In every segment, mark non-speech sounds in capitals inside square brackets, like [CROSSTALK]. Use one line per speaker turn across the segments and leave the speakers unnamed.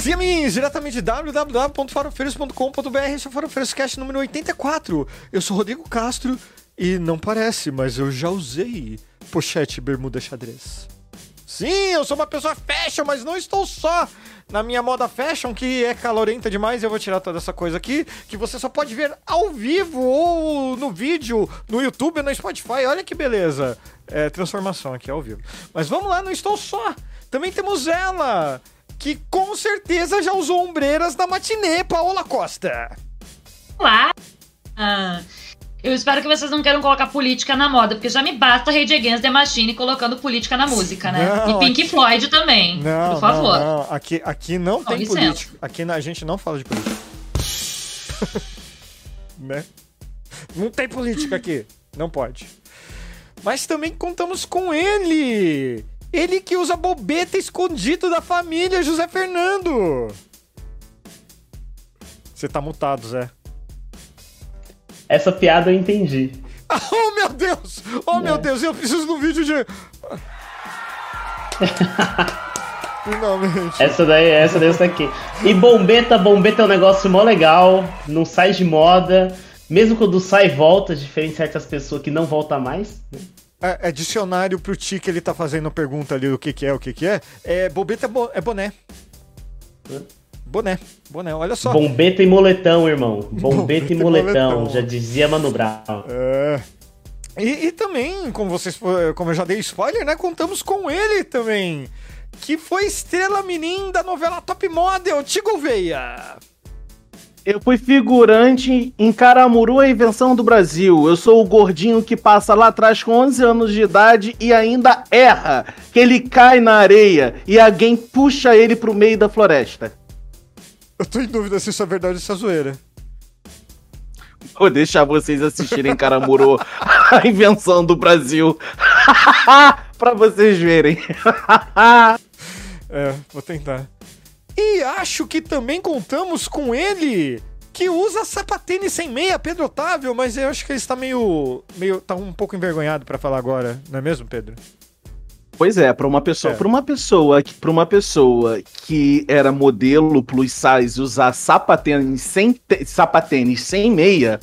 Siga-me diretamente de www.farofeiros.com.br. Esse é o Farofeiros Cast número 84. Eu sou Rodrigo Castro e não parece, mas eu já usei pochete bermuda xadrez. Sim, eu sou uma pessoa fashion, mas não estou só na minha moda fashion, que é calorenta demais. Eu vou tirar toda essa coisa aqui, que você só pode ver ao vivo ou no vídeo, no YouTube ou no Spotify. Olha que beleza. É, transformação aqui ao vivo. Mas vamos lá, não estou só. Também temos ela, que com certeza já usou ombreiras na matinê, Paola Costa.
Olá! Ah, eu espero que vocês não queiram colocar política na moda, porque já me basta Rage Against the Machine colocando política na música, né?
Não,
e Pink
aqui-
Floyd também,
Não,
por favor.
não, não. Aqui, aqui não
Com
tem
licença.
político. Aqui na- a gente não fala de política. [LAUGHS] né? Não tem política aqui. Não pode. Mas também contamos com ele. Ele que usa bobeta escondido da família, José Fernando. Você tá mutado, Zé.
Essa piada eu entendi. [LAUGHS]
Oh, meu Deus! Oh, meu
É.
Deus, eu preciso de um vídeo de... [LAUGHS] Finalmente.
Essa daí, essa daí, essa daqui. E bombeta, bombeta é um negócio mó legal, não sai de moda. Mesmo quando sai, volta, diferente de certas pessoas que não volta mais. né?
É, é dicionário pro Ti que ele tá fazendo pergunta ali o que que é, o que que é. É bobeta é, bo- é boné.
Hã?
Boné, boné, olha só.
Bombeta e moletão, irmão. Bombeta [LAUGHS]
Bombeta
e
e
moletão,
moletão.
já dizia Mano Brown.
É. E, e também, como vocês, como eu já dei spoiler, né, contamos com ele também, que foi estrela menina da novela Top Model, Tigo Veia.
Eu fui figurante em Caramuru, a invenção do Brasil. Eu sou o gordinho que passa lá atrás com 11 anos de idade e ainda erra, que ele cai na areia e alguém puxa ele pro meio da floresta.
Eu tô em dúvida se isso é verdade ou se é zoeira.
Vou deixar vocês assistirem Caramuru, [LAUGHS] a invenção do Brasil. [LAUGHS] pra vocês verem. [LAUGHS]
É, vou tentar. E acho que também contamos com ele, que usa sapatênis sem meia, Pedro Otávio, mas eu acho que ele está meio. meio tá um pouco envergonhado pra falar agora, não é mesmo, Pedro?
Pois é, pra uma pessoa,
É.
para uma pessoa, pra uma pessoa que era modelo plus size usar sapatênis sem sapatênis sem meia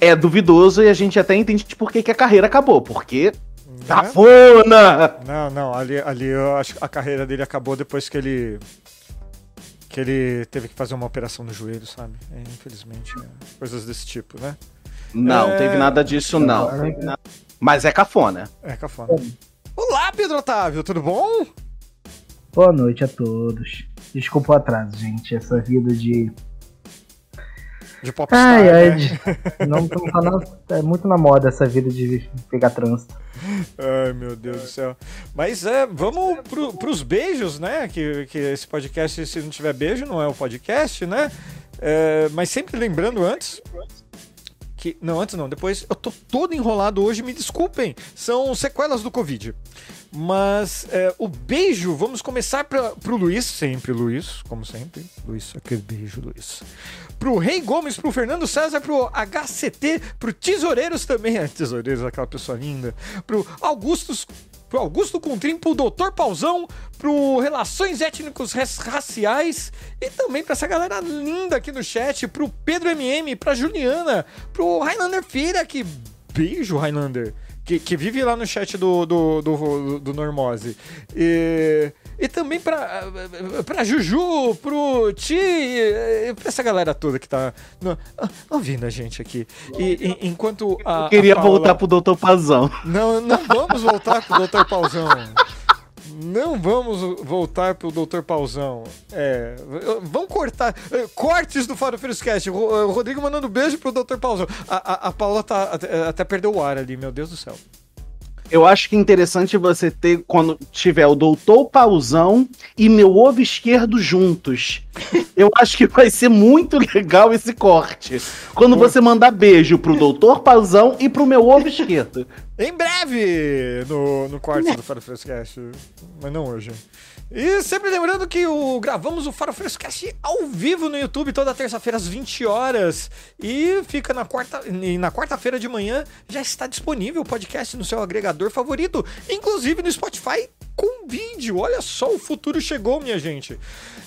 é duvidoso e a gente até entende por que, que a carreira acabou, porque
Né?
cafona.
Não, não, ali, ali eu acho que a carreira dele acabou depois que ele. Que ele teve que fazer uma operação no joelho, sabe? É, infelizmente, é, coisas desse tipo, né?
Não,
É.
teve nada disso não. Mas é cafona.
É cafona. Olá, Pedro Otávio, tudo bom?
Boa noite a todos. Desculpa o atraso, gente. Essa vida de.
De popstar,
Ai, ai.
né?
de- [LAUGHS] Não, não tá na- É muito na moda essa vida de pegar trânsito.
Ai, meu Deus do céu. Mas é, vamos pro, pros beijos, né? Que, que esse podcast, se não tiver beijo, não é o podcast, né? É, mas sempre lembrando antes. Que, não, antes não, depois. Eu tô todo enrolado hoje, me desculpem. São sequelas do Covid. Mas é, o beijo, vamos começar pra, pro Luiz, sempre Luiz, como sempre. Luiz, aquele beijo, Luiz. Pro Rei Gomes, pro Fernando César, pro HCT, pro Tesoureiros também. [LAUGHS] É, Tesoureiros, aquela pessoa linda. Pro Augustus. Pro Augusto Contrim, pro Doutor Pauzão, pro Relações Étnicos Raciais e também pra essa galera linda aqui no chat, pro Pedro MM, pra Juliana, pro Highlander Feira, que beijo, Highlander, que, que vive lá no chat do, do, do, do Normose. E, e também pra, pra Juju, pro Ti, pra essa galera toda que tá no- ouvindo a gente aqui. E, e- enquanto a.
Eu queria
a Paula-
voltar pro Dr. Pazão.
não, não vamos voltar pro Dr. Pauzão. [LAUGHS] Não vamos voltar pro Dr. Pauzão. É, vamos cortar. eh, Cortes do Faro Cast. O o Rodrigo mandando beijo pro Dr. Pauzão. A, a, a Paula tá, até perdeu o ar ali, meu Deus do céu.
Eu acho que é interessante você ter, quando tiver o Doutor Pauzão e meu ovo esquerdo juntos. [LAUGHS] Eu acho que vai ser muito legal esse corte. Quando você mandar beijo pro Doutor Pauzão e pro meu ovo esquerdo. [LAUGHS]
Em breve no, no corte do Faro Cast. Mas não hoje. E sempre lembrando que o, gravamos o Faro Frescast ao vivo no YouTube toda terça-feira às 20 horas. E fica na quarta e na quarta-feira de manhã já está disponível o podcast no seu agregador favorito, inclusive no Spotify com vídeo. Olha só, o futuro chegou, minha gente.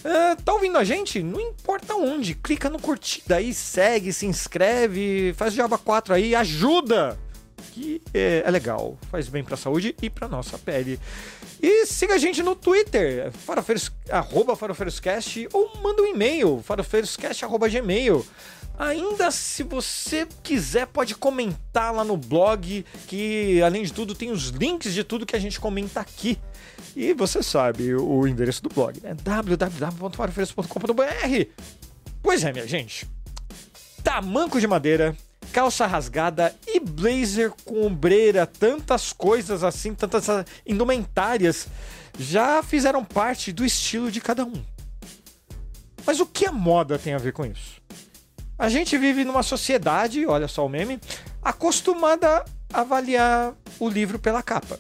É, tá ouvindo a gente? Não importa onde, clica no curtir, daí segue, se inscreve, faz Java 4 aí, ajuda! Que é, é legal, faz bem pra saúde e pra nossa pele. E siga a gente no Twitter, farofeiros, arroba farofeiroscast, ou manda um e-mail, farofeiroscast, arroba gmail. Ainda se você quiser, pode comentar lá no blog, que além de tudo tem os links de tudo que a gente comenta aqui. E você sabe o endereço do blog, né? www.farofeiros.com.br. Pois é, minha gente. Tamanco de madeira, calça rasgada e blazer com ombreira, tantas coisas assim, tantas indumentárias já fizeram parte do estilo de cada um. Mas o que a moda tem a ver com isso? A gente vive numa sociedade, olha só o meme, acostumada a avaliar o livro pela capa.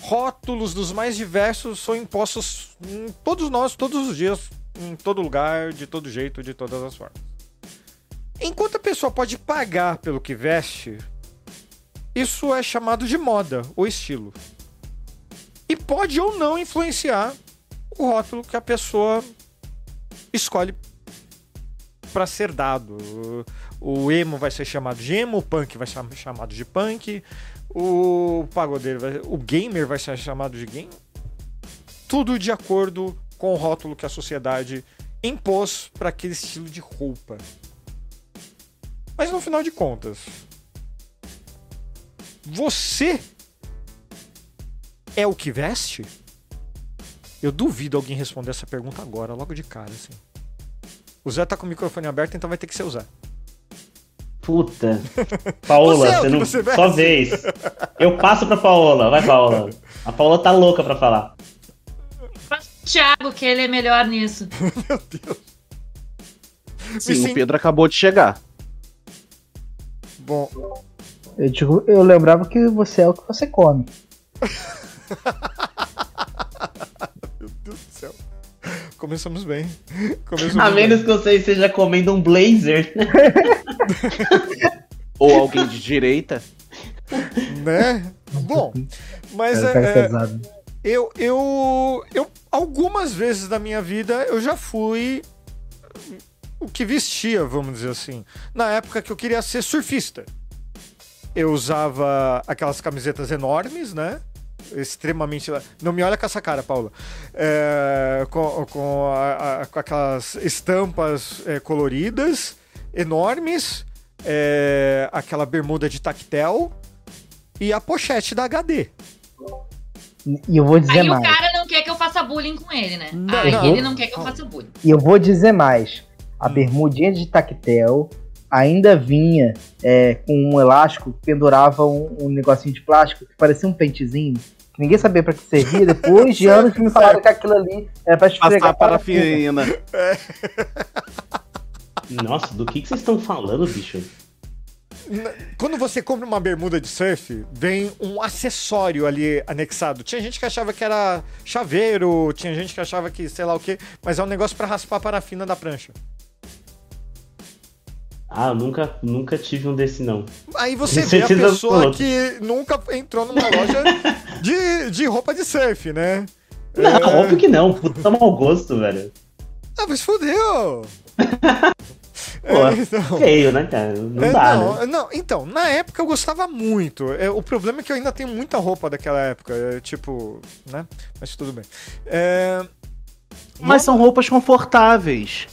Rótulos dos mais diversos são impostos em todos nós, todos os dias, em todo lugar, de todo jeito, de todas as formas. Enquanto a pessoa pode pagar pelo que veste, isso é chamado de moda ou estilo. E pode ou não influenciar o rótulo que a pessoa escolhe para ser dado. O emo vai ser chamado de emo, o punk vai ser chamado de punk, o pagodeiro vai, o gamer vai ser chamado de game. Tudo de acordo com o rótulo que a sociedade impôs para aquele estilo de roupa. Mas no final de contas, você é o que veste? Eu duvido alguém responder essa pergunta agora, logo de cara, assim. O Zé tá com o microfone aberto, então vai ter que ser o Zé.
Puta. Paola,
Você é
você não.
você.
Só vez. Eu passo pra Paola. Vai, Paola. A Paola tá louca pra falar.
Faz o Thiago, que ele é melhor nisso. [LAUGHS]
Meu Deus.
Sim,
Sim.
o Pedro acabou de chegar.
Bom,
Eu, digo, eu lembrava que você é o que você come. [LAUGHS]
meu Deus do céu. Começamos bem. Começamos
A
bem.
menos que você esteja comendo um blazer. [LAUGHS]
Ou alguém de direita.
Né? Bom, mas é, é, eu, eu, eu, algumas vezes da minha vida, eu já fui o que vestia, vamos dizer assim. Na época que eu queria ser surfista. Eu usava aquelas camisetas enormes, né? Extremamente. Não me olha com essa cara, Paula. É, com, com, a- a- com aquelas estampas é, coloridas, enormes, é, aquela bermuda de tactel e a pochete da HD.
E eu vou dizer
Aí o
mais.
cara não quer que eu faça bullying com ele, né?
Não,
Aí
não.
ele não quer que eu faça bullying.
E eu vou dizer mais. A bermudinha de tactel ainda vinha é, com um elástico que pendurava um, um negocinho de plástico que parecia um pentezinho. Que ninguém sabia pra que servia. Depois de [LAUGHS] anos que me falaram que aquilo ali era pra esfregar
Passar
parafina.
parafina.
Nossa, do que, que vocês estão falando, bicho?
Quando você compra uma bermuda de surf, vem um acessório ali anexado. Tinha gente que achava que era chaveiro, tinha gente que achava que sei lá o que, mas é um negócio pra raspar a parafina da prancha.
Ah, eu nunca, nunca tive um desse, não.
Aí você vê a pessoa que nunca entrou numa loja [LAUGHS] de, de roupa de surf, né?
Não,
É.
óbvio que não. Puta mau gosto, velho.
Ah, mas fodeu! [LAUGHS]
Pô,
É, então.
Feio, né, cara? Não
É,
dá,
não,
né?
não, então, na época eu gostava muito. É, o problema é que eu ainda tenho muita roupa daquela época. é, tipo, né? Mas tudo bem. É,
Mas são roupas confortáveis.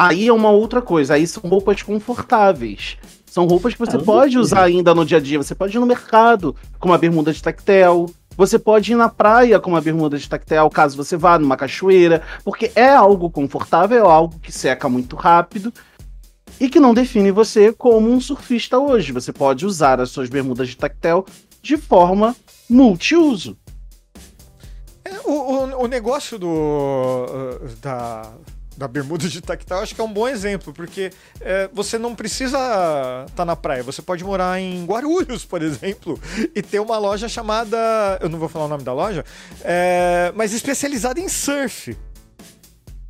Aí é uma outra coisa. Aí são roupas confortáveis. São roupas que você
Ah,
pode usar ainda no dia a dia. Você pode ir no mercado com uma bermuda de tactel. Você pode ir na praia com uma bermuda de tactel, caso você vá numa cachoeira. Porque é algo confortável, é algo que seca muito rápido. E que não define você como um surfista hoje. Você pode usar as suas bermudas de tactel de forma multiuso.
é, o, o, o negócio do. uh, da. Da bermuda de tactel, acho que é um bom exemplo, porque é, você não precisa estar na praia, você pode morar em Guarulhos, por exemplo, e ter uma loja chamada. Eu não vou falar o nome da loja, é, mas especializada em surf.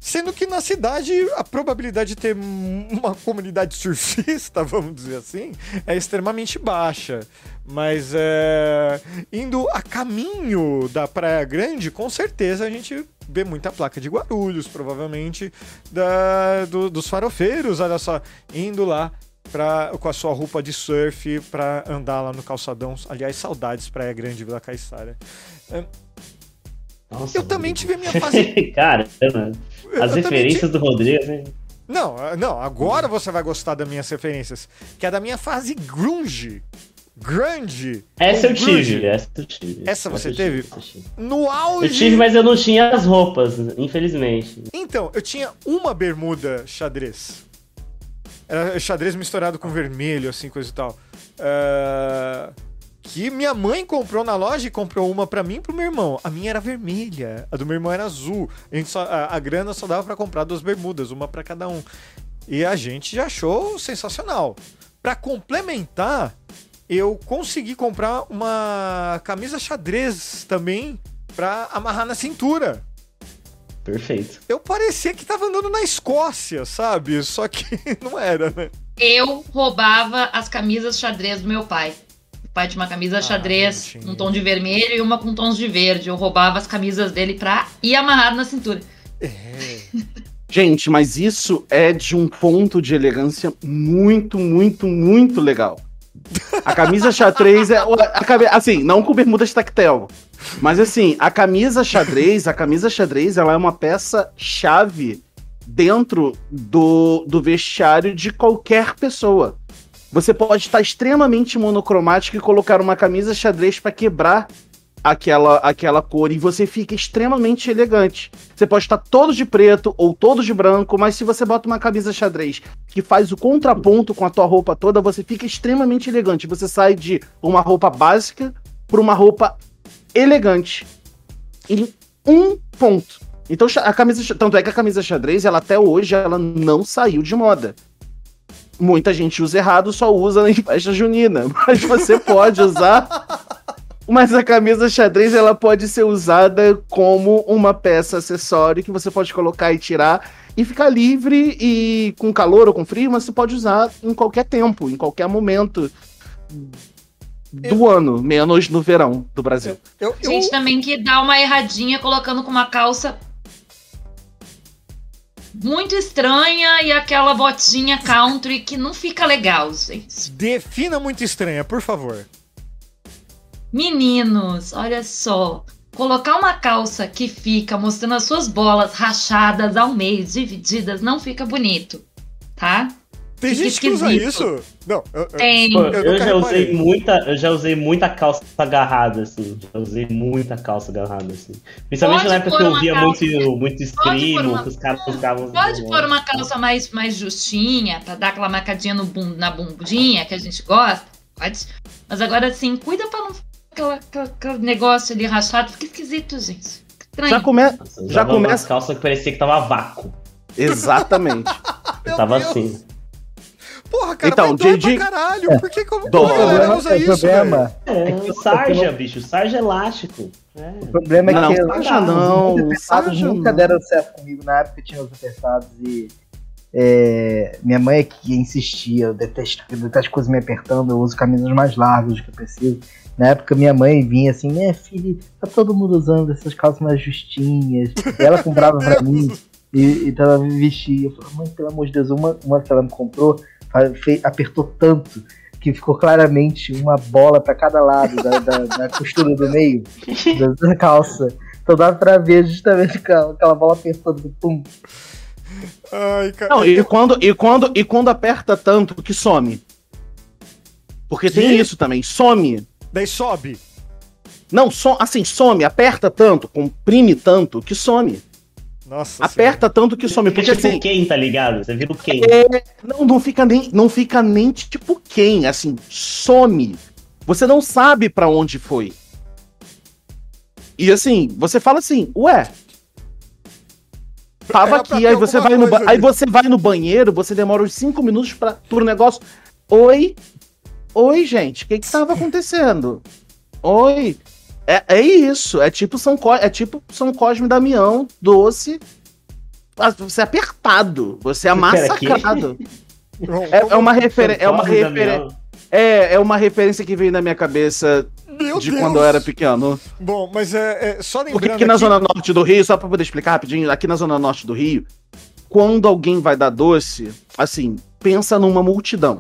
Sendo que na cidade a probabilidade de ter um- uma comunidade surfista, [LAUGHS] vamos dizer assim, é extremamente baixa. Mas é, indo a caminho da Praia Grande, com certeza a gente vê muita placa de Guarulhos, provavelmente, da, do- dos farofeiros, olha só, indo lá pra, com a sua roupa de surf pra andar lá no calçadão. Aliás, saudades Praia Grande, Vila Caiçara.
Nossa,
Eu também tive a minha fase. [LAUGHS]
Caramba.
eu
As referências do Rodrigo, né?
Não, ah, não, agora você vai gostar das minhas referências. Que é da minha fase grunge. Grunge.
Essa eu
grunge.
tive, essa eu tive.
Essa você
eu
teve?
tive, essa.
No auge.
Eu tive, mas eu não tinha as roupas, infelizmente.
Então, eu tinha uma bermuda xadrez. Era xadrez misturado com vermelho, assim, coisa e tal. Ah, que minha mãe comprou na loja e comprou uma pra mim e pro meu irmão. A minha era vermelha, a do meu irmão era azul. A, gente só- a- a grana só dava pra comprar duas bermudas, uma pra cada um. E a gente já achou sensacional. Pra complementar, eu consegui comprar uma camisa xadrez também pra amarrar na cintura.
Perfeito.
Eu parecia que tava andando na Escócia, sabe? Só que [LAUGHS] não era, né?
Eu roubava as camisas xadrez do meu pai. O pai tinha uma camisa
Ah,
xadrez, um tom de vermelho e uma com tons de verde. Eu roubava as camisas dele pra ir amarrado na cintura.
É. [LAUGHS]
Gente, mas isso é de um ponto de elegância muito, muito, muito legal. A camisa xadrez é. a assim, não com bermudas tactel. Mas assim, a camisa xadrez, a camisa xadrez, ela é uma peça chave dentro do, do vestiário de qualquer pessoa. Você pode estar extremamente monocromático e colocar uma camisa xadrez para quebrar aquela, aquela cor e você fica extremamente elegante. Você pode estar todo de preto ou todo de branco, mas se você bota uma camisa xadrez que faz o contraponto com a tua roupa toda, você fica extremamente elegante. Você sai de uma roupa básica para uma roupa elegante em um ponto. Então a camisa, tanto é que a camisa xadrez, ela até hoje ela não saiu de moda. Muita gente usa errado, só usa em festa junina, [LAUGHS] mas você pode usar mas a camisa xadrez ela pode ser usada como uma peça acessório que você pode colocar e tirar e ficar livre e com calor ou com frio, mas você pode usar em qualquer tempo, em qualquer momento do ano, menos no verão do Brasil.
Eu, eu,
Gente também que dá uma erradinha colocando com uma calça muito estranha e aquela botinha country que não fica legal, gente.
defina muito estranha, por favor.
Meninos, olha só. Colocar uma calça que fica mostrando as suas bolas rachadas ao meio, divididas, não fica bonito, tá?
Tem gente que usa isso? Não, eu, eu-
Tem.
Pô,
Eu
eu,
nunca
já usei muita, eu já usei muita calça agarrada, assim. Já usei muita calça agarrada, assim. Principalmente
Pode
na época que eu via
calça-
muito, stream,
uma-
que os caras ficavam.
Pode pôr uma calça mais, mais justinha, pra dar aquela marcadinha no bum, na bundinha que a gente gosta. Pode. Mas agora assim, cuida pra não ficar aquela, aquela- aquele negócio ali rachado. Fica esquisito, gente. Estranho.
Já, come...
Nossa, eu
Já
umas
começa-
calças que parecia que tava vácuo.
Exatamente.
Eu tava assim.
Porra, cara,
Então,
dói
Didi-
pra caralho. Por que como
Dói.
a
O
galera usa
o
isso,
problema,
É,
que-
sarja, bicho. Sarja elástico. É.
o problema é
Não,
que
sarja não,
os apertados
sarja
nunca
não.
deram certo comigo. Na época tinha os apertados e é, minha mãe é que insistia. Eu detesto, eu detesto coisas me apertando. Eu uso camisas mais largas do que eu preciso. Na época minha mãe vinha assim, minha filha, tá todo mundo usando essas calças mais justinhas. E ela comprava [LAUGHS] pra mim e, e então ela me vestia. Eu falei, mãe, pelo amor de Deus, uma, uma que ela me comprou apertou tanto que ficou claramente uma bola pra cada lado da, da- da costura do meio da, da calça. Então dá pra ver justamente aquela, aquela bola apertando. Pum.
Ai, cara.
Não, e quando, e, quando, e quando aperta tanto que some. Porque tem
Que?
isso também, some.
Daí sobe.
Não, so, assim, some, aperta tanto, comprime tanto que some.
Nossa
Aperta tanto que some. Porque
tipo
assim,
quem, tá ligado? Você vira o quem.
É, não, não fica nem, não fica nem tipo quem, assim, some. Você não sabe pra onde foi. E assim, você fala assim, ué. Tava
Era pra
aqui, aí você vai no, aí você vai no banheiro, você demora uns 5 minutos para pro negócio. Oi? Oi, gente, o que que tava acontecendo? Oi? É, é isso, é tipo São Co- é tipo São Cosme e Damião, doce. você é apertado, você é massacrado. É, é uma, é, uma
Fantose,
referen
Damião.
é, é uma referência que veio na minha cabeça
Meu
de
Deus.
quando eu era pequeno.
Bom, mas é, é, só
Porque
lembrando
aqui na
aqui-
Zona Norte do Rio, só pra poder explicar rapidinho, aqui na Zona Norte do Rio, quando alguém vai dar doce, assim, pensa numa multidão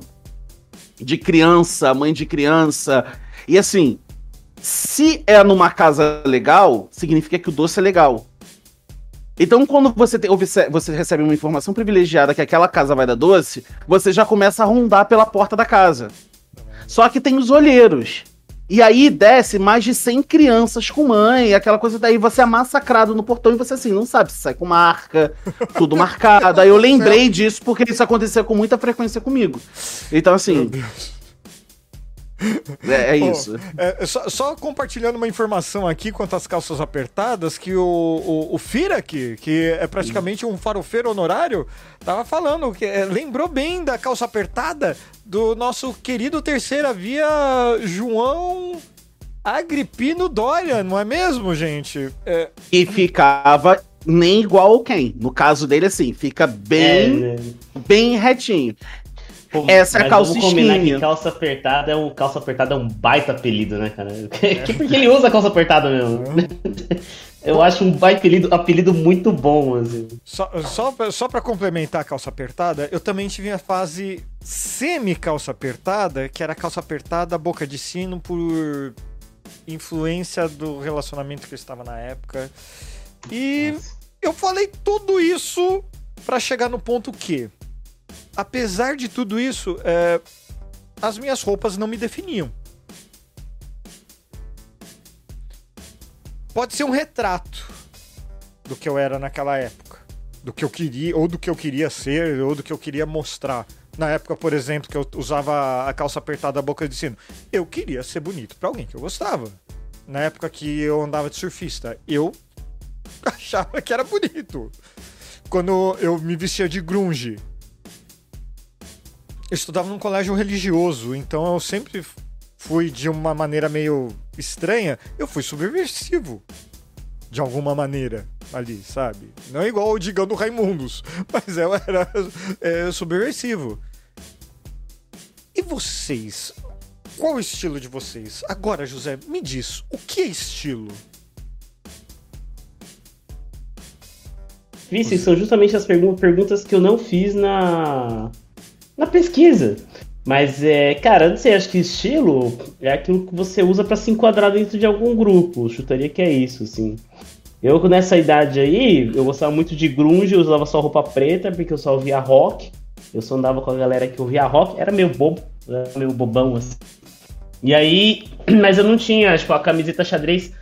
de criança, mãe de criança. E assim, se é numa casa legal, significa que o doce é legal. Então, quando você, tem- você recebe uma informação privilegiada que aquela casa vai dar doce, você já começa a rondar pela porta da casa. Só que tem os olheiros. E aí desce mais de 100 crianças com mãe, aquela coisa daí, você é massacrado no portão e você assim, não sabe se sai com marca, [LAUGHS] tudo marcado. Aí eu lembrei disso porque isso acontecia com muita frequência comigo. Então, assim. É, é
Bom,
isso.
É, só, só compartilhando uma informação aqui quanto às calças apertadas, que o, o, o Firak, que é praticamente um farofeiro honorário, tava falando, que é, lembrou bem da calça apertada do nosso querido terceira via João Agripino Dória, não é mesmo, gente? É,
E ficava nem igual ao quem. No caso dele, assim, fica
É,
bem,
né?
bem retinho.
Pô,
Essa é a calça skinny.
calça apertada é um calça apertada é um baita apelido, né, cara? [LAUGHS] Que- Porque ele usa calça apertada mesmo. Eu acho um baita apelido, apelido muito bom, assim.
Só, só, pra- só para complementar a calça apertada, eu também tive a fase semi-calça apertada, que era calça apertada, boca de sino, por influência do relacionamento que eu estava na época. E eu falei tudo isso para chegar no ponto que, apesar de tudo isso, é, as minhas roupas não me definiam. Pode ser um retrato do que eu era naquela época, do que eu queria, ou do que eu queria ser, ou do que eu queria mostrar. Na época, por exemplo, que eu usava a calça apertada a boca de sino, eu queria ser bonito pra alguém que eu gostava. Na época que eu andava de surfista, eu [LAUGHS] achava que era bonito. Quando eu me vestia de grunge, eu estudava num colégio religioso, então eu sempre fui de uma maneira meio estranha, eu fui subversivo. De alguma maneira ali, sabe? Não é igual o Digão do Raimundos, [LAUGHS] mas eu era é, subversivo. E vocês? Qual o estilo de vocês? Agora, José, me diz, o que é estilo?
Vice, são justamente as pergun- perguntas que eu não fiz na, na pesquisa. Mas, é, cara, não sei, acho que estilo é aquilo que você usa pra se enquadrar dentro de algum grupo. Chutaria que é isso, assim. Eu, nessa idade aí, eu gostava muito de grunge, eu usava só roupa preta, porque eu só ouvia rock. Eu só andava com a galera que ouvia rock, era meio bobo, era meio bobão, assim. E aí, [CLEARS THROAT] mas eu não tinha, tipo, a camiseta xadrez,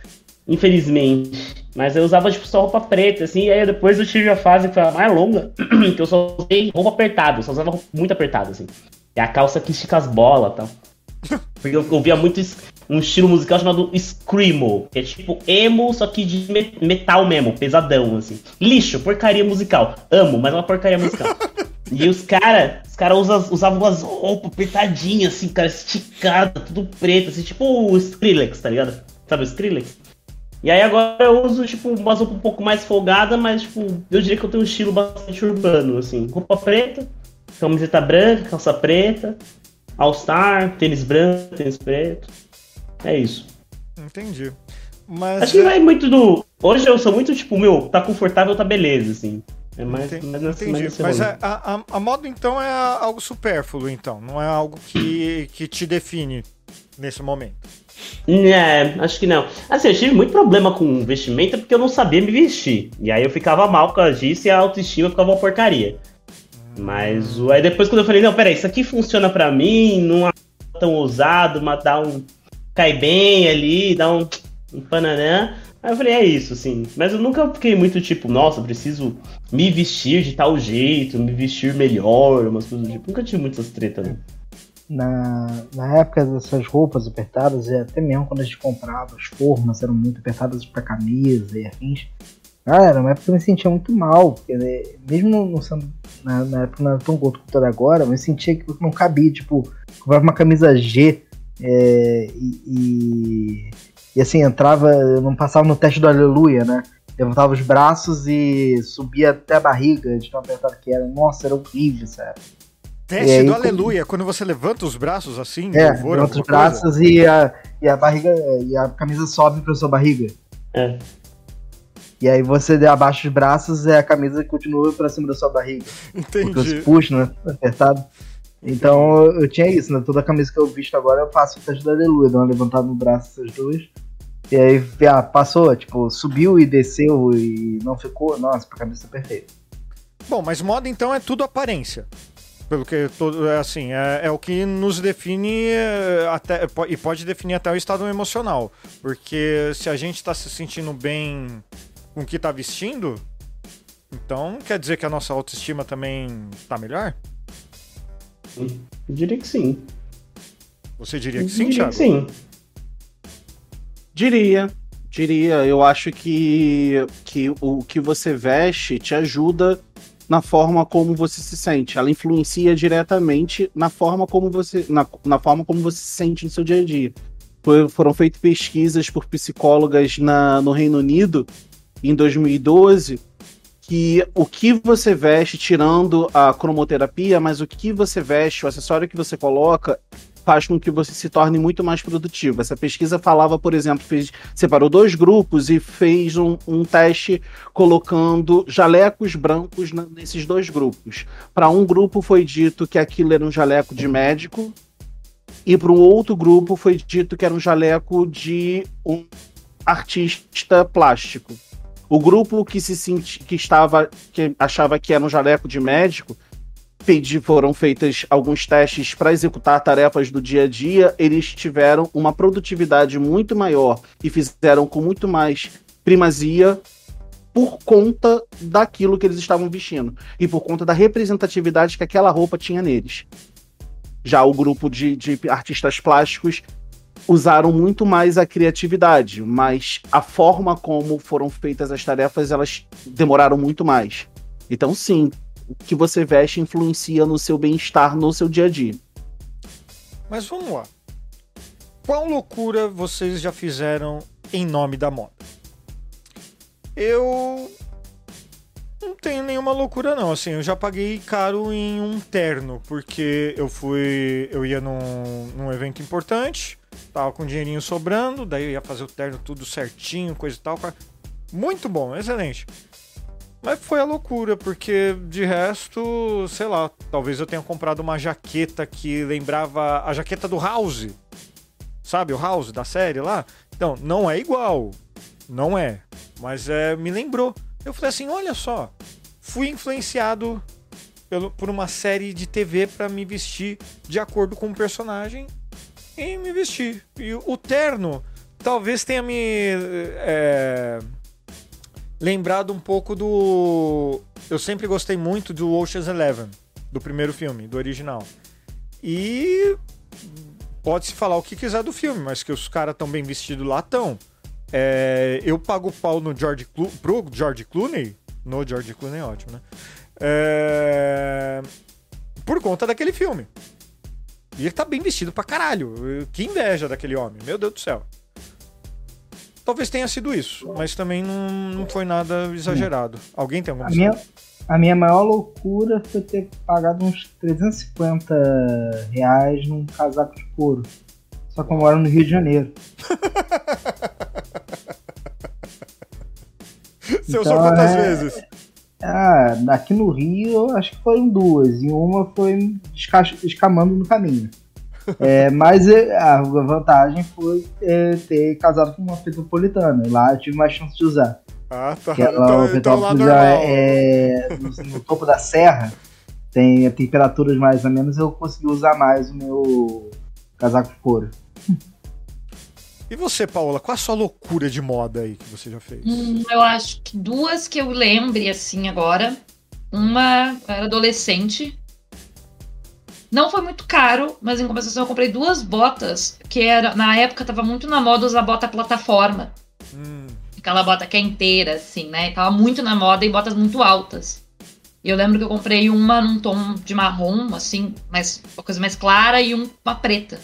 infelizmente. Mas eu usava, tipo, só roupa preta, assim, e aí depois eu tive a fase que foi a mais longa, [CLEARS THROAT] que eu só usei roupa apertada, eu só usava roupa muito apertada, assim. É a calça que estica as bolas e tal. [LAUGHS] Porque eu ouvia muito um estilo musical chamado Screamo, que é tipo emo, só que de me- metal mesmo, pesadão, assim. Lixo, porcaria musical. Amo, mas é uma porcaria musical. [LAUGHS] E os caras, os caras usa- usavam umas roupas apertadinhas, assim, cara, esticada, tudo preto, assim, tipo o Skrillex, tá ligado? Sabe o Skrillex? E aí agora eu uso, tipo, umas roupas um pouco mais folgada, mas, tipo, eu diria que eu tenho um estilo bastante urbano, assim. Roupa preta, camiseta branca, calça preta, All-Star, tênis branco, tênis preto. É isso.
Entendi. Mas
Acho que
é,
vai muito do. Hoje eu sou muito, tipo, meu, tá confortável, tá beleza, assim. É mais,
Enten-
mais
entendi.
nesse
Mas a, a, a moda então é algo supérfluo, então. Não é algo que, que te define nesse momento.
É, acho que não. Assim, eu tive muito problema com vestimenta porque eu não sabia me vestir. E aí eu ficava mal por causa disso e a autoestima ficava uma porcaria. Mas aí depois quando eu falei, não, peraí, isso aqui funciona pra mim, não é tão ousado, mas dá um. cai bem ali, dá um, um pananã. Aí eu falei, é isso, assim. Mas eu nunca fiquei muito tipo, nossa, preciso me vestir de tal jeito, me vestir melhor, umas coisas do tipo. Nunca tive muitas tretas, né?
Na, na época dessas roupas apertadas, e até mesmo quando a gente comprava, as formas eram muito apertadas pra camisa e afins. Cara, era uma época que eu me sentia muito mal, porque né, mesmo não, sendo, na, na época não era tão gordo quanto agora, eu me sentia que não cabia, tipo, comprava uma camisa G é, e, e, e, assim, entrava, não passava no teste do aleluia, né? levantava os braços e subia até a barriga de tão apertado que era. Nossa, era horrível, sério.
Teste
aí,
do aleluia, quando você levanta os braços assim,
É,
louvor,
levanta os
coisa.
braços e a, e a barriga e a camisa sobe pra sua barriga.
É.
E aí você abaixa os braços e a camisa continua pra cima da sua barriga. Porque você
Entendi.
puxa, né? Apertado. Então eu, tinha isso, né? Toda camisa que eu visto agora eu faço o teste da aleluia, dou uma levantada no braço essas duas. E aí ah, passou, tipo, subiu e desceu e não ficou. Nossa, a camisa tá perfeita.
Bom, mas moda então é tudo aparência. Pelo que todo, é assim, é, é o que nos define é, até e pode definir até o estado emocional, porque se a gente está se sentindo bem com o que está vestindo, então quer dizer que a nossa autoestima também tá melhor?
Eu diria que sim.
Você diria que sim,
diria
Thiago?
que sim.
Diria, diria. Eu acho que, que o que você veste te ajuda na forma como você se sente. Ela influencia diretamente na forma como você, na, na forma como você se sente no seu dia a dia. Foram feitas pesquisas por psicólogas na, no Reino Unido em 2012 que o que você veste, tirando a cromoterapia, mas o que você veste, o acessório que você coloca, faz com que você se torne muito mais produtivo. Essa pesquisa falava, por exemplo, fez, separou dois grupos e fez um, um teste colocando jalecos brancos na- nesses dois grupos. Para um grupo foi dito que aquilo era um jaleco de médico, e para um outro grupo foi dito que era um jaleco de um artista plástico. O grupo que se senti, que estava que achava que era um jaleco de médico pedi- foram feitas alguns testes para executar tarefas do dia a dia, eles tiveram uma produtividade muito maior e fizeram com muito mais primazia por conta daquilo que eles estavam vestindo e por conta da representatividade que aquela roupa tinha neles. Já o grupo de, de artistas plásticos usaram muito mais a criatividade, mas a forma como foram feitas as tarefas, elas demoraram muito mais. Então, sim, o que você veste influencia no seu bem-estar no seu dia a dia.
Mas vamos lá. Qual loucura vocês já fizeram em nome da moda? Eu não tenho nenhuma loucura não, assim, eu já paguei caro em um terno, porque eu fui, eu ia num, num evento importante, tava com dinheirinho sobrando, daí eu ia fazer o terno tudo certinho, coisa e tal, muito bom, excelente. Mas foi a loucura, porque de resto, sei lá, talvez eu tenha comprado uma jaqueta que lembrava a jaqueta do House. Sabe, o House da série lá? Então, não é igual. Não é. Mas é, me lembrou. Eu falei assim: olha só, fui influenciado pelo, por uma série de TV para me vestir de acordo com o personagem e me vestir. E o terno talvez tenha me. é, lembrado um pouco do. Eu sempre gostei muito do Ocean's Eleven, do primeiro filme, do original. E pode-se falar o que quiser do filme, mas que os caras tão bem vestidos lá estão. eu pago pau no George Clo pro George Clooney. No George Clooney é ótimo, né? É, por conta daquele filme. E ele tá bem vestido pra caralho. Que inveja daquele homem, meu Deus do céu. Talvez tenha sido isso, mas também não, não foi nada exagerado. Alguém tem alguma
A minha, a minha maior loucura foi ter pagado uns 350 reais num casaco de couro. Só que eu moro no Rio de Janeiro. [LAUGHS]
Você usou
Então,
quantas
é-
vezes?
Ah, aqui no Rio acho que foram duas. E uma foi esca- escamando no caminho. É, mas é, a vantagem foi é, ter casado com uma petropolitana. Lá eu tive mais chance de usar.
Ah, tá.
Que ela,
Então,
o
então lá normal.
é, é no, no topo da serra, tem temperaturas mais ou menos, eu consegui usar mais o meu casaco de couro.
E você, Paola, qual a sua loucura de moda aí que você já fez?
Hum, eu acho que duas que eu lembre assim agora. Uma eu era adolescente. Não foi muito caro, mas em compensação eu comprei duas botas que era na época tava muito na moda usar bota plataforma.
Hum,
Aquela bota que é inteira, assim, né? Tava muito na moda e botas muito altas. E eu lembro que eu comprei uma num tom de marrom, assim, mais, uma coisa mais clara, e um- uma preta.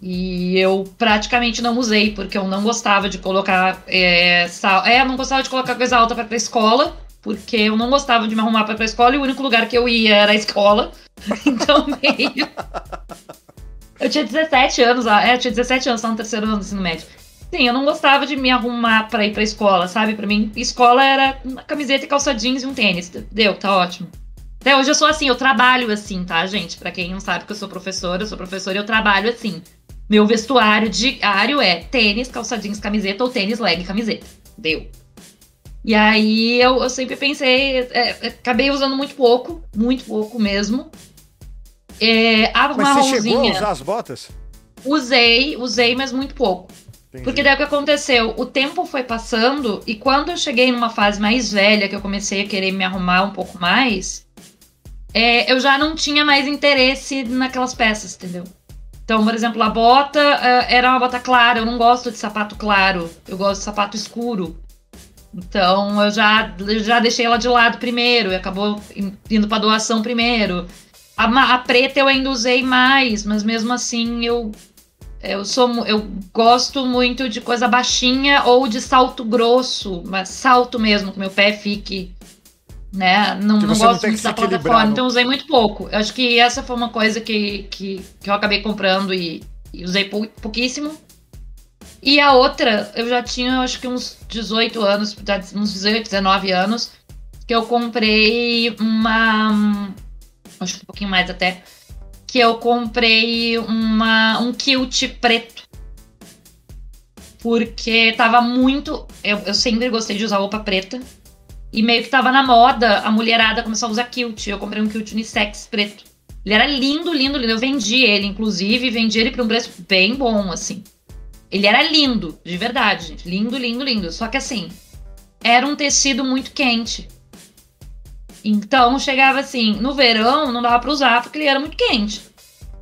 E eu praticamente não usei, porque eu não gostava de colocar. É, sal... é eu não gostava de colocar coisa alta para ir pra escola, porque eu não gostava de me arrumar para ir pra escola e o único lugar que eu ia era a escola. [LAUGHS] Então meio. Eu tinha 17 anos, é, eu tinha 17 anos, tava no terceiro ano do ensino médio. Sim, eu não gostava de me arrumar pra ir pra escola, sabe? Pra mim, escola era uma camiseta e calça jeans e um tênis. Deu, tá ótimo. Até hoje eu sou assim, eu trabalho assim, tá, gente? Pra quem não sabe que eu sou professora, eu sou professora e eu trabalho assim. Meu vestuário diário é tênis, calça jeans, camiseta ou tênis, leg, camiseta. Deu. E aí eu, eu sempre pensei, é, é acabei usando muito pouco, muito pouco mesmo. É, a
Mas você chegou a usar as botas?
Usei, usei, mas muito pouco. Entendi. Porque daí o que aconteceu? O tempo foi passando e quando eu cheguei numa fase mais velha, que eu comecei a querer me arrumar um pouco mais, é, eu já não tinha mais interesse naquelas peças, entendeu? Então, por exemplo, a bota uh, era uma bota clara, eu não gosto de sapato claro, eu gosto de sapato escuro. Então, eu já, já deixei ela de lado primeiro, e acabou indo para doação primeiro. A, a preta eu ainda usei mais, mas mesmo assim eu eu sou eu gosto muito de coisa baixinha ou de salto grosso, mas salto mesmo, que meu pé fique. Né? Não, não gosto não muito da plataforma, então usei muito pouco. Eu acho que essa foi uma coisa que, que, que eu acabei comprando e, e usei pou, pouquíssimo. E a outra, eu já tinha acho que uns 18 anos, uns 18, 19 anos, que eu comprei uma. Acho que um pouquinho mais até que eu comprei uma, um kilt preto. Porque tava muito. Eu, eu sempre gostei de usar roupa preta. E meio que tava na moda, a mulherada começou a usar kilt. Eu comprei um kilt unissex preto. Ele era lindo, lindo, lindo. Eu vendi ele, inclusive, vendi ele por um preço bem bom, assim. Ele era lindo, de verdade, gente. Lindo, lindo, lindo. Só que assim, era um tecido muito quente. Então chegava assim, no verão não dava para usar porque ele era muito quente.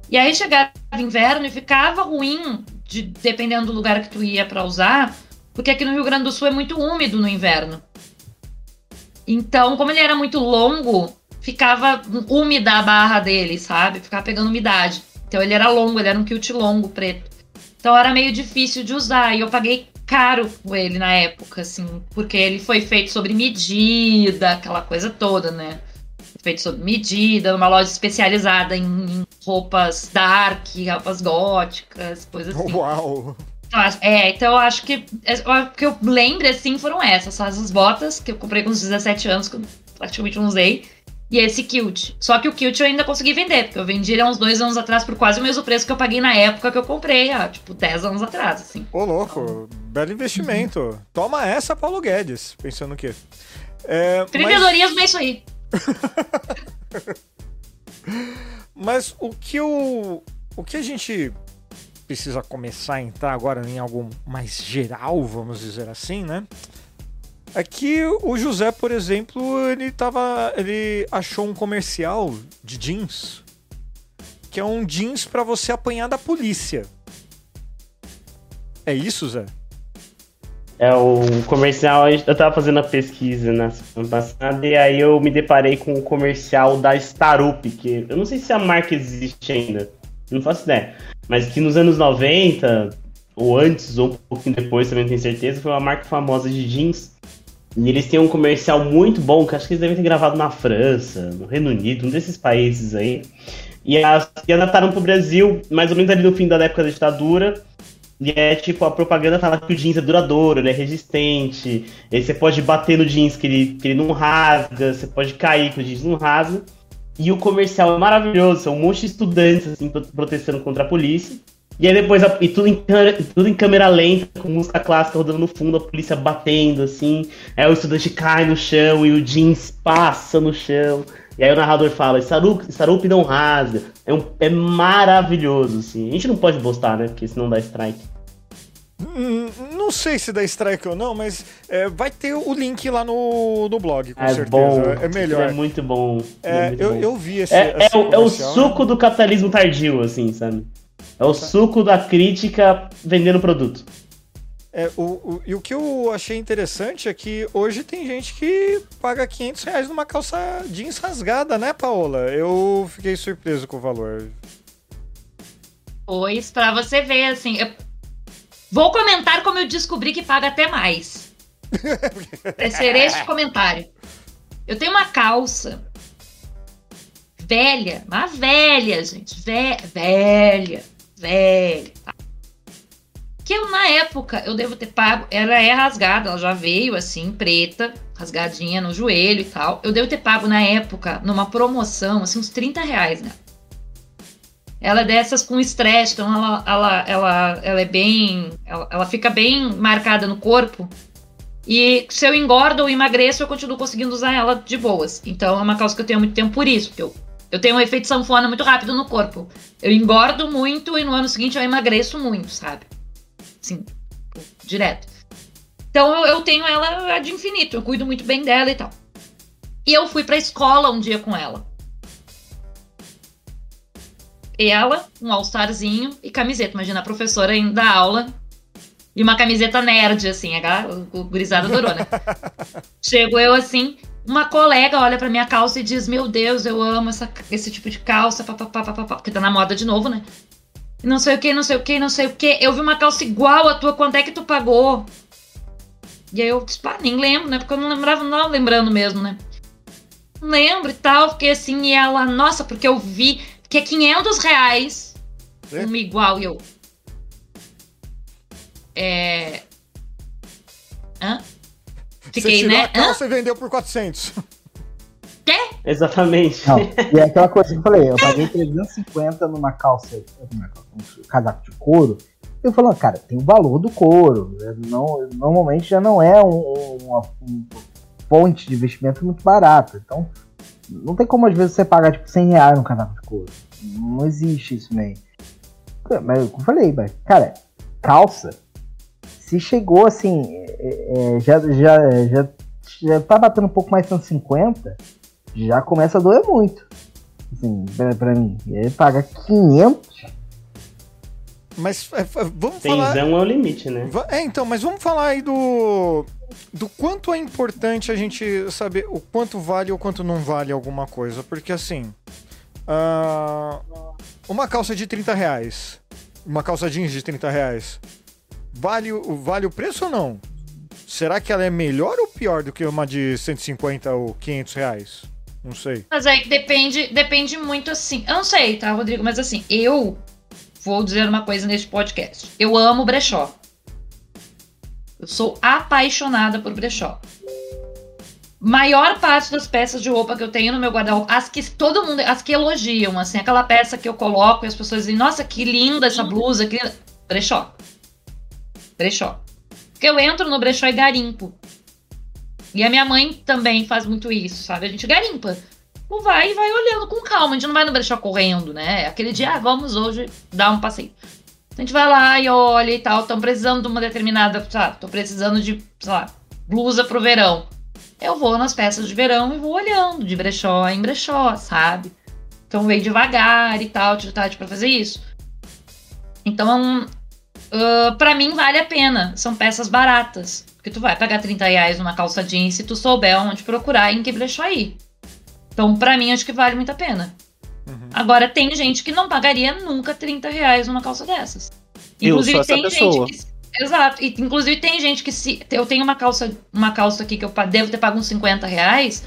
E aí chegava inverno e ficava ruim, de, dependendo do lugar que tu ia para usar, porque aqui no Rio Grande do Sul é muito úmido no inverno. Então, como ele era muito longo, ficava úmida a barra dele, sabe? Ficava pegando umidade. Então ele era longo, ele era um kilt longo, preto. Então era meio difícil de usar. E eu paguei caro com ele na época, assim, porque ele foi feito sobre medida, aquela coisa toda, né? Feito sob medida, numa loja especializada em, em roupas dark, roupas góticas, coisas assim.
Uau!
Então, é, então eu acho que é, o que eu lembro, assim, foram essas. Essas botas que eu comprei com uns 17 anos, que eu praticamente não usei. E esse kilt. Só que o kilt eu ainda consegui vender, porque eu vendi ele há uns dois anos atrás por quase o mesmo preço que eu paguei na época que eu comprei, há, tipo, 10 anos atrás, assim.
Ô, louco, belo investimento. Uhum. Toma essa, Paulo Guedes, pensando o quê? É,
mas... é isso aí. [LAUGHS]
mas o que o, o que a gente precisa começar a entrar agora em algo mais geral, vamos dizer assim, né? É que o José, por exemplo, ele tava. ele achou um comercial de jeans. Que é um jeans para você apanhar da polícia. É isso, Zé?
É o comercial, eu tava fazendo a pesquisa na semana passada e aí eu me deparei com o comercial da Starup, que eu não sei se a marca existe ainda, não faço ideia, mas que nos anos 90, ou antes, ou um pouquinho depois, também não tenho certeza, foi uma marca famosa de jeans e eles têm um comercial muito bom, que acho que eles devem ter gravado na França, no Reino Unido, um desses países aí. E, as, e adaptaram pro Brasil, mais ou menos ali no fim da época da ditadura. E é tipo, a propaganda fala que o jeans é duradouro, ele é resistente. E você pode bater no jeans que ele, que ele não rasga, você pode cair que o jeans não rasga. E o comercial é maravilhoso, são um monte de estudantes assim, protestando contra a polícia. E aí depois, e tudo em, tudo em câmera lenta, com música clássica rodando no fundo, a polícia batendo, assim. Aí o estudante cai no chão e o jeans passa no chão. E aí o narrador fala, Sarup, não rasga. É, um, é maravilhoso, assim. A gente não pode postar, né? Porque senão dá strike.
Hum, não sei se dá strike ou não, mas é, vai ter o link lá no, no blog, com
é
certeza.
Bom.
É melhor.
É muito bom.
É,
é muito
eu,
bom.
eu vi esse.
É,
esse
é, o, é o suco do capitalismo tardio, assim, sabe? É o suco da crítica vendendo produto.
É, o, o, e o que eu achei interessante é que hoje tem gente que paga 500 reais numa calça jeans rasgada, né, Paola? Eu fiquei surpreso com o valor.
depois pra você ver, assim. eu- Vou comentar como eu descobri que paga até mais. [LAUGHS] Vai ser este comentário. Eu tenho uma calça velha, uma velha, gente. Ve velha, velha. tá? Que eu, na época, eu devo ter pago. Ela é rasgada, ela já veio assim, preta, rasgadinha no joelho e tal. Eu devo ter pago na época, numa promoção, assim, uns 30 reais, né? Ela é dessas com estresse, então ela, ela, ela, ela é bem. Ela, ela fica bem marcada no corpo. E se eu engordo ou emagreço, eu continuo conseguindo usar ela de boas. Então é uma calça que eu tenho muito tempo por isso, porque eu, eu tenho um efeito sanfona muito rápido no corpo. Eu engordo muito e no ano seguinte eu emagreço muito, sabe? Assim, direto. Então eu, eu tenho ela de infinito, eu cuido muito bem dela e tal. E eu fui pra escola um dia com ela. Ela, um all-starzinho e camiseta. Imagina a professora indo dar aula e uma camiseta nerd, assim. A gurizada adorou, né? [LAUGHS] Chego eu assim, uma colega olha pra minha calça e diz: Meu Deus, eu amo essa, esse tipo de calça, papapá, papapá, porque tá na moda de novo, né? Não sei o que, não sei o que, não sei o que. Eu vi uma calça igual a tua, quanto é que tu pagou? E aí eu disse, pá, nem lembro, né? Porque eu não lembrava, não lembrando mesmo, né? Não lembro e tal, fiquei assim, e ela, nossa, porque eu vi que é 500 reais
É?
uma igual e eu. É. Hã?
Você
Fiquei,
tirou
né?
a calça e vendeu por 400.
Exatamente.
Não, e é aquela coisa que eu falei, eu paguei 350 numa calça, numa calça, um casaco de couro. Eu falando, cara, tem o valor do couro. né? Não, normalmente já não é um- uma, fonte de investimento muito barata. Então, não tem como às vezes você pagar tipo 100 reais num casaco de couro. Não existe isso meio. Mas como eu falei, mas, cara, calça, se chegou assim, é, é, já, já, já, já tá batendo um pouco mais de 150, já começa a doer muito. Assim, pra, pra mim. Ele paga 500.
Mas é, f- vamos falar.
Tenzão é o limite, né?
É, então, mas vamos falar aí do. Do quanto é importante a gente saber o quanto vale ou quanto não vale alguma coisa. Porque assim. ah, uma calça de 30 reais. Uma calça jeans de 30 reais. Vale, o- vale o preço ou não? Será que ela é melhor ou pior do que uma de 150 ou 500 reais? Não sei.
Mas é que depende, depende muito assim. Eu não sei, tá, Rodrigo? Mas assim, eu vou dizer uma coisa neste podcast. Eu amo brechó. Eu sou apaixonada por brechó. Maior parte das peças de roupa que eu tenho no meu guarda-roupa, as que todo mundo, as que elogiam, assim, aquela peça que eu coloco e as pessoas dizem, nossa, que linda essa blusa, que linda. Brechó. Brechó. Porque eu entro no brechó e garimpo. E a minha mãe também faz muito isso, sabe? A gente garimpa. Ou vai e vai olhando com calma. A gente não vai no brechó correndo, né? Aquele dia, ah, vamos hoje dar um passeio. A gente vai lá e olha e tal. Estão precisando de uma determinada. Sabe? Tô precisando de, sei lá, blusa pro verão. Eu vou nas peças de verão e vou olhando, de brechó em brechó, sabe? Então vem devagar e tal, tive tarde pra fazer isso. Então, uh, para mim vale a pena. São peças baratas. Porque tu vai pagar 30 reais numa calça jeans se tu souber onde procurar e em que brechó ir. Então, pra mim, acho que vale muito a pena.
Uhum.
Agora, tem gente que não pagaria nunca 30 reais numa calça dessas.
Eu sou essa
tem
pessoa.
gente que. Exato. E, inclusive, tem gente que se. Eu tenho uma calça, uma calça aqui que eu devo ter pago uns 50 reais.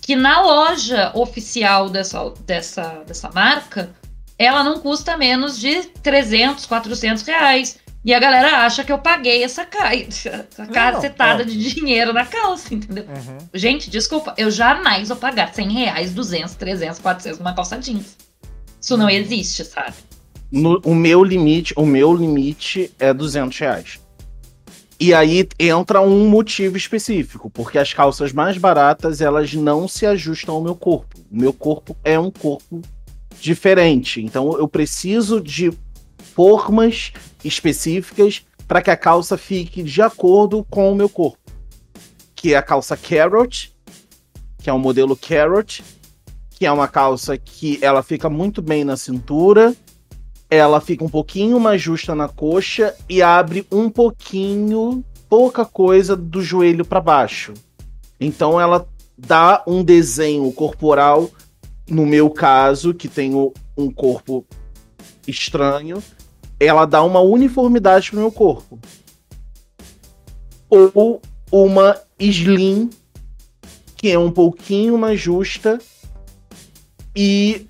Que na loja oficial dessa, dessa, dessa marca, ela não custa menos de 300, 400 reais. E a galera acha que eu paguei essa, ca... essa cacetada de dinheiro na calça, entendeu?
Uhum.
Gente, desculpa, eu jamais vou pagar 100 reais, 200, 300, 400 numa calça jeans. Isso não existe, sabe?
No- o meu limite, o meu limite é 200 reais. E aí entra um motivo específico, porque as calças mais baratas elas não se ajustam ao meu corpo. O meu corpo é um corpo diferente, então eu preciso de formas específicas para que a calça fique de acordo com o meu corpo. Que é a calça carrot, que é o modelo carrot, que é uma calça que ela fica muito bem na cintura, ela fica um pouquinho mais justa na coxa e abre um pouquinho, pouca coisa do joelho para baixo. Então ela dá um desenho corporal, no meu caso, que tenho um corpo estranho, ela dá uma uniformidade pro meu corpo. Ou uma slim, que é um pouquinho mais justa e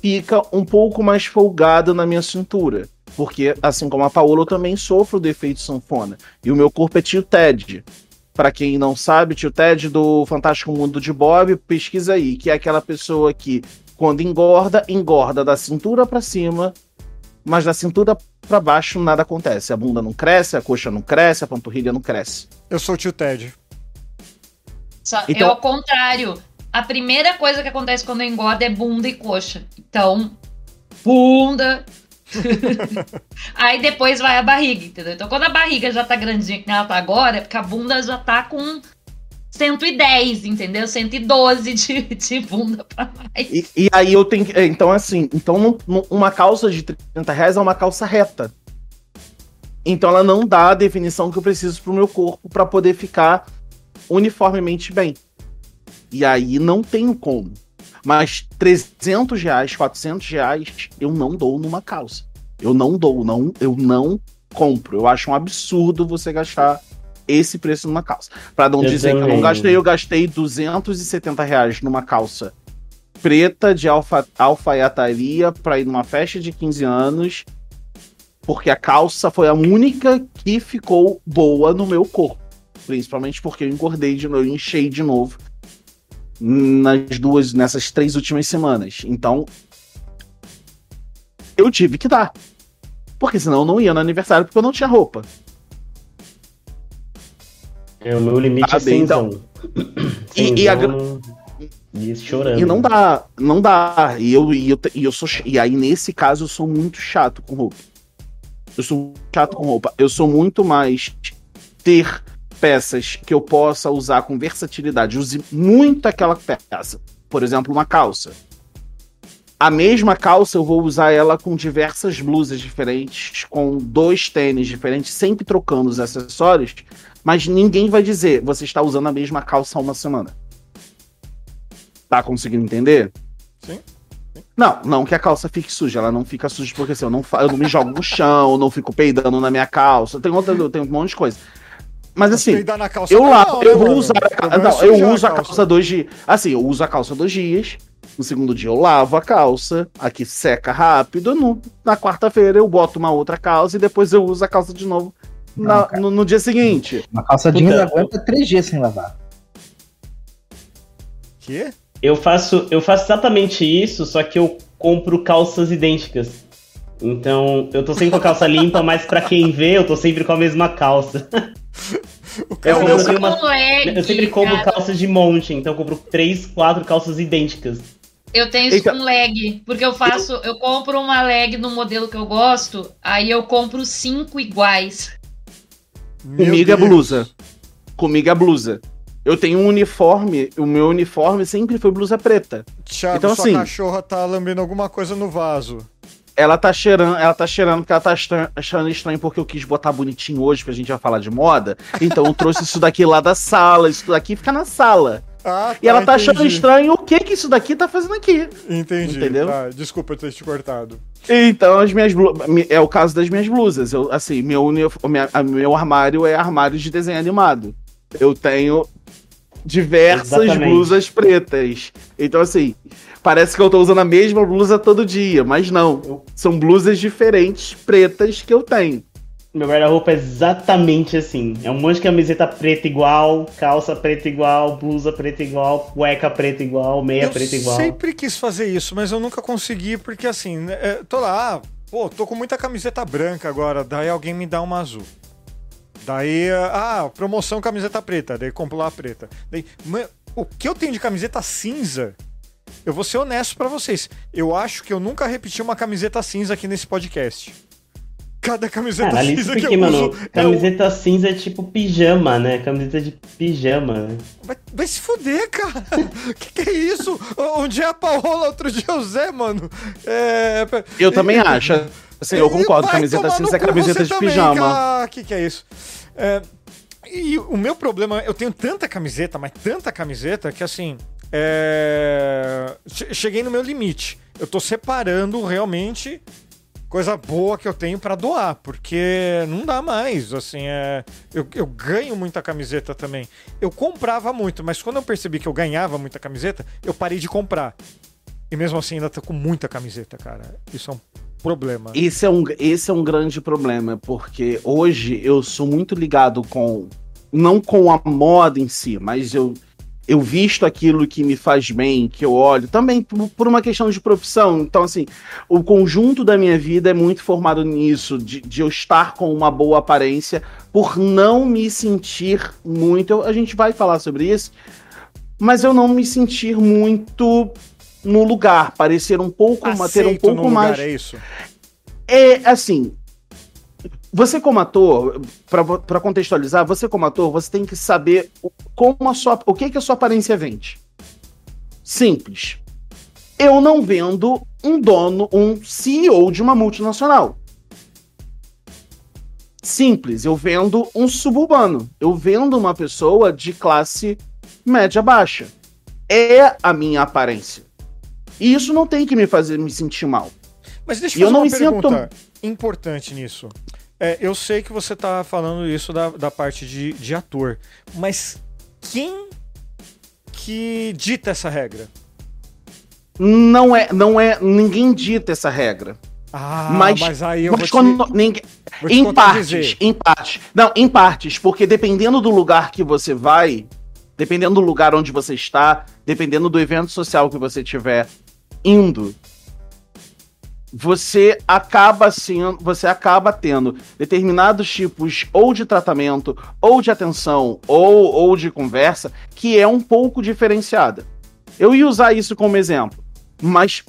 fica um pouco mais folgada na minha cintura. Porque, assim como a Paola, eu também sofro do efeito sanfona. E o meu corpo é tio Ted. Para quem não sabe, tio Ted do Fantástico Mundo de Bob, pesquisa aí, que é aquela pessoa que, quando engorda, engorda da cintura para cima, mas da cintura para baixo nada acontece. A bunda não cresce, a coxa não cresce, a panturrilha não cresce.
Eu sou o tio Ted.
Só,
Então-
Eu, ao contrário, a primeira coisa que acontece quando eu engordo é bunda e coxa. Então, bunda. [LAUGHS] Aí depois vai a barriga, entendeu? Então, quando a barriga já tá grandinha, que ela tá agora, é porque a bunda já tá com 110, entendeu? 112 de, de bunda pra mais.
E, e aí eu tenho que. é, Então, assim, então uma calça de 30 reais é uma calça reta. Então ela não dá a definição que eu preciso pro meu corpo para poder ficar uniformemente bem. E aí não tenho como. Mas 300 reais, 400 reais, eu não dou numa calça. Eu não dou, não, eu não compro. Eu acho um absurdo você gastar esse preço numa calça. Pra não
Eu
dizer que eu não
também.
gastei, eu gastei 270 reais numa calça preta de alfa, alfaiataria pra ir numa festa de 15 anos, porque a calça foi a única que ficou boa no meu corpo. Principalmente porque eu engordei de novo, eu enchei de novo nas duas, nessas três últimas semanas. Então, eu tive que dar. Porque senão eu não ia no aniversário porque eu não tinha roupa.
É, o meu limite
Tá
é
bem,
cenzão.
E- e a
E chorando.
E não dá, não dá. E eu, e eu, e eu sou. E aí, nesse caso, eu sou muito chato com roupa. Eu sou chato com roupa. Eu sou muito mais ter peças que eu possa usar com versatilidade. Use muito aquela peça. Por exemplo, uma calça. A mesma calça eu vou usar ela com diversas blusas diferentes, com dois tênis diferentes, sempre trocando os acessórios, mas ninguém vai dizer você está usando a mesma calça há uma semana. Tá conseguindo entender?
Sim.
Não, não que a calça fique suja, ela não fica suja porque assim, eu não, eu não me jogo no chão, eu não fico peidando na minha calça, tem outra, tem um monte de coisa. Mas assim,
calça
eu
né,
eu vou
mano?
usar a calça. Não, eu uso a calça dois dias. Assim, eu uso a calça dois dias. No segundo dia eu lavo a calça, aqui seca rápido. No, na quarta-feira eu boto uma outra calça e depois eu uso a calça de novo na-
Não,
no, no dia seguinte.
Uma calça jeans
Puta.
aguenta três dias sem lavar.
Quê?
Eu faço, eu faço exatamente isso, só que eu compro calças idênticas. Então, eu tô sempre com a calça limpa, mas pra quem vê, eu tô sempre com a mesma calça. [LAUGHS] [LAUGHS] Eu
Eu
Eu sempre compro calças de monte, então eu compro três, quatro calças idênticas.
Eu tenho isso
Então-
com leg, porque eu faço, eu compro uma leg no modelo que eu gosto, aí eu compro cinco iguais.
Comigo é blusa. Comigo é blusa. Eu tenho um uniforme, o meu uniforme sempre foi blusa preta.
Thiago,
Então,
sua
assim-
cachorra tá lambendo alguma coisa no vaso.
Ela tá cheirando, ela tá cheirando porque ela tá achando estranho porque eu quis botar bonitinho hoje, porque a gente vai falar de moda. Então eu trouxe isso daqui lá da sala, isso daqui fica na sala.
Ah,
E ela tá achando
entendi.
estranho o que que isso daqui tá fazendo aqui.
Entendi.
Entendeu?
Tá, desculpa ter te cortado.
Então as minhas blusas, é o caso das minhas blusas. Eu, assim, meu, minha- meu armário é armário de desenho animado. Eu tenho diversas
Exatamente.
blusas pretas. Então assim, parece que eu tô usando a mesma blusa todo dia, mas não. São blusas diferentes pretas que eu tenho.
Meu guarda-roupa é exatamente assim. É um monte de camiseta preta igual, calça preta igual, blusa preta igual, cueca preta igual, meia
eu
preta igual.
sempre quis fazer isso, mas eu nunca consegui, porque assim, né, é, tô lá, ah, pô, tô com muita camiseta branca agora, daí alguém me dá uma azul. Daí, ah, promoção camiseta preta, daí compro lá a preta. Daí, o que eu tenho de camiseta cinza, eu vou ser honesto pra vocês, eu acho que eu nunca repeti uma camiseta cinza aqui nesse podcast. Cada camiseta
Cara, ali
cinza que
porque,
eu
mano,
uso é um-
camiseta cinza é tipo pijama, né? Camiseta de pijama, né?
Vai, vai se fuder, cara! [LAUGHS] que que é isso? Um dia a Paola, outro dia o Zé, mano. É...
Eu também acho. Assim, eu concordo, camiseta cinza é camiseta de
também,
pijama.
cara. que que é isso? É, e o meu problema, eu tenho tanta camiseta, mas tanta camiseta, que assim, é, che- cheguei no meu limite. Eu tô separando realmente coisa boa que eu tenho para doar, porque não dá mais. Assim, é, eu, eu ganho muita camiseta também. Eu comprava muito, mas quando eu percebi que eu ganhava muita camiseta, eu parei de comprar. E mesmo assim ainda tô com muita camiseta, cara. Isso é um problema.
Esse é um, esse é um grande problema, porque hoje eu sou muito ligado com. Não com a moda em si, mas eu eu visto aquilo que me faz bem, que eu olho, também por uma questão de profissão. Então, assim, o conjunto da minha vida é muito formado nisso, de, de eu estar com uma boa aparência, por não me sentir muito. a gente vai falar sobre isso, mas eu não me sentir muito no lugar, parecer um pouco,
Aceito
ter um pouco
lugar,
mais.
É isso.
É assim, você como ator, para contextualizar, você como ator, você tem que saber como a sua, o que que a sua aparência vende. Simples. Eu não vendo um dono, um CEO de uma multinacional. Simples, eu vendo um suburbano. Eu vendo uma pessoa de classe média baixa. É a minha aparência. E isso não tem que me fazer me sentir mal.
Mas deixa eu
eu
fazer
não
uma
me sinto-
pergunta importante nisso. É, eu sei que você tá falando isso da, da parte de, de ator, mas quem que dita essa regra?
Não é, não é, ninguém dita essa regra.
Ah, mas,
Mas-
aí eu
Mas
vou te,
quando ninguém,
vou te
em partes, em partes. Não, em partes, porque dependendo do lugar que você vai, dependendo do lugar onde você está, dependendo do evento social que você estiver indo, você acaba sendo, você acaba tendo determinados tipos ou de tratamento, ou de atenção, ou, ou de conversa que é um pouco diferenciada. Eu ia usar isso como exemplo, mas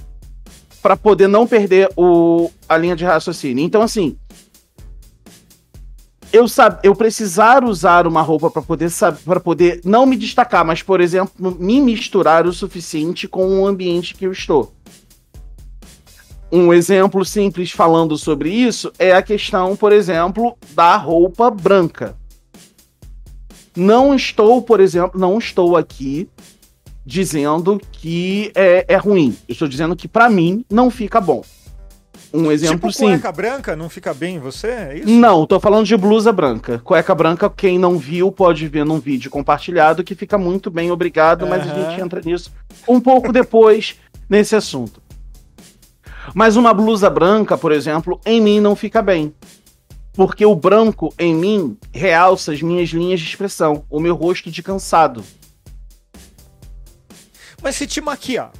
para poder não perder o, a linha de raciocínio. Então, assim, eu sab, eu precisar usar uma roupa para poder para poder não me destacar, mas por exemplo, me misturar o suficiente com o ambiente que eu estou. Um exemplo simples falando sobre isso é a questão, por exemplo, da roupa branca. Não estou, por exemplo, não estou aqui dizendo que é, é ruim. Eu estou dizendo que para mim não fica bom. Um exemplo
tipo,
simples.
cueca branca não fica bem em você? É isso?
Não, tô falando de blusa branca. Cueca branca, quem não viu pode ver num vídeo compartilhado que fica muito bem, obrigado, mas a gente entra nisso um pouco depois nesse assunto. Mas uma blusa branca, por exemplo, em mim não fica bem. Porque o branco em mim realça as minhas linhas de expressão, o meu rosto de cansado.
Mas se te maquiar,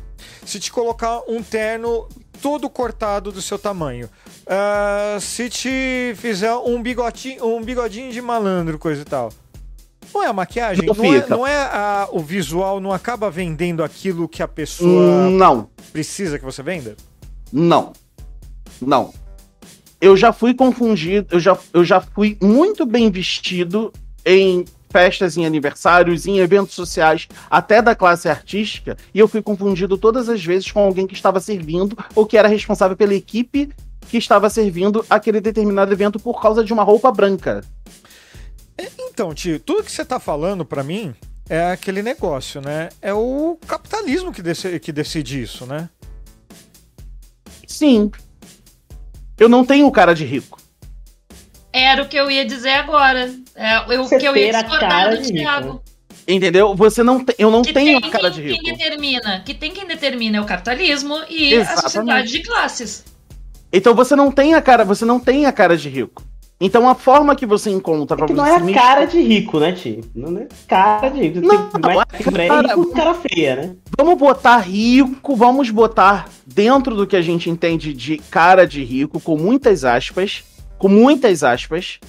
se te colocar um terno todo cortado do seu tamanho, ah, se te fizer um bigodinho, um bigodinho de malandro, coisa e tal. Não é a maquiagem?
Não
Não, é, não é a- o visual, não acaba vendendo aquilo que a pessoa
Não,
precisa que você venda?
Não. Não. Eu já fui confundido, eu já, eu já fui muito bem vestido em festas, em aniversários, em eventos sociais, até da classe artística, e eu fui confundido todas as vezes com alguém que estava servindo ou que era responsável pela equipe que estava servindo aquele determinado evento por causa de uma roupa branca.
Então, tio, tudo que você tá falando pra mim é aquele negócio, né? É o capitalismo que, dece- que decide isso, né?
Sim. Eu não tenho cara de rico.
Era o que eu ia dizer agora. É, eu, o que eu ia
a
discordar
cara
do
de rico,
Thiago.
Entendeu? Você não tem, eu não
Que
tenho
tem
a cara de rico.
quem determina. Que tem quem determina é o capitalismo e a
Exatamente.
sociedade de classes.
Então você não tem a cara, você não tem a cara de rico. Então a forma que você encontra
É que não é a cara de rico, né, Tio? Não é cara de rico.
Não,
Tem mais
é
que é
cara-
rico cara feia, né?
Vamos botar rico, vamos botar dentro do que a gente entende de cara de rico, com muitas aspas, com muitas aspas.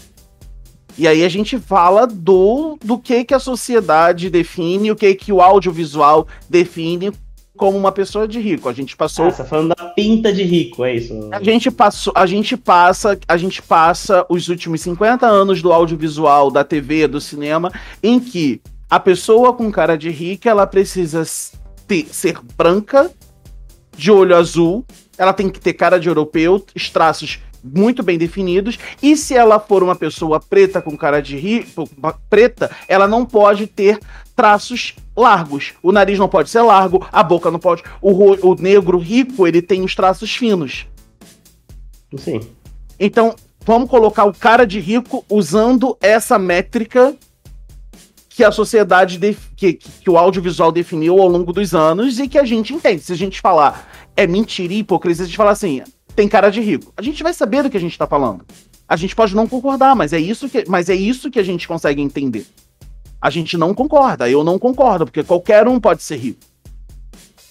E aí a gente fala do, do que que a sociedade define, o que que o audiovisual define como uma pessoa de rico. A gente passou
Ah, você tá falando da pinta de rico, é isso?
A gente passou, a gente passa, a gente passa os últimos 50 anos do audiovisual, da TV, do cinema, em que a pessoa com cara de rica, ela precisa ter, ser branca, de olho azul, ela tem que ter cara de europeu, os traços muito bem definidos, e se ela for uma pessoa preta com cara de rico, preta, ela não pode ter traços largos. O nariz não pode ser largo, a boca não pode. O, o negro rico, ele tem os traços finos.
Sim.
Então, vamos colocar o cara de rico usando essa métrica que a sociedade, que, que o audiovisual definiu ao longo dos anos e que a gente entende. Se a gente falar é mentira e hipocrisia, a gente falar assim, tem cara de rico. A gente vai saber do que a gente tá falando. A gente pode não concordar, mas é isso que, mas é isso que a gente consegue entender. A gente não concorda, eu não concordo, porque qualquer um pode ser rico.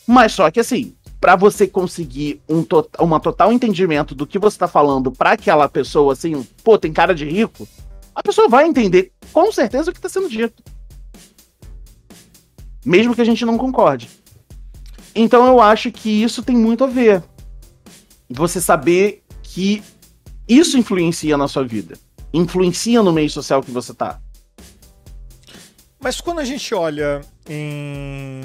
Mas só que assim, para você conseguir um to uma total entendimento do que você tá falando para aquela pessoa, assim, pô, tem cara de rico, a pessoa vai entender com certeza o que tá sendo dito. Mesmo que a gente não concorde. Então eu acho que isso tem muito a ver. Você saber que isso influencia na sua vida. Influencia no meio social que você tá.
Mas quando a gente olha em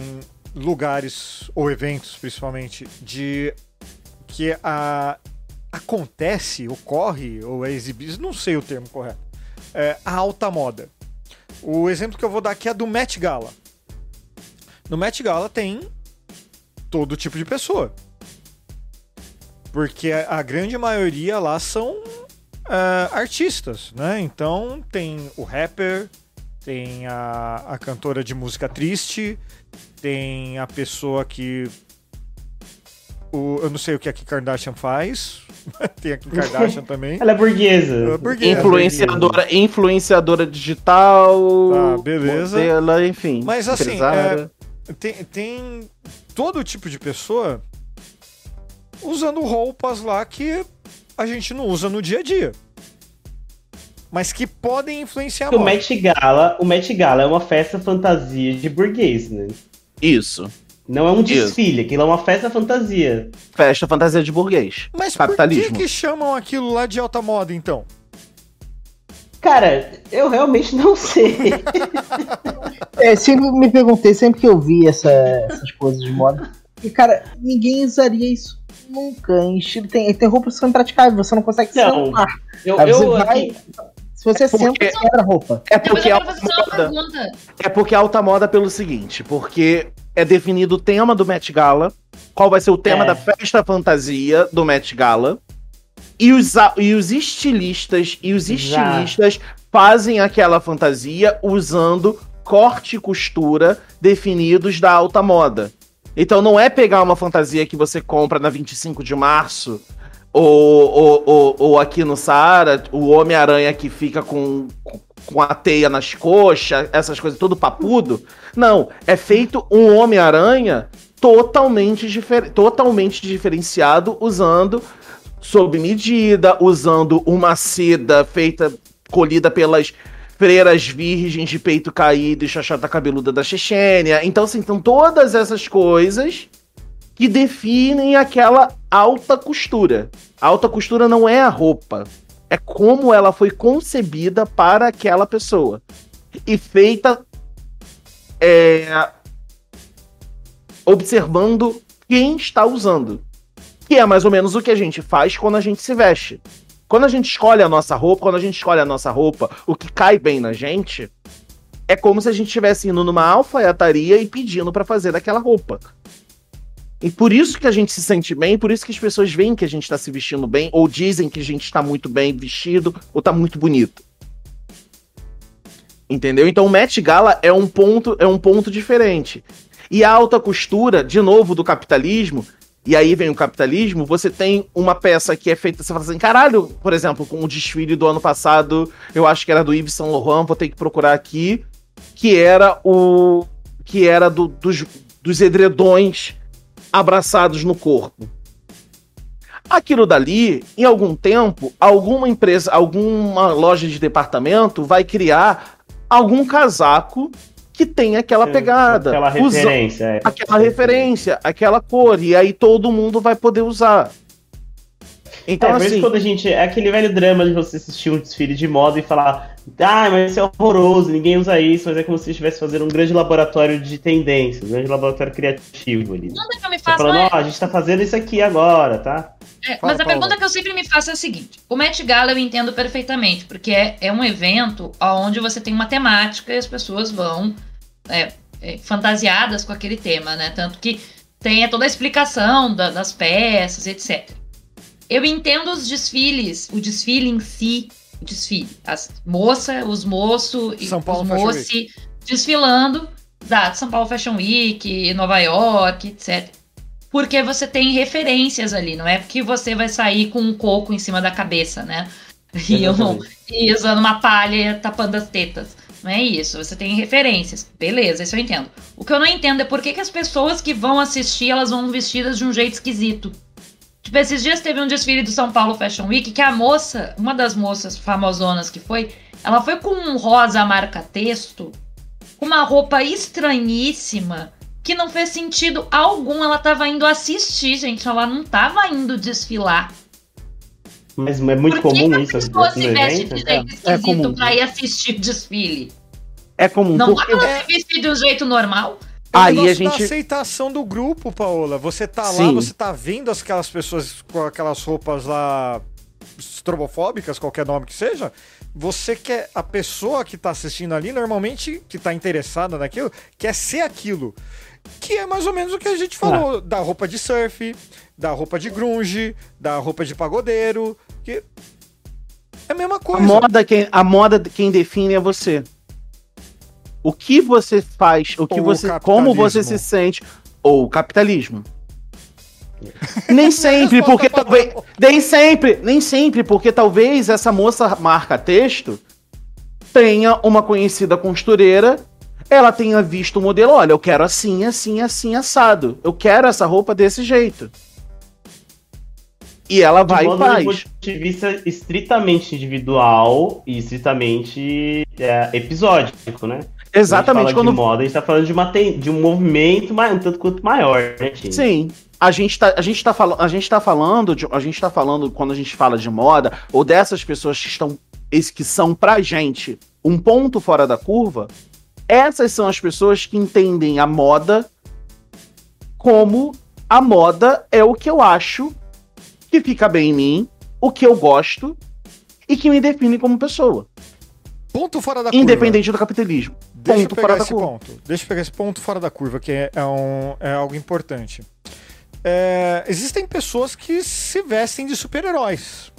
lugares ou eventos, principalmente, de que a, acontece, ocorre ou é exibido, não sei o termo correto, é, a alta moda. O exemplo que eu vou dar aqui é do Met Gala. No Met Gala tem todo tipo de pessoa. Porque a grande maioria lá são é, artistas, né? Então tem o rapper, tem a, a cantora de música triste, tem a pessoa que. O, eu não sei o que a Kim Kardashian faz. [LAUGHS] tem a Kim Kardashian também.
Ela é burguesa.
É burguesa.
Influenciadora, influenciadora digital.
Tá, beleza.
modelo, enfim.
Mas, assim,
empresária.
Tem, tem todo tipo de pessoa usando roupas lá que a gente não usa no dia a dia. Mas que podem influenciar a
O. Met Gala, o Met Gala é uma festa fantasia de burguês, né?
Isso.
Não é um
Isso.
desfile, aquilo é uma festa fantasia.
Festa fantasia de burguês.
Mas por que,
capitalismo.
que chamam aquilo lá de alta moda, então?
Cara, eu realmente não sei. [LAUGHS]
É, sempre me perguntei, sempre que eu vi essa- essas coisas de moda. E, cara, ninguém usaria isso nunca. Em estilo, tem, tem roupas que são impraticáveis, você não consegue
Não,
sentar.
Eu,
Aí você
eu
vai-
aqui,
Se você
porque-
senta, quebra a roupa.
É porque é
quero
alta
fazer só uma
moda.
pergunta.
É porque é alta moda pelo seguinte, porque é definido o tema do Met Gala, qual vai ser o tema
É.
da festa fantasia do Met Gala. E os, e os estilistas e os estilistas fazem aquela fantasia usando corte e costura definidos da alta moda. Então não é pegar uma fantasia que você compra na 25 de março ou, ou, ou, aqui no Saara, o Homem-Aranha que fica com, com a teia nas coxas, essas coisas, tudo papudo. Não, é feito um Homem-Aranha totalmente, difer totalmente diferenciado, usando sob medida, usando uma seda feita, colhida pelas freiras virgens de peito caído e chachata cabeluda da Chechênia. Então, assim, então todas essas coisas que definem aquela alta costura. A alta costura não é a roupa, é como ela foi concebida para aquela pessoa e feita é, observando quem está usando. Que é mais ou menos o que a gente faz quando a gente se veste. Quando a gente escolhe a nossa roupa, quando a gente escolhe a nossa roupa, o que cai bem na gente, é como se a gente estivesse indo numa alfaiataria e pedindo para fazer daquela roupa. E por isso que a gente se sente bem, por isso que as pessoas veem que a gente está se vestindo bem, ou dizem que a gente está muito bem vestido, ou tá muito bonito. Entendeu? Então o Met Gala é um ponto, é um ponto diferente. E a alta costura, de novo, do capitalismo, e aí vem o capitalismo, você tem uma peça que é feita, você fala assim, caralho, por exemplo, com o desfile do ano passado, eu acho que era do Yves Saint Laurent, vou ter que procurar aqui, que era o. que era do- dos, dos edredões abraçados no corpo. Aquilo dali, em algum tempo, alguma empresa, alguma loja de departamento vai criar algum casaco que tem aquela pegada.
Aquela
usa-
referência. é.
aquela referência, aquela cor, e aí todo mundo vai poder usar. Então,
é,
assim,
quando a gente. É aquele velho drama de você assistir um desfile de moda e falar, ah, mas isso é horroroso, ninguém usa isso, mas é como se estivesse fazendo um grande laboratório de tendências, um grande laboratório criativo ali.
A pergunta que eu me
Tá
faço
falando,
é,
ó, a gente tá fazendo isso aqui agora, tá?
é,
Fala,
mas a pergunta que eu sempre me faço é a seguinte: o Met Gala eu entendo perfeitamente, porque é, é um evento onde você tem uma temática e as pessoas vão é, é, fantasiadas com aquele tema, né? Tanto que tem toda a explicação da- das peças, etc. eu entendo os desfiles, o desfile em si, desfile, as moça, os moços e
São Paulo
os moços desfilando, exato, São Paulo Fashion Week, Nova York, etc. Porque você tem referências ali, não é porque você vai sair com um coco em cima da cabeça, né? [LAUGHS] E, um, e usando uma palha tapando as tetas. Não é isso, você tem referências. Beleza, isso eu entendo. O que eu não entendo é por que, que as pessoas que vão assistir, elas vão vestidas de um jeito esquisito. Tipo, esses dias teve um desfile do São Paulo Fashion Week que a moça, uma das moças famosonas que foi, ela foi com um rosa marca-texto, com uma roupa estranhíssima, que não fez sentido algum. Ela tava indo assistir, gente. Ela não tava indo desfilar.
Mas é muito
Por que
comum
que
isso assim,
se
no
veste de jeito
É
esquisito
comum.
pra ir assistir o desfile?
É comum.
Não dá
porque
pra se vestir de um jeito normal?
É
Aí a gente-
da aceitação do grupo, Paola. Você tá lá,
Sim.
você tá vendo aquelas pessoas com aquelas roupas lá estrobofóbicas, qualquer nome que seja. Você quer a pessoa que tá assistindo ali, normalmente que tá interessada naquilo, quer ser aquilo. Que é mais ou menos o que a gente falou, da roupa de surf, da roupa de grunge, da roupa de pagodeiro, que é a mesma
A
coisa.
moda, quem, a moda quem define é você. O que você faz, o que
Ou o
você, como você se sente, ou o capitalismo. [LAUGHS] Nem sempre, porque
padrão.
talvez, nem sempre, nem sempre, porque talvez essa moça marca texto tenha uma conhecida costureira, ela tenha visto o modelo, olha, eu quero assim, assim, assim assado. Eu quero essa roupa desse jeito. E ela vai e faz.
do ponto de vista estritamente individual e estritamente é, episódico, né?
Exatamente,
Quando de moda, a gente tá falando de, uma ten- de um movimento um tanto quanto maior, né, gente?
Sim. A gente, tá, a, gente tá fal a gente tá falando de, a gente tá falando quando a gente fala de moda ou dessas pessoas que estão que são pra gente um ponto fora da curva. Essas são as pessoas que entendem a moda como a moda é o que eu acho que fica bem em mim, o que eu gosto e que me define como pessoa,
Ponto fora da curva.
independente do capitalismo.
Deixa eu
Ponto
pegar
fora da
esse
curva.
ponto. Deixa eu pegar esse ponto fora da curva, que é, é um, é algo importante. É, existem pessoas que se vestem de super-heróis.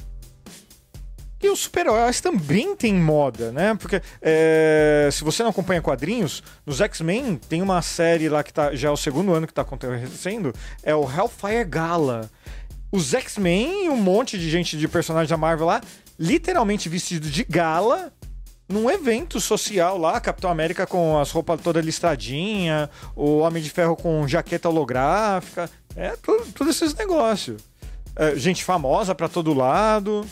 E os super-heróis também têm moda, né? Porque é, se você não acompanha quadrinhos, nos X-Men tem uma série lá que tá, já é o segundo ano que tá acontecendo, é o Hellfire Gala. Os X-Men e um monte de gente de personagem da Marvel lá, literalmente vestido de gala, num evento social lá, Capitão América com as roupas toda listradinha, o Homem de Ferro com jaqueta holográfica, é tudo, tudo esses negócios. É, gente famosa pra todo lado.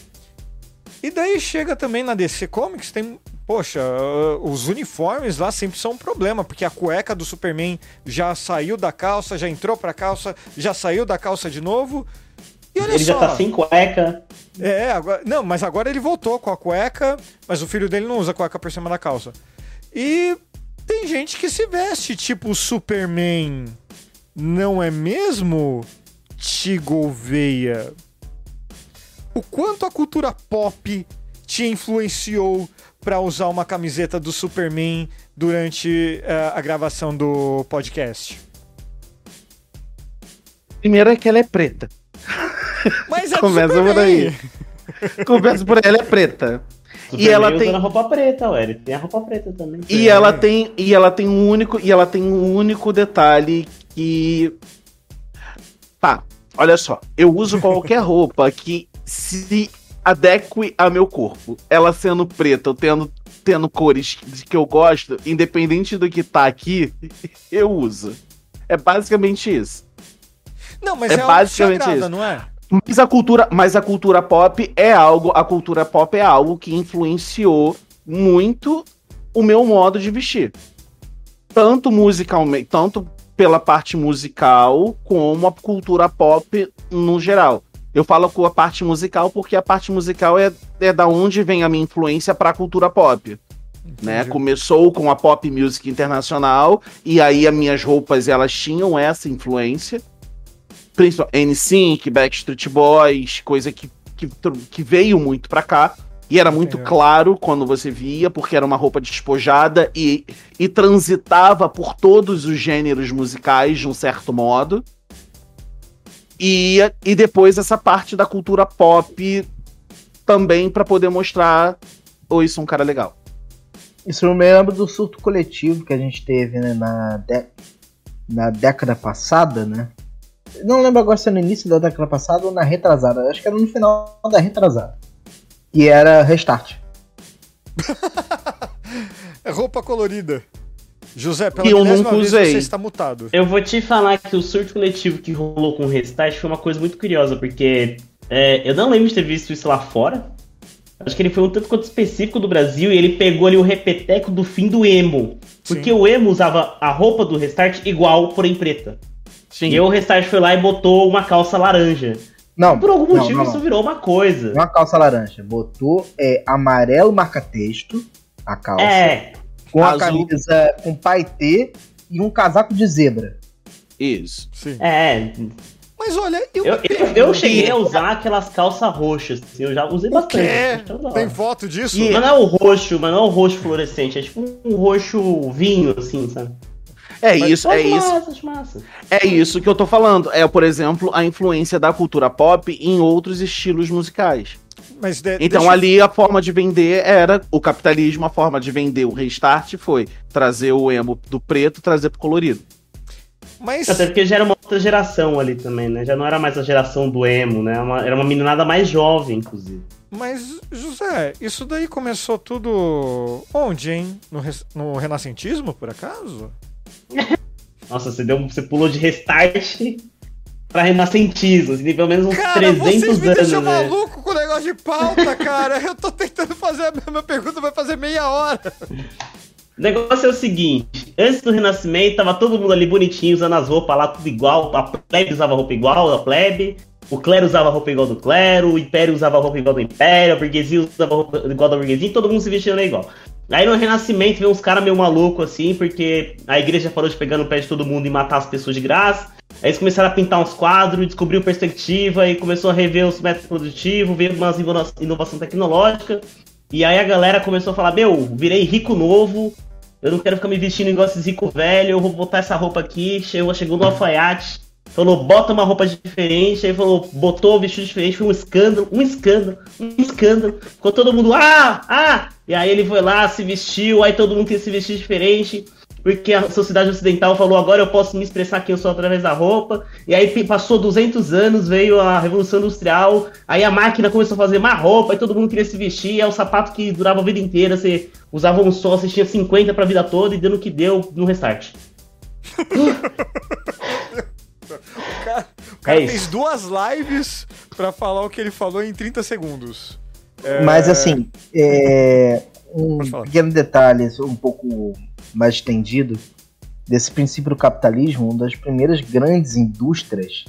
E daí chega também na DC Comics, tem. Poxa, uh, os uniformes lá sempre são um problema, porque a cueca do Superman já saiu da calça, já entrou pra calça, já saiu da calça de novo. E olha
Ele
só.
já tá sem cueca.
É, agora, não, mas agora ele voltou com a cueca, mas o filho dele não usa cueca por cima da calça. E tem gente que se veste tipo Superman, não é mesmo? Tigolveia. O quanto a cultura pop te influenciou pra usar uma camiseta do Superman durante eh, a gravação do podcast?
Primeiro é que ela é preta. [LAUGHS]
Mas é [LAUGHS]
Começa por aí. Conversa por ela é preta.
Superman
E ela tem-
a roupa preta, ué. Ele tem a roupa preta também.
E ela tem e ela tem um único e ela tem um único detalhe que tá, olha só, eu uso qualquer roupa que se adeque a meu corpo. Ela sendo preta, eu tendo tendo cores que eu gosto, independente do que tá aqui, [LAUGHS] eu uso. É basicamente isso.
Não, mas
É
é,
basicamente
agrada,
isso.
não é?
Mas a cultura, mas a cultura pop é algo, a cultura pop é algo que influenciou muito o meu modo de vestir. Tanto musicalmente, tanto pela parte musical, como a cultura pop no geral. Eu falo com a parte musical porque a parte musical é, é da onde vem a minha influência para a cultura pop. Né? Começou com a pop music internacional e aí as minhas roupas elas tinham essa influência. Principalmente NSYNC, Backstreet Boys, coisa que, que, que veio muito pra cá. E era muito
Entendeu.
claro quando você via, porque era uma roupa despojada e, e transitava por todos os gêneros musicais de um certo modo. E, e depois essa parte da cultura pop também pra poder mostrar, oi, sou um cara legal.
Isso eu me lembro do surto coletivo que a gente teve né, na, dé- na década passada, né? Não lembro agora se é no início da década passada ou na retrasada. Acho que era no final da retrasada. E era Restart.
É [LAUGHS] roupa colorida. José, pela
Que eu nunca
vez
usei.
você está mutado.
Eu vou te falar que o surto coletivo que rolou com o Restart foi uma coisa muito curiosa, porque é, eu não lembro de ter visto isso lá fora. Acho que ele foi um tanto quanto específico do Brasil e ele pegou ali o repeteco do fim do emo. Porque
Sim.
o emo usava a roupa do Restart igual, porém preta.
Sim.
E o Restart foi lá e botou uma calça laranja.
Não,
Por algum
não,
motivo
não,
isso
não.
virou uma coisa.
Uma calça laranja. Botou é, amarelo marca-texto, a calça.
É,
com a
Azul.
camisa com paetê e um casaco de zebra.
Isso.
Sim.
é.
Mas olha, eu.
Eu, eu, eu cheguei a usar aquelas calças roxas, assim, eu já usei
O
bastante.
quê?
acho tão da hora.
Tem foto disso?
Mas não é o roxo, mas não é o roxo fluorescente, é tipo um roxo vinho, assim, sabe?
É
Mas
isso, é
acho
isso.
Massa, acho massa.
É isso que eu tô falando. É, por exemplo, a influência da cultura pop em outros estilos musicais.
Mas de-
Então
deixa-
ali a forma de vender era o capitalismo, a forma de vender o restart foi trazer o emo do preto, trazer pro colorido.
Mas.
Até porque já era uma outra geração ali também, né? Já não era mais a geração do emo, né? Uma- era uma meninada mais jovem, inclusive.
Mas, José, isso daí começou tudo. Onde, hein? No, no renascentismo, por acaso?
Nossa, você, deu, você pulou de restart pra renascentismo, assim, pelo menos uns
Cara, vocês
300
me
anos,
deixam
né?
maluco com o negócio de pauta, cara. Eu tô tentando fazer a mesma pergunta, vai fazer meia hora.
O negócio é o seguinte, antes do Renascimento, tava todo mundo ali bonitinho, usando as roupas lá, tudo igual, a plebe usava roupa igual a plebe, o clero usava roupa igual do clero, o império usava roupa igual do império, a burguesia usava roupa igual da burguesia, todo mundo se vestindo igual. Aí no Renascimento veio uns caras meio malucos assim, porque a igreja parou de pegar no pé de todo mundo e matar as pessoas de graça. Aí eles começaram a pintar uns quadros, descobriu perspectiva e começou a rever os métodos produtivos, veio umas inova- inovação tecnológica. E aí a galera começou a falar: Meu, virei rico novo, eu não quero ficar me vestindo igual esses ricos velhos, eu vou botar essa roupa aqui. Chegou, chegou no alfaiate, falou, bota uma roupa diferente, aí falou, botou o vestido diferente, foi um escândalo, um escândalo, um escândalo. Ficou todo mundo, ah, ah! E aí ele foi lá, se vestiu, aí todo mundo queria se vestir diferente. Porque a sociedade ocidental falou, agora eu posso me expressar quem eu sou através da roupa. E aí passou 200 anos, veio a Revolução Industrial, aí a máquina começou a fazer mais roupa, aí todo mundo queria se vestir, é o sapato que durava a vida inteira, você usava um só, você tinha 50 pra vida toda e dando o que deu no restart. [LAUGHS] [LAUGHS]
O cara, o cara
É
fez duas lives pra falar o que ele falou em 30 segundos. É,
Mas assim, é, um pequeno detalhe um pouco mais estendido desse princípio do capitalismo, uma das primeiras grandes indústrias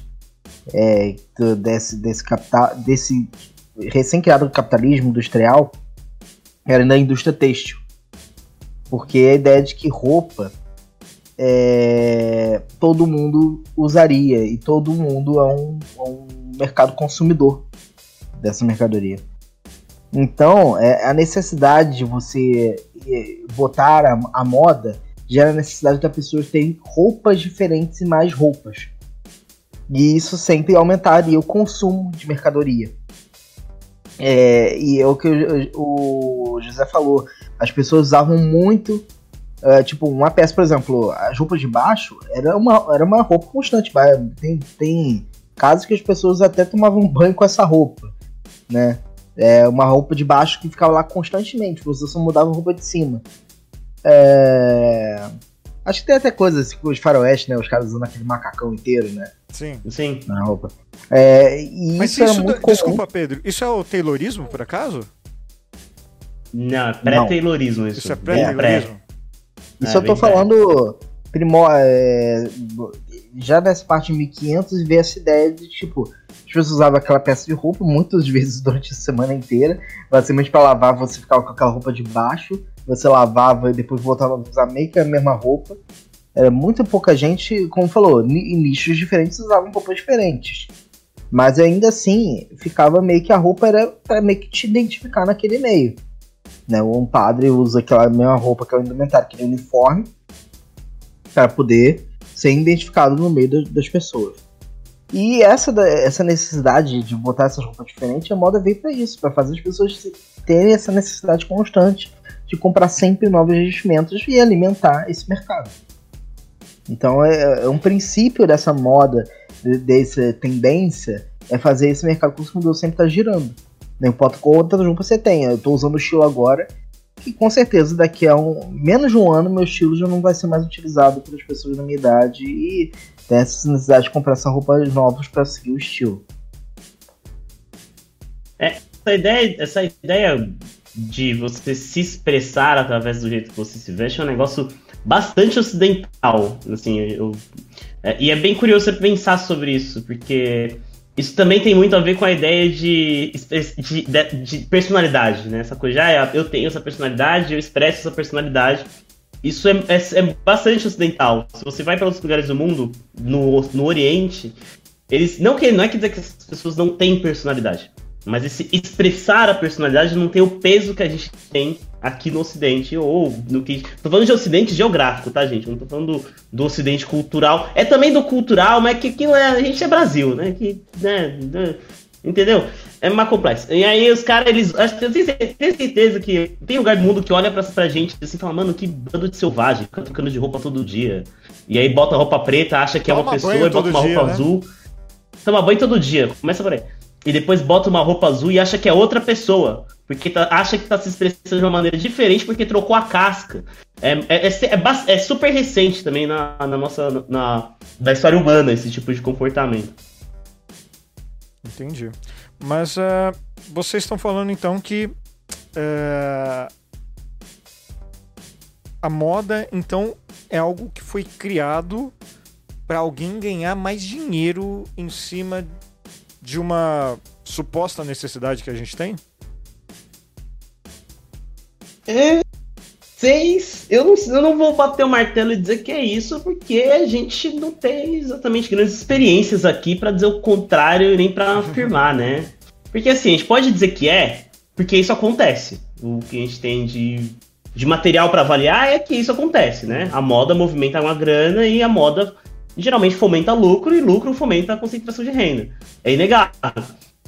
é, desse, desse, capital, desse recém-criado capitalismo industrial era na indústria têxtil. Porque a ideia de que roupa é, todo mundo usaria e todo mundo é um, é um mercado consumidor dessa mercadoria. Então, é, a necessidade de você é, botar a, a moda gera a necessidade da pessoa ter roupas diferentes e mais roupas. E isso sempre aumentaria o consumo de mercadoria. É, e é o que o, o José falou. As pessoas usavam muito. É, tipo, uma peça, por exemplo, as roupas de baixo era uma, era uma roupa constante. Tem, tem casos que as pessoas até tomavam banho com essa roupa, né? É uma roupa de baixo que ficava lá constantemente, você só mudava a roupa de cima. É... Acho que tem até coisas assim, os faroeste, né? Os caras usando aquele macacão inteiro, né?
Sim.
Sim.
Na roupa. É, e
Mas
isso,
isso,
muito
da-
comum.
desculpa, Pedro, isso é o Taylorismo, por acaso?
Não, é pré-taylorismo isso.
Isso é
Bem pré.
pré-Taylorismo?
Isso
É,
eu tô falando primó é, já nessa parte de 1500 vê essa ideia de tipo as pessoas usavam aquela peça de roupa muitas [LAUGHS] vezes durante a semana inteira basicamente para lavar você ficava com aquela roupa de baixo você lavava e depois voltava a usar meio que a mesma roupa. Era muito pouca gente como falou em nichos diferentes usavam roupas diferentes. Mas ainda assim ficava meio que a roupa era para meio que te identificar naquele meio né? Um padre usa aquela mesma roupa, aquele indumentário, aquele uniforme, para poder ser identificado no meio da- das pessoas. E essa, essa necessidade de botar essas roupas diferentes, a moda veio pra isso, pra fazer as pessoas terem essa necessidade constante de comprar sempre novos vestimentos e alimentar esse mercado. Então é, é um princípio dessa moda, de- dessa tendência, é fazer esse mercado consumidor sempre estar girando. Não importa quantas roupas você tenha. Eu tô usando o estilo agora, e com certeza daqui a um, menos de um ano meu estilo já não vai ser mais utilizado pelas pessoas da minha idade e tem essa necessidade de comprar essas roupas novas para seguir o estilo.
Essa ideia, essa ideia de você se expressar através do jeito que você se veste é um negócio bastante ocidental. Assim, eu, é, e é bem curioso você pensar sobre isso, porque isso também tem muito a ver com a ideia de, de, de- de personalidade, né? Essa coisa, ah, eu tenho essa personalidade, eu expresso essa personalidade. Isso é, é- é bastante ocidental. Se você vai para outros lugares do mundo, no, no Oriente, eles. Não, que, não é que dizer que as pessoas não têm personalidade. Mas esse expressar a personalidade não tem o peso que a gente tem aqui no Ocidente, ou no que. Tô falando de Ocidente geográfico, tá, gente? Não tô falando do, do Ocidente cultural. É também do cultural, mas que aquilo é. A gente é Brasil, né? Que, né, né, entendeu? É mais complexo. E aí os caras, eles. Acho que eu tenho cer- tenho certeza que tem lugar do mundo que olha pra, pra gente assim e fala, mano, que bando de selvagem, fica trocando de roupa todo dia. E aí bota roupa preta, acha que é
Toma
uma pessoa e bota uma
dia,
roupa
né?
azul. Toma banho todo dia, começa por aí. E depois bota uma roupa azul e acha que é outra pessoa. Porque tá- acha que tá se expressando de uma maneira diferente porque trocou a casca. É, é, é, é é super recente também na, na nossa. Na, na história humana esse tipo de comportamento.
Entendi. Mas eh, vocês estão falando então que eh, a moda então é algo que foi criado para alguém ganhar mais dinheiro em cima de uma suposta necessidade que a gente tem?
É. Seis. Eu não, eu não vou bater o martelo e dizer que é isso, porque a gente não tem exatamente grandes experiências aqui pra dizer o contrário e nem pra [LAUGHS] afirmar, né? Porque assim, a gente pode dizer que é, porque isso acontece. O que a gente tem de, de material pra avaliar é que isso acontece, né? A moda movimenta uma grana e a moda geralmente fomenta lucro e lucro fomenta a concentração de renda. É inegável.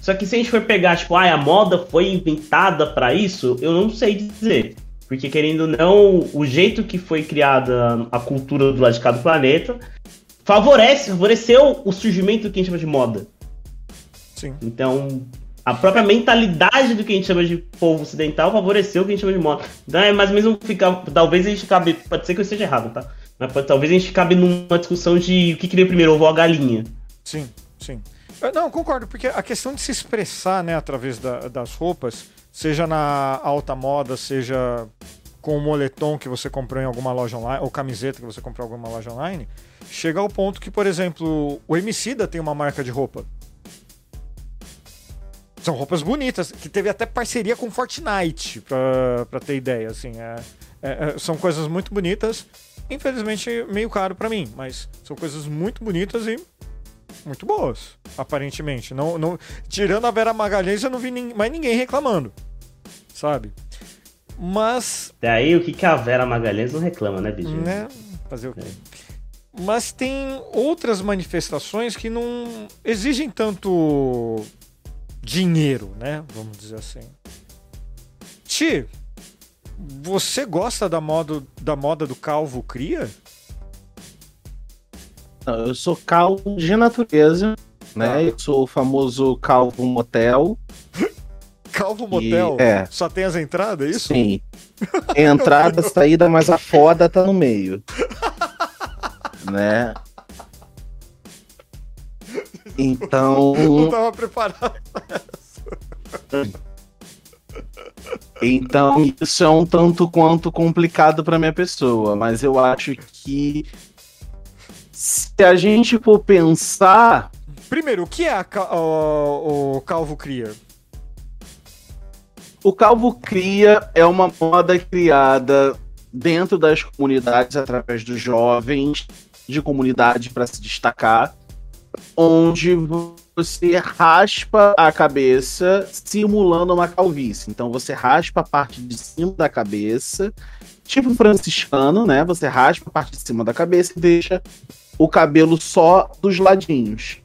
Só que se a gente for pegar, tipo, ah, a moda foi inventada pra isso, eu não sei dizer. Porque, querendo ou não, o jeito que foi criada a cultura do lado de cá do planeta favorece, favoreceu o surgimento do que a gente chama de moda.
Sim.
Então, a própria mentalidade do que a gente chama de povo ocidental favoreceu o que a gente chama de moda. Então, é mais ou menos ficar. Talvez a gente cabe. Pode ser que eu esteja errado, tá? Mas pode- talvez a gente cabe numa discussão de o que queria primeiro, ovo ou a galinha.
Sim, sim. Eu, não, concordo, porque a questão de se expressar né, através da- das roupas, seja na alta moda, seja com o moletom que você comprou em alguma loja online, ou camiseta que você comprou em alguma loja online, chega ao ponto que, por exemplo, o Emicida tem uma marca de roupa. São roupas bonitas, que teve até parceria com Fortnite, pra, pra ter ideia, assim. é- é- é- são coisas muito bonitas, infelizmente meio caro pra mim, mas são coisas muito bonitas e muito boas, aparentemente. Não, não, tirando a Vera Magalhães, eu não vi nin- mais ninguém reclamando, sabe? Mas,
Daí o que, que a Vera Magalhães não reclama, né, BG?
né, fazer o quê? Mas tem outras manifestações que não exigem tanto dinheiro, né? Vamos dizer assim. Ti, você gosta da moda, da moda do calvo cria?
Não, eu sou calvo de natureza, né?
Tá.
Eu sou o famoso calvo motel.
Calvo
E-
motel?
é.
Só tem as entradas, é isso?
Sim. Entrada, [LAUGHS] saída, mas a foda tá no meio. [LAUGHS] Né? Então, [LAUGHS]
Não tava preparado.
então isso é um tanto quanto complicado para minha pessoa, mas eu acho que se a gente for pensar,
Primeiro, o que é a o, o calvo cria?
o calvo cria é uma moda criada dentro das comunidades através dos jovens de comunidade para se destacar, onde você raspa a cabeça simulando uma calvície. Então você raspa a parte de cima da cabeça, tipo franciscano, né? Você raspa a parte de cima da cabeça e deixa o cabelo só dos ladinhos.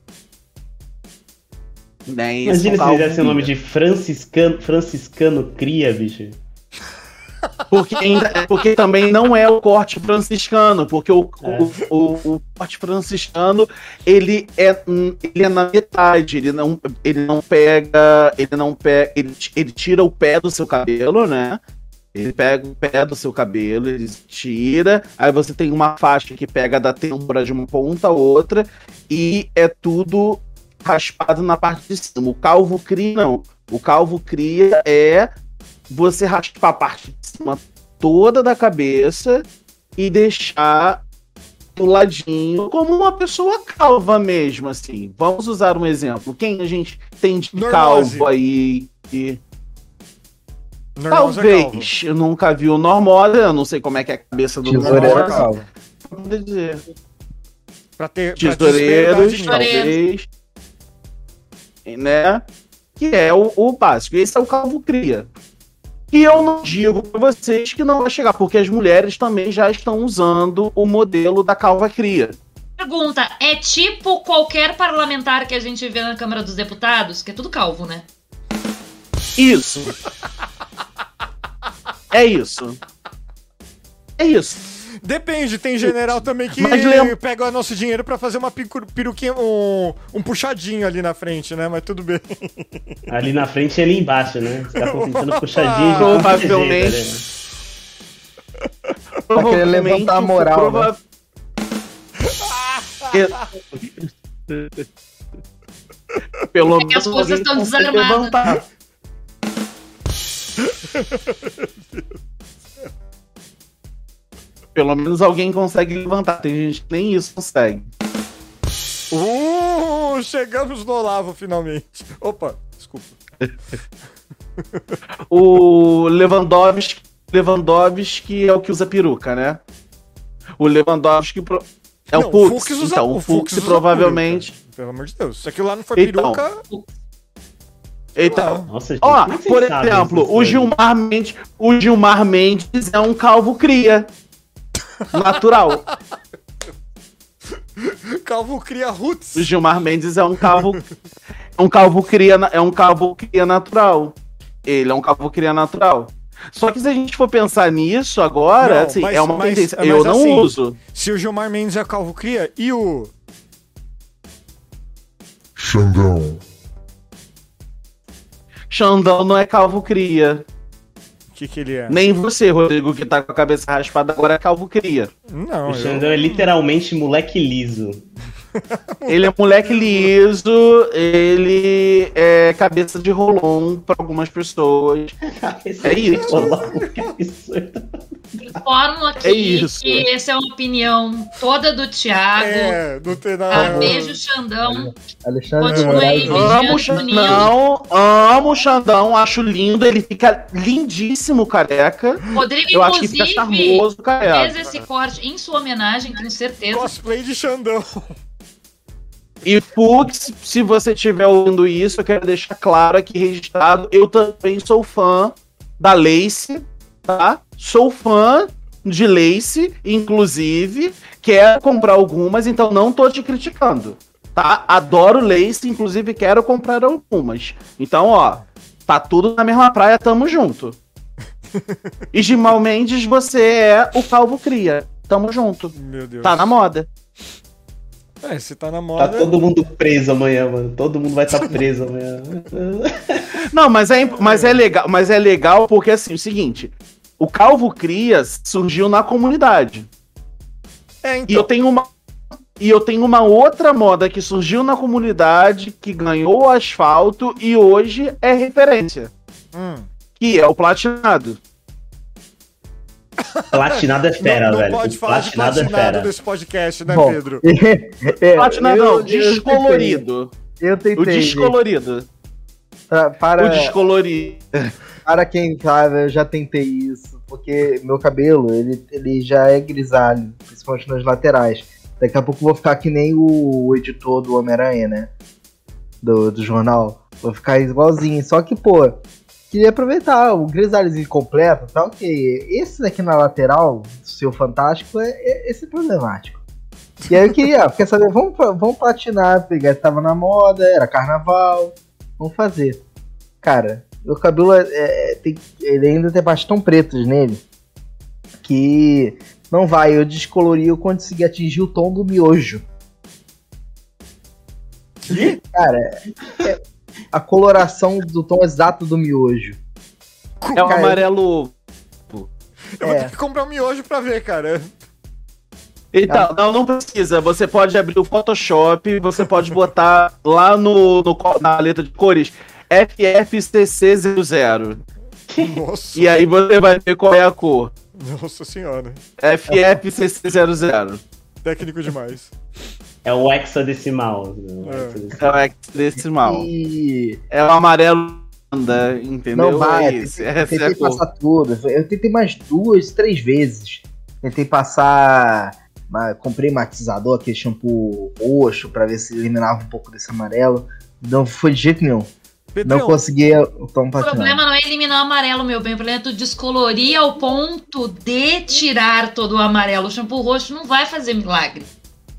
Né?
Imagina
é
se fizesse o nome de Franciscano, Franciscano Cria, bicho.
Porque, ainda- porque também não é o corte franciscano, porque o, o, o- o corte franciscano ele é, hum, ele é na metade, ele não, ele não pega, ele não pega, ele, ele tira o pé do seu cabelo, né? Ele pega o pé do seu cabelo, ele tira, aí você tem uma faixa que pega da têmpora de uma ponta a outra, e é tudo raspado na parte de cima. O calvo cria, não. O calvo cria é você raspar a parte de cima toda da cabeça e deixar do ladinho como uma pessoa calva mesmo, assim. Vamos usar um exemplo. Quem a gente tem de
Normose.
calvo aí? que-
É calvo.
Talvez. Eu nunca vi o Normose, eu não sei como é que é a cabeça do
calvo.
Vamos dizer.
Pra ter pra
Tesoureiros,
ninguém.
talvez. Né? Que é o, o básico. Esse é o calvo cria. E eu não digo pra vocês que não vai chegar, porque as mulheres também já estão usando o modelo da calva cria.
Pergunta: é tipo qualquer parlamentar que a gente vê na Câmara dos Deputados, que é tudo calvo, né?
Isso. [LAUGHS] É isso. É isso.
Depende, tem general também que
lembra-
pega o nosso dinheiro pra fazer uma peruquinha, um, um puxadinho ali na frente, né? Mas tudo bem.
Ali na frente e ali embaixo, né? Os [LAUGHS] caras estão tentando puxadinho de
Provavelmente.
jeito, né?
Pra querer levantar a moral, né?
E- Pelo
É que as
menos
forças estão desarmadas. [LAUGHS]
Pelo menos alguém consegue levantar. Tem gente que nem isso consegue.
Uh, chegamos no Olavo finalmente. Opa, desculpa. [LAUGHS]
O Lewandowski, Lewandowski é o que usa peruca, né? O Lewandowski pro- é
Não,
o Fux.
usa-
então, o Fux,
usa
provavelmente.
peruca, Pelo amor de Deus. Se aquilo lá não for
Então.
peruca.
Então,
Nossa,
ó, por exemplo, o? Gilmar Mendes, o Gilmar Mendes é um calvo cria. Natural. [LAUGHS]
Calvo cria roots.
O Gilmar Mendes é um calvo, é um calvo cria, é um calvo cria natural. Ele é um calvo cria natural. Só que se a gente for pensar nisso agora,
Não,
assim,
mas-
é uma
mas-
tendência.
mas
Eu não
assim,
uso.
Se o Gilmar Mendes é calvo cria, e o.
Xandão.
Xandão não é calvo cria.
O que, que ele é?
Nem você, Rodrigo, que tá com a cabeça raspada agora é calvo cria.
Não,
O
eu...
Xandão é literalmente moleque liso. [LAUGHS]
Ele é moleque liso, ele é cabeça de rolon pra algumas pessoas. [LAUGHS] É isso.
Que absurdo.
Informo aqui
É isso.
que essa é uma opinião toda do Thiago.
É, não tem
Tá?
nada.
Beijo, Xandão.
Alexandre
Continue aí.
Amo Xandão, amo o Xandão, acho lindo, ele fica lindíssimo careca.
Rodrigo,
Eu acho que fica
inclusive,
charmoso
fez
careca.
esse corte em sua homenagem, tenho certeza.
Cosplay de Xandão.
E Fux, se você estiver ouvindo isso, eu quero deixar claro aqui registrado, eu também sou fã da Lace, tá? Sou fã de Lace, inclusive, quero comprar algumas, então não tô te criticando, tá? Adoro Lace, inclusive quero comprar algumas. Então, ó, tá tudo na mesma praia, tamo junto. [LAUGHS] E Gimal Mendes, você é o Calvo Cria. Tamo junto.
Meu Deus.
Tá na moda.
É, se tá na
Tá
moda.
todo mundo preso amanhã, mano. Todo mundo vai estar [LAUGHS] preso amanhã.
Não, mas é, mas é legal, mas é legal porque assim, o seguinte, o Calvo Crias surgiu na comunidade.
É,
E eu
então.
tenho uma e eu tenho uma outra moda que surgiu na comunidade, que ganhou o asfalto e hoje é referência,
Hum.
que é o platinado.
Platinado é fera,
não, não
velho.
pode falar de
Platinado é
platinado
fera.
nesse podcast, né,
Bom,
Pedro? [LAUGHS]
é,
Platinado
eu-
não,
eu
descolorido.
tentei, Eu
O
tentei. gente.
descolorido.
Pra- para,
O descolorido. [LAUGHS]
para quem sabe, eu já tentei isso. Porque meu cabelo, ele, ele já é grisalho, principalmente nas laterais. Daqui a pouco vou ficar que nem o, editor do Homem-Aranha, né? Do, do jornal. Vou ficar igualzinho. Só que, pô, queria aproveitar o grisalhozinho completo, tá ok. Esse daqui na lateral, seu fantástico, é, é- esse é problemático. E aí eu queria, quer saber, vamos, vamos platinar, pegar, tava na moda, era carnaval. vamos fazer. Cara, meu cabelo é, é- tem, ele ainda tem partes tão pretas nele que não vai. Eu descolori eu consegui atingir o tom do miojo.
Que?
Cara, é a coloração do tom exato do miojo.
É o
Cara,
amarelo.
Eu vou
É.
ter que comprar um miojo pra ver, cara.
Então, não, não precisa. Você pode abrir o Photoshop, você pode botar lá no, no na letra de cores FFCC00.
Nossa,
E aí você vai ver qual é a cor.
nossa senhora.
FFCC00.
Técnico demais.
É o hexadecimal. né?
É.
hexadecimal.
É o hexadecimal.
E
É o amarelo, anda, entendeu?
não vai,
é isso.
tentei,
Essa é
tentei passar tudo. Eu tentei mais duas, três vezes. Tentei passar. Comprei matizador, aquele shampoo roxo, pra ver se eliminava um pouco desse amarelo. Não foi de jeito nenhum. Não conseguia o tom
O
patinado.
problema não é eliminar o amarelo, meu bem. O problema é tu descolorir ao ponto de tirar todo o amarelo. O shampoo roxo não vai fazer milagre.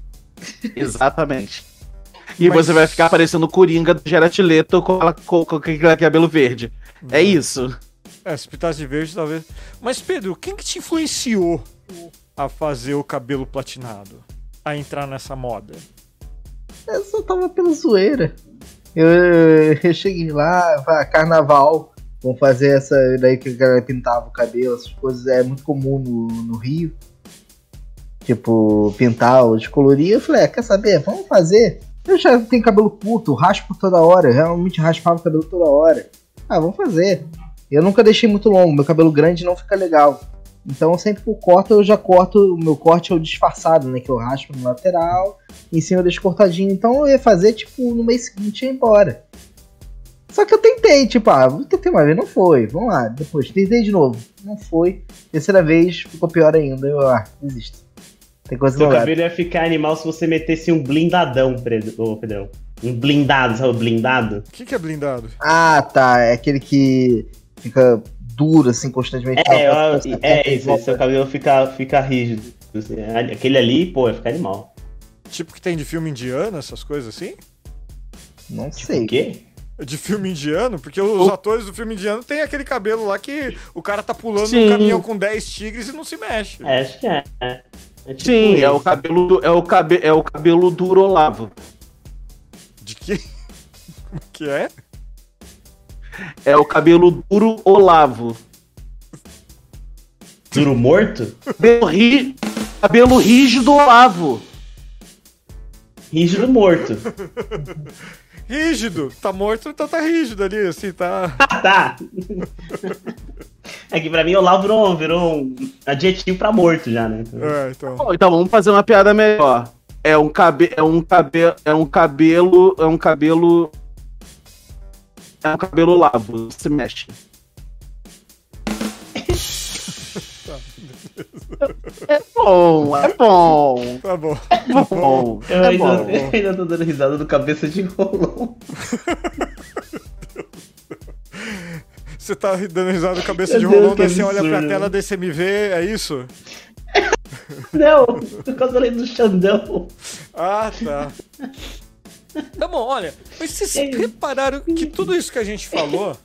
[LAUGHS]
Exatamente. E
Mas-
você vai ficar parecendo o Coringa do Gerard Leto com, aquela- com, com aquele cabelo verde. É isso.
É, se pintasse de verde, talvez. Mas, Pedro, quem que te influenciou a fazer o cabelo platinado? A entrar nessa moda?
Eu só tava pela zoeira. Eu, [LAUGHS] eu cheguei lá, carnaval, vamos fazer essa daí que a galera pintava o cabelo, essas coisas é muito comum no, no Rio. Tipo, pintar ou descolorir. Eu falei, ah, quer saber? Vamos fazer. Eu já tenho cabelo curto, raspo toda hora, eu realmente raspava o cabelo toda hora. Ah, vamos fazer. Eu nunca deixei muito longo, meu cabelo grande não fica legal. Então sempre que eu corto, eu já corto, o meu corte é o disfarçado, né? Que eu raspo no lateral, em cima eu deixo cortadinho. Então eu ia fazer, tipo, no mês seguinte ia embora. Só que eu tentei, tipo, ah, vou tentei uma vez, não foi. Vamos lá, depois tentei de novo. Não foi. Terceira vez ficou pior ainda. Eu, ah, desisto. Tem coisa
Seu cabelo ia ficar animal se você metesse um blindadão, Pedrão. Um blindado, sabe o blindado?
O que, que é blindado?
Ah, tá. É aquele que fica duro, assim, constantemente.
É,
que
é isso, seu cabelo fica, fica rígido. Aquele ali, pô, ia ficar animal.
Tipo que tem de filme indiano, essas coisas assim?
Não
O
sei.
quê?
De filme indiano? Porque os atores do filme indiano tem aquele cabelo lá que o cara tá pulando
Sim.
um caminhão com 10 tigres e não se mexe.
É, acho que é. é. Tipo
Sim, é o cabelo do, é o cabe, é o cabelo duro Olavo.
De que? Como [LAUGHS] que é?
É o cabelo duro Olavo.
Duro morto?
Cabelo, ri, cabelo rígido Olavo.
Rígido morto.
Rígido. Tá morto, então tá rígido ali, assim, tá.
Ah, tá. É que pra mim o Olavo virou, virou um adjetivo pra morto já, né?
É, então.
Bom, então vamos fazer uma piada melhor. É um cabelo, é um cabelo, é um cabelo, é um cabelo, é um cabelo Olavo. Se mexe. É bom, é bom,
Tá bom.
é bom,
Eu,
é
ainda,
bom.
eu [LAUGHS] ainda tô dando risada do cabeça de rolão. [LAUGHS]
Você tá dando risada do cabeça
Meu
de rolão, daí você olha pra tela desse MV, é isso?
Não, [LAUGHS] por causa do Xandão.
Ah, tá. Tá bom, olha, mas vocês
É.
repararam que tudo isso que a gente falou,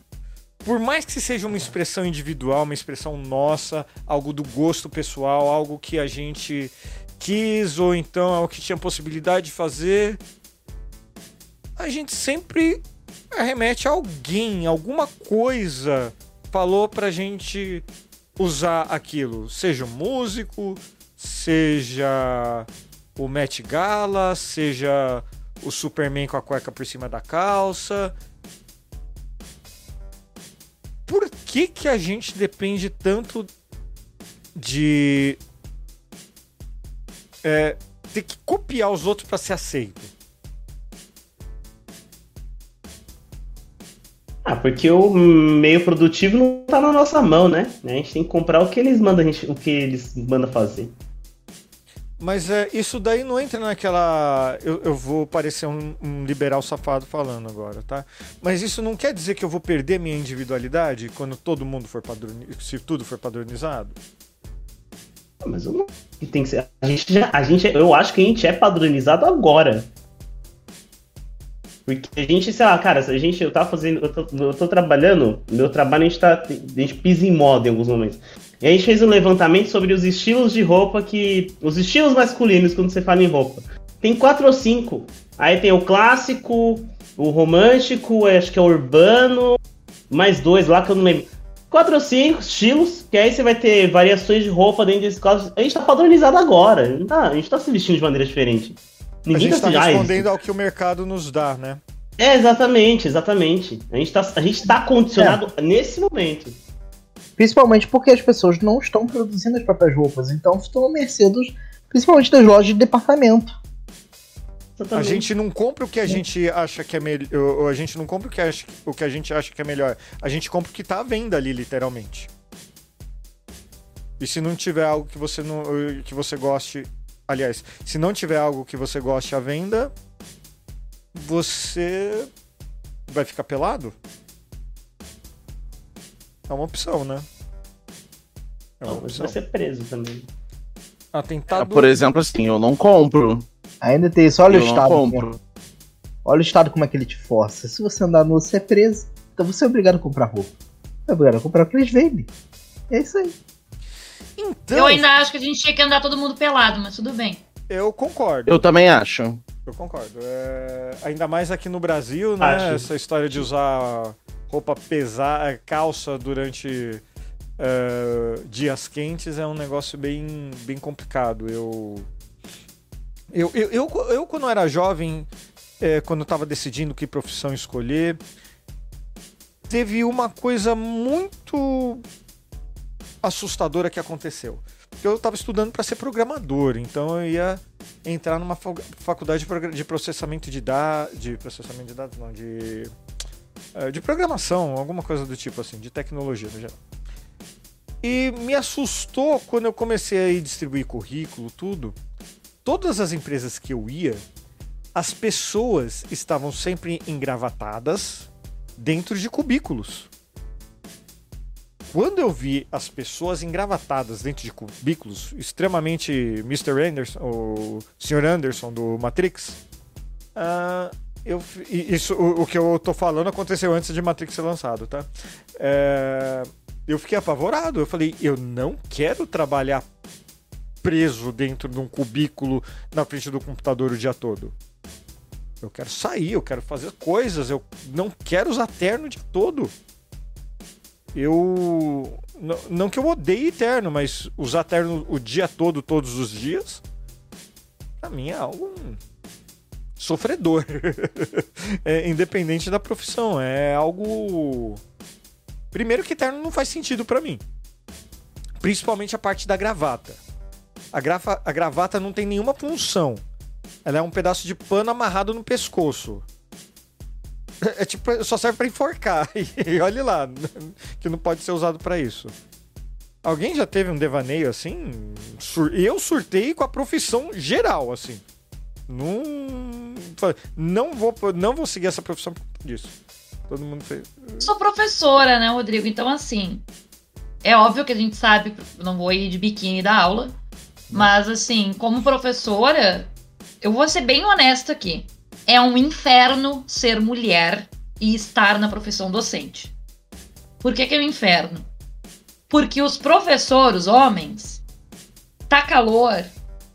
por mais que seja uma expressão individual, uma expressão nossa, algo do gosto pessoal, algo que a gente quis ou então algo que tinha possibilidade de fazer, a gente sempre remete a alguém, alguma coisa falou pra gente usar aquilo, seja um músico, seja o Met Gala, seja o Superman com a cueca por cima da calça. Por que que a gente depende tanto de é, ter que copiar os outros para ser aceito?
Ah, porque o meio produtivo não tá na nossa mão, né? A gente tem que comprar o que eles mandam, gente, o que eles mandam fazer.
Mas é, isso daí não entra naquela. Eu, eu vou parecer um, um liberal safado falando agora, tá? Mas isso não quer dizer que eu vou perder minha individualidade quando todo mundo for padronizado. Se tudo for padronizado?
Mas eu não. Tem que ser. A gente, já, a gente, eu acho que a gente é padronizado agora. Porque a gente, sei lá, cara, a gente, eu tava fazendo, eu tô, eu tô trabalhando, meu trabalho a gente tá, a gente pisa em moda em alguns momentos. E a gente fez um levantamento sobre os estilos de roupa que, os estilos masculinos quando você fala em roupa. Tem quatro ou cinco. Aí tem o clássico, o romântico, acho que é o urbano, mais dois lá que eu não lembro. Quatro ou cinco estilos, que aí você vai ter variações de roupa dentro desses quadros. A gente tá padronizado agora, a gente tá, a gente tá se vestindo de maneira diferente.
a gente tá
"Ah,
respondendo ao que o mercado nos dá, né?
É, exatamente, exatamente. A gente tá, a gente tá condicionado nesse momento.
Principalmente porque as pessoas não estão produzindo as próprias roupas, então estão à mercê dos, principalmente das lojas de departamento.
A
Exatamente.
gente não compra o que a gente acha que é melhor. A gente não compra o que, acha, o que a gente acha que é melhor. A gente compra o que tá à venda ali, literalmente. E se não tiver algo que você não que você goste, aliás, se não tiver algo que você goste à venda, você vai ficar pelado? É uma opção, né? É uma
Não, você
opção.
vai ser preso também.
Atentado.
Por exemplo, assim, eu não compro.
Ainda tem isso, olha
eu
o
não
estado.
compro.
Olha o estado como é que ele te força. Se você andar nu, você é preso. Então você é obrigado a comprar roupa. Você é obrigado a comprar o que eles vendem. É isso aí.
Então,
Eu ainda acho que a gente tinha que andar todo mundo pelado, mas tudo bem.
eu concordo.
Eu também acho.
Eu concordo. É, Ainda mais aqui no Brasil, né?
Acho.
Essa história de usar roupa pesada, calça durante é, dias quentes é um negócio bem, bem complicado. Eu, eu, eu, eu, eu, quando era jovem, é, quando eu tava decidindo que profissão escolher, teve uma coisa muito assustadora que aconteceu. Porque eu estava estudando para ser programador, então eu ia entrar numa fa- faculdade de processamento de dados, de processamento de dados, não, de eh, de programação, alguma coisa do tipo assim, de tecnologia no geral. E me assustou quando eu comecei a ir distribuir currículo, tudo. Todas as empresas que eu ia, as pessoas estavam sempre engravatadas dentro de cubículos. Quando eu vi as pessoas engravatadas dentro de cubículos, extremamente Mr. Anderson, o Sr. Anderson do Matrix, ah, eu, isso, o, o que eu tô falando aconteceu antes de Matrix ser lançado, tá? É, eu fiquei apavorado. Eu falei, eu não quero trabalhar preso dentro de um cubículo na frente do computador o dia todo. Eu quero sair, eu quero fazer coisas, eu não quero usar terno o dia todo. Eu. Não, não que eu odeie terno, mas usar terno o dia todo, todos os dias, pra mim é algo sofredor. [LAUGHS] É, independente da profissão. É algo. Primeiro que terno não faz sentido pra mim. Principalmente a parte da gravata. A, grafa, a gravata não tem nenhuma função. Ela é um pedaço de pano amarrado no pescoço. É tipo, só serve pra enforcar. [LAUGHS] E olhe lá, [LAUGHS] que não pode ser usado pra isso. Alguém já teve um devaneio assim? Eu surtei com a profissão geral, assim. Não, não vou, não vou seguir essa profissão por conta disso. Todo mundo fez.
Sou professora, né, Rodrigo? Então, assim, é óbvio que a gente sabe, não vou ir de biquíni da aula, mas, assim, como professora, eu vou ser bem honesta aqui. É um inferno ser mulher e estar na profissão docente. Por que, que é um inferno? Porque os professores, homens, tá calor,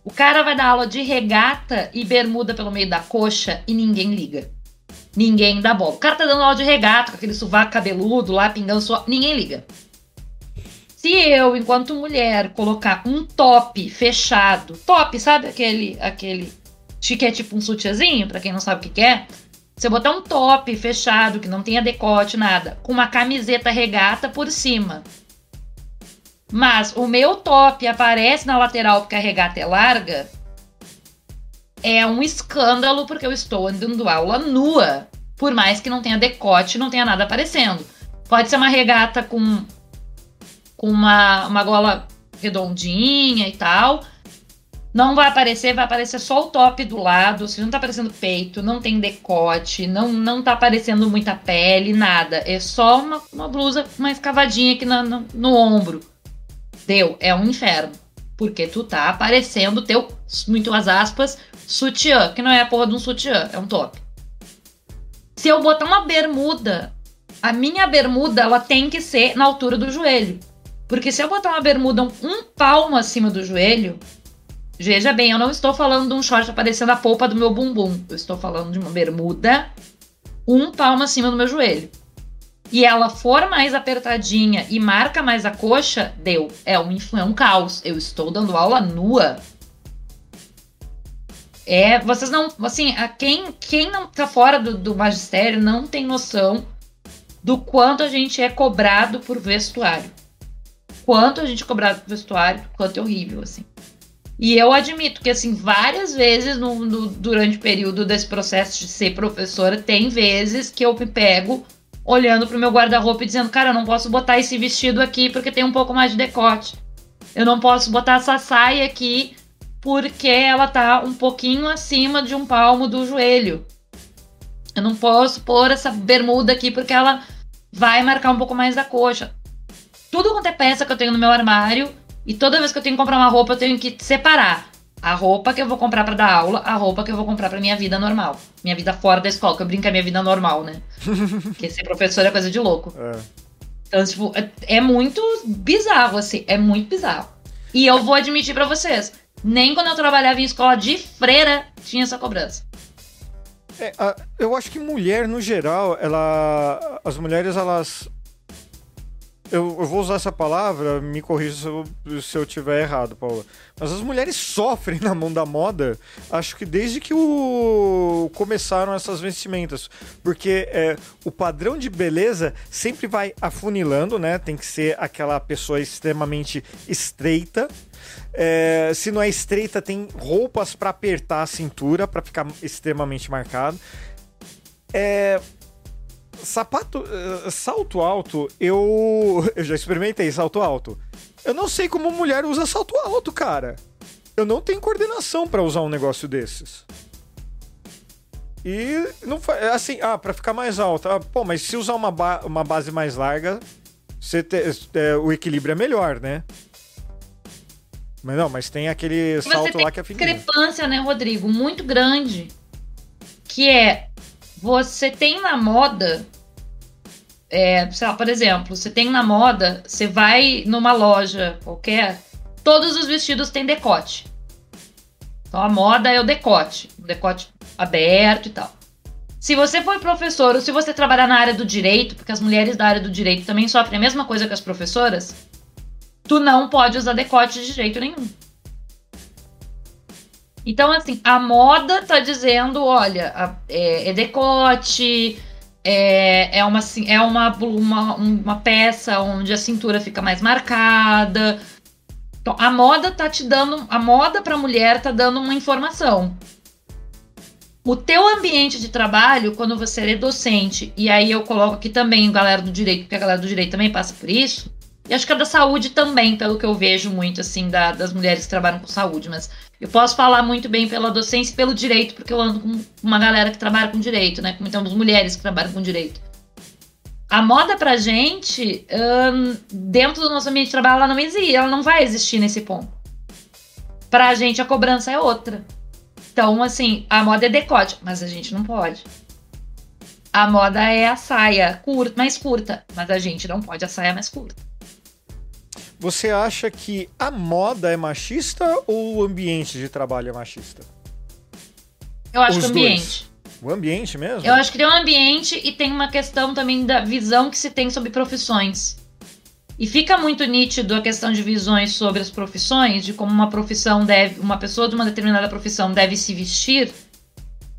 o cara vai dar aula de regata e bermuda pelo meio da coxa e ninguém liga. Ninguém dá bola. O cara tá dando aula de regata com aquele sovaco cabeludo lá, pingando suor. Ninguém liga. Se eu, enquanto mulher, colocar um top fechado, top, sabe aquele, aquele que é tipo um sutiãzinho, pra quem não sabe o que, que é? Se eu botar um top fechado, que não tenha decote, nada, com uma camiseta regata por cima, mas o meu top aparece na lateral porque a regata é larga, é um escândalo porque eu estou dando aula nua, por mais que não tenha decote, não tenha nada aparecendo. Pode ser uma regata com, com uma, uma gola redondinha e tal. Não vai aparecer, vai aparecer só o top do lado, se não tá aparecendo peito, não tem decote, não, não tá aparecendo muita pele, nada. É só uma, uma blusa mais cavadinha aqui no, no ombro. Deu, é um inferno. Porque tu tá aparecendo teu, muito as aspas, sutiã, que não é a porra de um sutiã, é um top. Se eu botar uma bermuda, a minha bermuda ela tem que ser na altura do joelho. Porque se eu botar uma bermuda um palmo acima do joelho, veja bem, eu não estou falando de um short aparecendo a polpa do meu bumbum. Eu estou falando de uma bermuda um palmo acima do meu joelho. E ela for mais apertadinha e marca mais a coxa, deu. É um, é um caos. Eu estou dando aula nua. É, vocês não. Assim, a quem, quem não tá fora do, do magistério não tem noção do quanto a gente é cobrado por vestuário. Quanto a gente é cobrado por vestuário, quanto é horrível, assim. E eu admito que, assim, várias vezes no, no, durante o período desse processo de ser professora, tem vezes que eu me pego olhando pro meu guarda-roupa e dizendo, cara, eu não posso botar esse vestido aqui porque tem um pouco mais de decote. Eu não posso botar essa saia aqui porque ela tá um pouquinho acima de um palmo do joelho. Eu não posso pôr essa bermuda aqui porque ela vai marcar um pouco mais da coxa. Tudo quanto é peça que eu tenho no meu armário, e toda vez que eu tenho que comprar uma roupa, eu tenho que separar a roupa que eu vou comprar para dar aula, a roupa que eu vou comprar para minha vida normal. Minha vida fora da escola, que eu brinco é minha vida normal, né? [LAUGHS] Porque ser professor é coisa de louco. É. Então, tipo, é, é muito bizarro, assim, é muito bizarro. E eu vou admitir para vocês, nem quando eu trabalhava em escola de freira tinha essa cobrança.
É, eu acho que mulher, no geral, ela. As mulheres, elas. Eu, eu vou usar essa palavra, me corrija se eu, se eu tiver errado, Paula. Mas as mulheres sofrem na mão da moda, acho que desde que o, começaram essas vestimentas. Porque é, o padrão de beleza sempre vai afunilando, né? Tem que ser aquela pessoa extremamente estreita é, se não é estreita, tem roupas para apertar a cintura, para ficar extremamente marcado. É, sapato, uh, salto alto, eu, eu já experimentei salto alto. Eu não sei como mulher usa salto alto, cara. Eu não tenho coordenação para usar um negócio desses. E não assim, ah, para ficar mais alto. Ah, pô, mas se usar uma, ba uma base mais larga, você te, é, o equilíbrio é melhor, né? Mas não, mas tem aquele salto lá que é fininho.
discrepância, né, Rodrigo? Muito grande. Que é, você tem na moda, é, sei lá, por exemplo, você tem na moda, você vai numa loja qualquer, todos os vestidos têm decote. Então a moda é o decote, o decote aberto e tal. Se você for professor ou se você trabalhar na área do direito, porque as mulheres da área do direito também sofrem a mesma coisa que as professoras, tu não pode usar decote de jeito nenhum. Então, assim, a moda tá dizendo, olha, é, é decote, é, é, uma, é uma, uma, uma peça onde a cintura fica mais marcada. Então, a moda tá te dando, a moda pra mulher tá dando uma informação. O teu ambiente de trabalho, quando você é docente, e aí eu coloco aqui também a galera do direito, porque a galera do direito também passa por isso, e acho que a da saúde também, pelo que eu vejo muito, assim, da, das mulheres que trabalham com saúde. Mas eu posso falar muito bem pela docência e pelo direito, porque eu ando com uma galera que trabalha com direito, né? Então, mulheres que trabalham com direito. A moda pra gente, dentro do nosso ambiente de trabalho, ela não existe, ela não vai existir nesse ponto. Pra gente, a cobrança é outra. Então, assim, a moda é decote, mas a gente não pode. A moda é a saia curta, mais curta, mas a gente não pode a saia mais curta.
Você acha que a moda é machista ou o ambiente de trabalho é machista?
Eu acho Os que o ambiente.
Dois. O ambiente mesmo?
Eu acho que tem um ambiente e tem uma questão também da visão que se tem sobre profissões. E fica muito nítido a questão de visões sobre as profissões, de como uma profissão deve, uma pessoa de uma determinada profissão deve se vestir.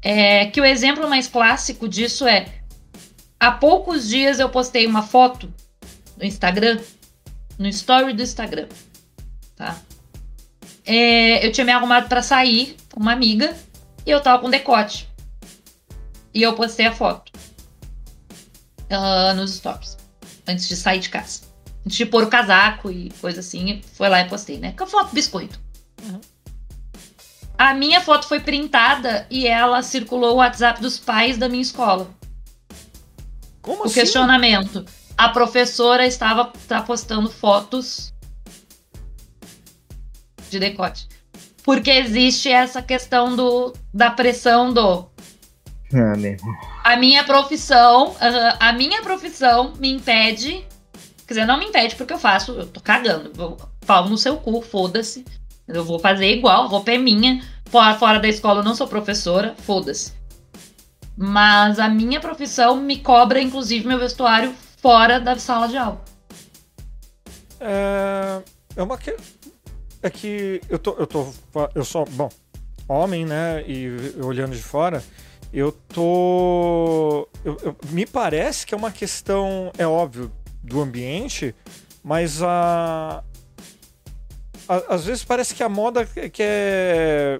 É, que o exemplo mais clássico disso é: há poucos dias eu postei uma foto no Instagram no story do Instagram, tá? É, eu tinha me arrumado para sair com uma amiga e eu tava com decote. E eu postei a foto uh, nos stories, antes de sair de casa. Antes de pôr o casaco e coisa assim, foi lá e postei, né? Com a foto biscoito. Uhum. A minha foto foi printada e ela circulou o WhatsApp dos pais da minha escola.
Como
o
assim?
O questionamento a professora estava tá postando fotos de decote. Porque existe essa questão do, da pressão do.
Ah,
A minha profissão, a minha profissão me impede. Quer dizer, não me impede porque eu faço, eu tô cagando. Eu pau no seu cu, foda-se. Eu vou fazer igual, roupa é minha. Fora da escola eu não sou professora, foda-se. Mas a minha profissão me cobra, inclusive, meu vestuário fora da sala de aula.
É, é uma que é que eu tô eu tô eu sou bom homem, né? E olhando de fora, eu tô eu- eu- me parece que é uma questão é óbvio do ambiente, mas a, a- às vezes parece que a moda quer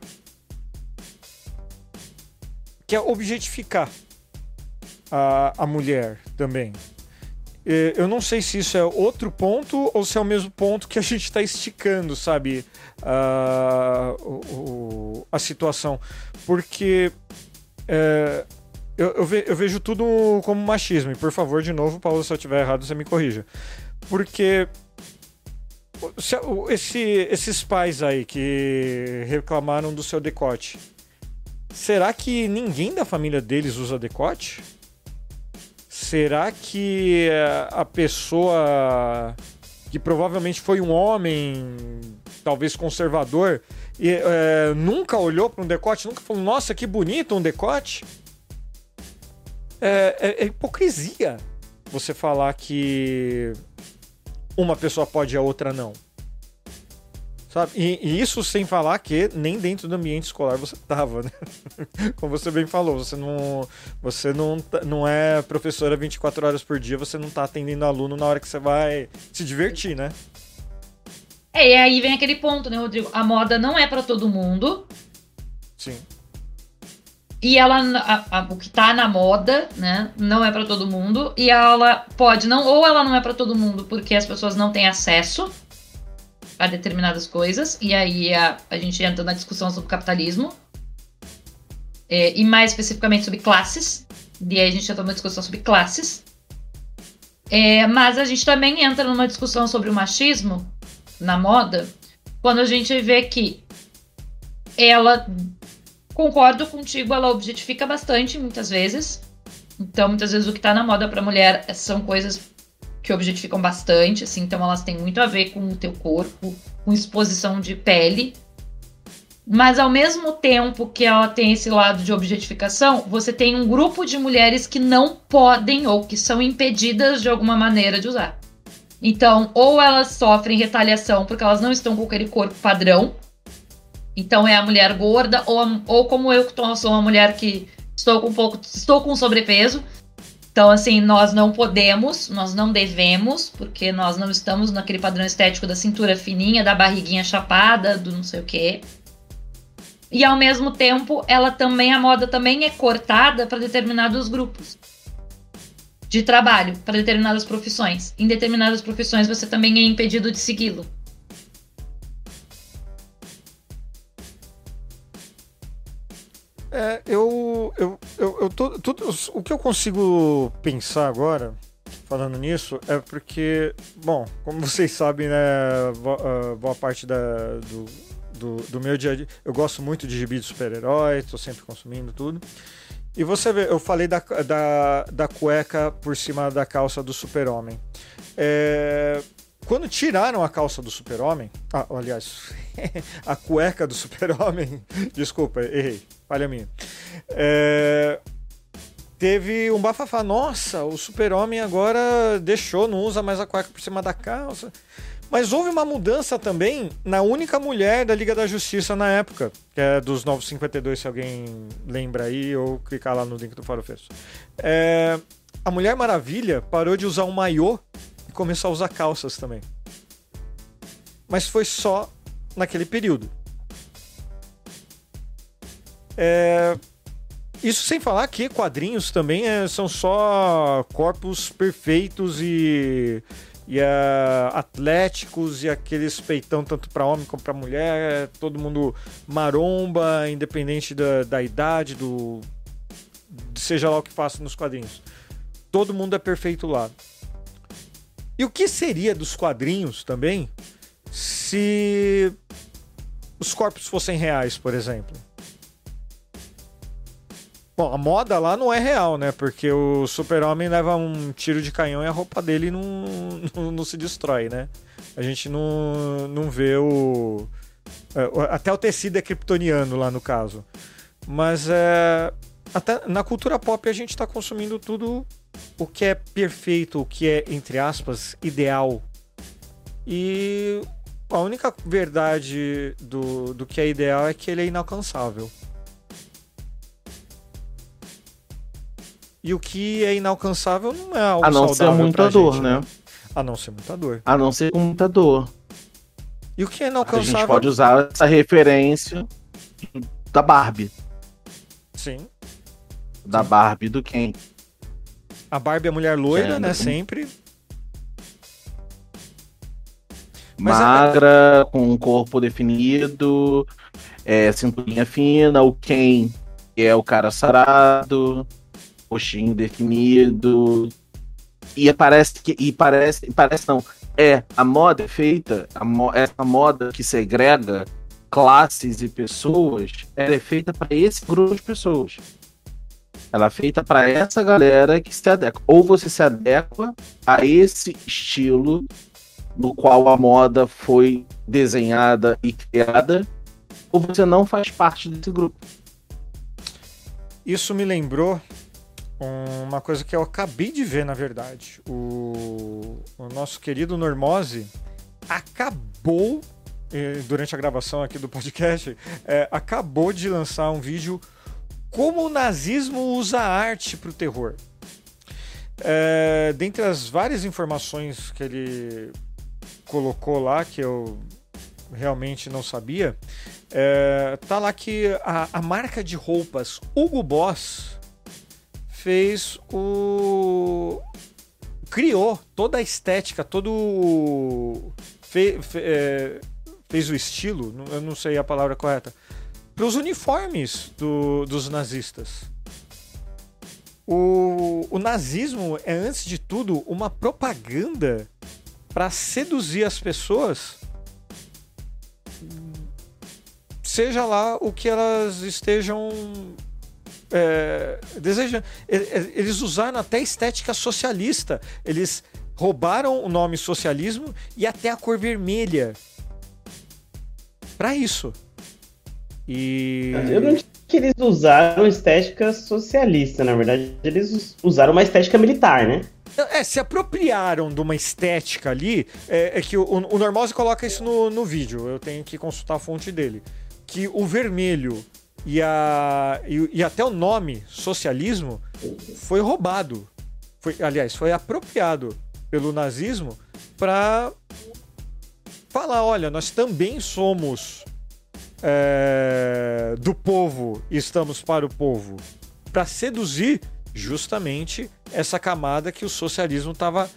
quer objetificar a, a mulher também. É, Eu não sei se isso é outro ponto ou se é o mesmo ponto que a gente está esticando, sabe? a- a situação. Porque é, eu, eu ve- eu vejo tudo como machismo. E por favor, de novo, Paulo, se eu estiver errado, você me corrija. Porque se- esse- esses pais aí que reclamaram do seu decote, será que ninguém da família deles usa decote? Será que eh, a pessoa que provavelmente foi um homem, talvez conservador, e eh, nunca olhou para um decote, nunca falou, nossa, que bonito um decote? É, é- é hipocrisia você falar que uma pessoa pode e a outra não. Sabe? E, e isso sem falar que nem dentro do ambiente escolar você tava, né? [LAUGHS] Como você bem falou, você não, você não, tá- não é professora 24 horas por dia, você não tá atendendo aluno na hora que você vai se divertir, né?
É, e aí vem aquele ponto, né, Rodrigo? A moda não é pra todo mundo.
Sim.
E ela, a- a- o que tá na moda, né, não é pra todo mundo. E ela pode não, ou ela não é pra todo mundo porque as pessoas não têm acesso a determinadas coisas. E aí a, a gente entra na discussão sobre capitalismo. É, e mais especificamente sobre classes. E aí a gente entra numa discussão sobre classes. É, mas a gente também entra numa discussão sobre o machismo na moda quando a gente vê que ela concordo contigo, ela objetifica bastante muitas vezes. Então, muitas vezes o que tá na moda pra mulher são coisas que objetificam bastante, assim, então elas têm muito a ver com o teu corpo, com exposição de pele. Mas ao mesmo tempo que ela tem esse lado de objetificação, você tem um grupo de mulheres que não podem ou que são impedidas de alguma maneira de usar. Então, ou elas sofrem retaliação porque elas não estão com aquele corpo padrão, então é a mulher gorda, ou, a- ou como eu que sou uma mulher que estou com um pouco. estou com sobrepeso. Então, assim, nós não podemos, nós não devemos, porque nós não estamos naquele padrão estético da cintura fininha, da barriguinha chapada, do não sei o quê. E ao mesmo tempo, ela também, a moda também é cortada para determinados grupos de trabalho, para determinadas profissões. Em determinadas profissões, você também é impedido de segui-lo.
É, eu, eu, eu, eu tô, tudo, o que eu consigo pensar agora, falando nisso, é porque, bom, como vocês sabem, né, bo- ah, boa parte da, do, do, do meu dia a dia, eu gosto muito de gibi de super-herói, tô sempre consumindo tudo. E você vê, eu falei da, da, da cueca por cima da calça do super-homem. É, quando tiraram a calça do super-homem, ah, aliás, [LAUGHS] a cueca do super-homem, [LAUGHS] desculpa, errei, falha minha. É, teve um bafafá, nossa, o super-homem agora deixou, não usa mais a cueca por cima da calça. Mas houve uma mudança também na única mulher da Liga da Justiça na época, que é dos 952, se alguém lembra aí, ou clicar lá no link do Farofeço. É, a Mulher Maravilha parou de usar um maiô e começou a usar calças também. Mas foi só naquele período. É, isso sem falar que quadrinhos também é, são só corpos perfeitos e, e é, atléticos e aqueles peitão tanto para homem como para mulher, é todo mundo maromba, independente da, da idade, do seja lá o que faça nos quadrinhos. Todo mundo é perfeito lá. E o que seria dos quadrinhos também se os corpos fossem reais, por exemplo? Bom, a moda lá não é real, né? Porque o super-homem leva um tiro de canhão e a roupa dele não, não, não se destrói, né? A gente não, não vê o. é, Até o tecido é kryptoniano lá no caso. Mas é, até na cultura pop a gente tá consumindo tudo o que é perfeito, o que é, entre aspas, ideal. E a única verdade do, do que é ideal é que ele é inalcançável. E o que é inalcançável não é algo
A não ser muita dor,
gente,
né?
A não ser muita dor.
A não ser com muita dor.
E o que é
A gente
inalcançável?
pode usar essa referência da Barbie.
Sim.
Da Barbie do Ken.
A Barbie é mulher loira, né? Sempre. Mas
Magra, com um corpo definido, é, cinturinha fina, o Ken, que é o cara sarado, roxinho definido. E parece que. E parece. Parece não. É, a moda é feita, a mo- essa moda que segrega classes e pessoas, ela é feita para esse grupo de pessoas. Ela é feita para essa galera que se adequa. Ou você se adequa a esse estilo no qual a moda foi desenhada e criada, ou você não faz parte desse grupo.
Isso me lembrou uma coisa que eu acabei de ver, na verdade. O, o nosso querido Normose acabou, eh, durante a gravação aqui do podcast, eh, acabou de lançar um vídeo como o nazismo usa a arte para o terror. É, dentre as várias informações que ele colocou lá, que eu realmente não sabia, é, tá lá que a, a marca de roupas Hugo Boss fez o. criou toda a estética, todo. fe- fe- é, fez o estilo, eu não sei a palavra correta, para os uniformes do- dos nazistas. O, o nazismo é, antes de tudo, uma propaganda para seduzir as pessoas, seja lá o que elas estejam é, desejando. E- Eles usaram até estética socialista. Eles roubaram o nome socialismo e até a cor vermelha para isso. E
Eu não que eles usaram estética socialista, na verdade, eles us- usaram uma estética militar, né?
É, se apropriaram de uma estética ali. É, é que o, o Normose coloca isso no, no vídeo, eu tenho que consultar a fonte dele. Que o vermelho e, a, e, e até o nome socialismo foi roubado. Foi, aliás, foi apropriado pelo nazismo para falar: olha, nós também somos é, do povo e estamos para o povo. Para seduzir justamente essa camada que o socialismo estava,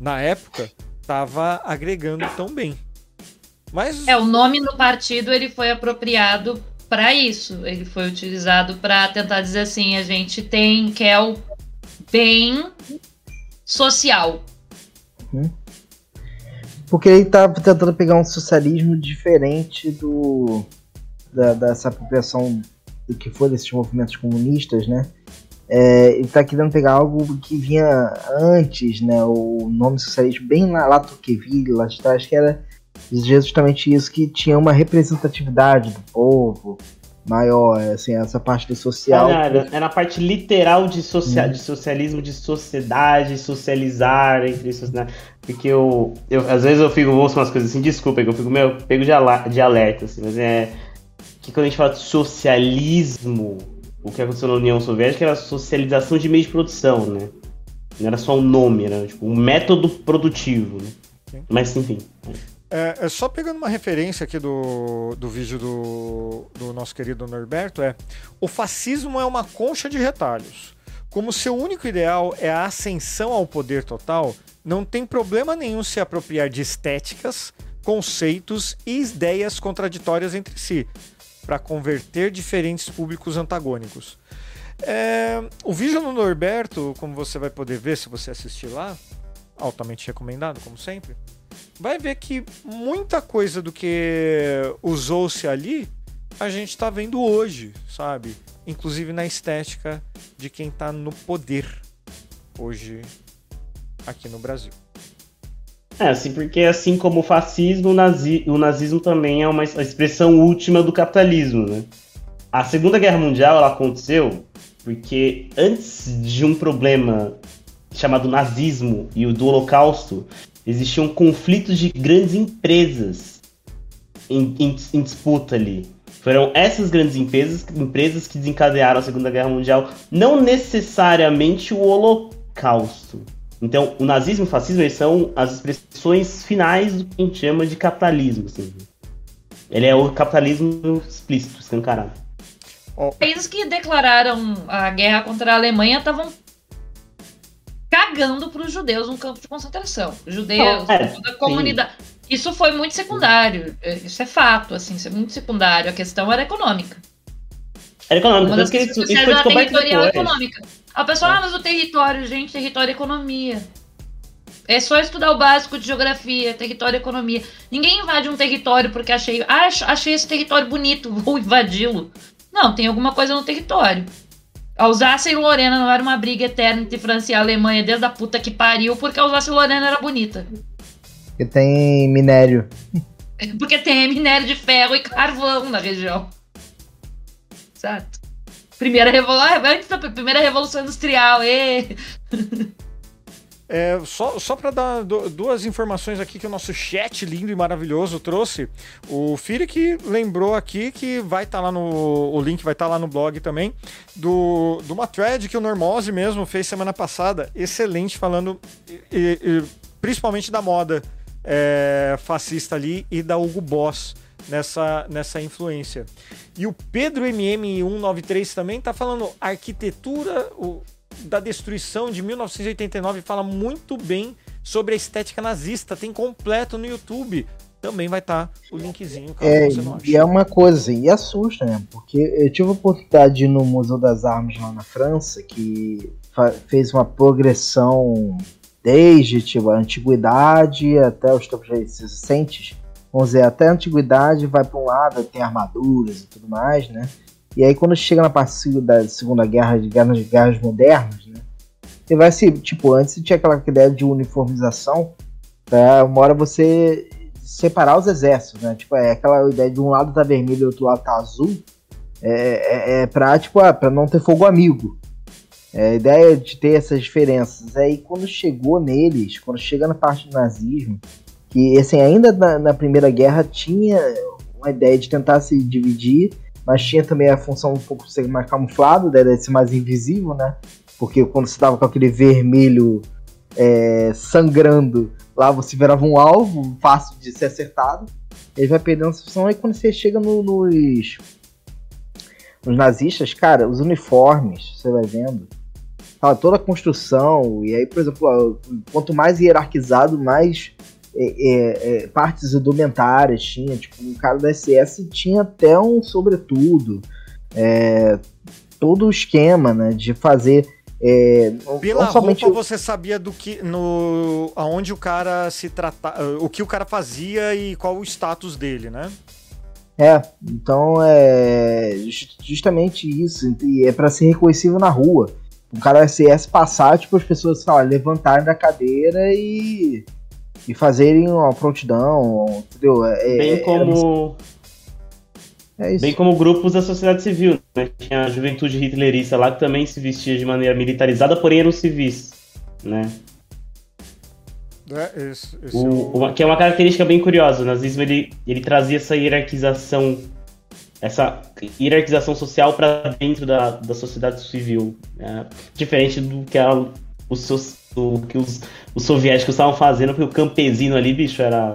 na época, estava agregando tão bem. Mas
É, o nome no partido ele foi apropriado para isso. Ele foi utilizado para tentar dizer assim, a gente tem quer o bem social.
Porque ele tá tentando pegar um socialismo diferente do da, dessa apropriação do que foi desses movimentos comunistas, né? É, ele tá querendo pegar algo que vinha antes, né? O nome socialismo bem lá, lá Tocqueville, lá de trás, que era justamente isso, que tinha uma representatividade do povo maior, assim, essa parte do social.
Era, era, era a parte literal de, socia de socialismo, de sociedade, socializar entre sociedade. Porque eu, eu, às vezes eu fico, ouço umas coisas assim, desculpa, que eu fico meio pego de, ala- de alerta, assim, mas é que quando a gente fala de socialismo, o que aconteceu na União Soviética era a socialização de meio de produção, né? Não era só um nome, era tipo um método produtivo, né?
Sim.
Mas enfim.
É, é só pegando uma referência aqui do, do vídeo do, do nosso querido Norberto, é o fascismo é uma concha de retalhos. Como seu único ideal é a ascensão ao poder total, não tem problema nenhum se apropriar de estéticas, conceitos e ideias contraditórias entre si, para converter diferentes públicos antagônicos. É, o vídeo do Norberto, como você vai poder ver se você assistir lá, altamente recomendado, como sempre vai ver que muita coisa do que usou-se ali a gente está vendo hoje, sabe? inclusive na estética de quem está no poder hoje aqui no Brasil.
É, assim, porque assim como o fascismo, o, nazi, o nazismo também é uma expressão última do capitalismo, né? A Segunda Guerra Mundial ela aconteceu porque antes de um problema chamado nazismo e o do Holocausto, existiam conflitos de grandes empresas em, em, em disputa ali. Foram essas grandes empresas, empresas que desencadearam a Segunda Guerra Mundial, não necessariamente o Holocausto. Então, o nazismo e o fascismo são as expressões finais do que a gente chama de capitalismo. Assim. Ele é o capitalismo explícito, escancarado.
Os países que declararam a guerra contra a Alemanha estavam cagando para os judeus no campo de concentração. Judeus, é, toda a comunidade. Sim. Isso foi muito secundário. É, isso é fato, assim, isso é muito secundário. A questão era econômica.
Era econômica, Uma das
isso, isso foi territorial depois. econômica. A pessoa, é. ah, mas o território, gente, território e economia. É só estudar o básico de geografia, território e economia. Ninguém invade um território porque achei, ah, achei esse território bonito, [LAUGHS] vou invadi-lo. Não, tem alguma coisa no território. A Alsácia e Lorena não era uma briga eterna entre França e Alemanha desde a puta que pariu, porque a Alsácia e Lorena era bonita.
Porque tem minério. [LAUGHS]
Porque tem minério de ferro e carvão na região. Exato. Primeira revolução. Antes da primeira revolução industrial. E... [LAUGHS]
É, só só para dar duas informações aqui que o nosso chat lindo e maravilhoso trouxe. O Firik lembrou aqui que vai estar tá lá no. O link vai estar tá lá no blog também. Do, de uma thread que o Normose mesmo fez semana passada. Excelente, falando e, e, principalmente da moda é, fascista ali e da Hugo Boss nessa, nessa influência. E o Pedro MM193 também está falando arquitetura. O, da destruição de 1989 fala muito bem sobre a estética nazista. Tem completo no YouTube. Também vai estar tá o linkzinho, caso
é, você não ache. E é uma coisa assim, e assusta, né? Porque eu tive a oportunidade de ir no Museu das Armas lá na França, que fez uma progressão desde tipo, a antiguidade até os tempos recentes. Vamos dizer, até a antiguidade vai para um lado, tem armaduras e tudo mais, né? E aí quando chega na parte da Segunda Guerra, de guerras, de guerras modernas, né? Você vai se, tipo, antes tinha aquela ideia de uniformização, pra uma hora você separar os exércitos, né? Tipo, é aquela ideia de um lado tá vermelho e outro lado tá azul. É, é, é pra, tipo, ah, pra não ter fogo amigo. É, a ideia de ter essas diferenças. Aí quando chegou neles, quando chega na parte do nazismo, que assim, ainda na, na Primeira Guerra tinha uma ideia de tentar se dividir mas tinha também a função um pouco ser mais camuflado, né, de ser mais invisível, né? Porque quando você tava com aquele vermelho é, sangrando, lá você virava um alvo fácil de ser acertado. Ele vai perdendo essa função. Aí quando você chega no, nos, nos nazistas, cara, os uniformes, você vai vendo, toda a construção, e aí, por exemplo, quanto mais hierarquizado, mais é, é, é, partes indumentárias tinha, tipo, um cara da SS tinha até um sobretudo, é, todo o esquema, né, de fazer é,
Pela somente roupa você sabia do que no aonde o cara se tratava, o que o cara fazia e qual o status dele, né?
É, então é justamente isso, e é para ser reconhecível na rua. O cara SS passar, tipo, as pessoas, sei lá, levantarem da cadeira e e fazerem uma prontidão, entendeu?
É, é Bem é como. É isso. Bem como grupos da sociedade civil, né? Tinha a juventude hitlerista lá que também se vestia de maneira militarizada, porém eram civis, né?
É, esse, esse
o, é uma, que é uma característica bem curiosa. O nazismo ele, ele trazia essa hierarquização, essa hierarquização social para dentro da, da sociedade civil, né? diferente do que a, os do que os, os soviéticos estavam fazendo, porque o campesino ali, bicho, era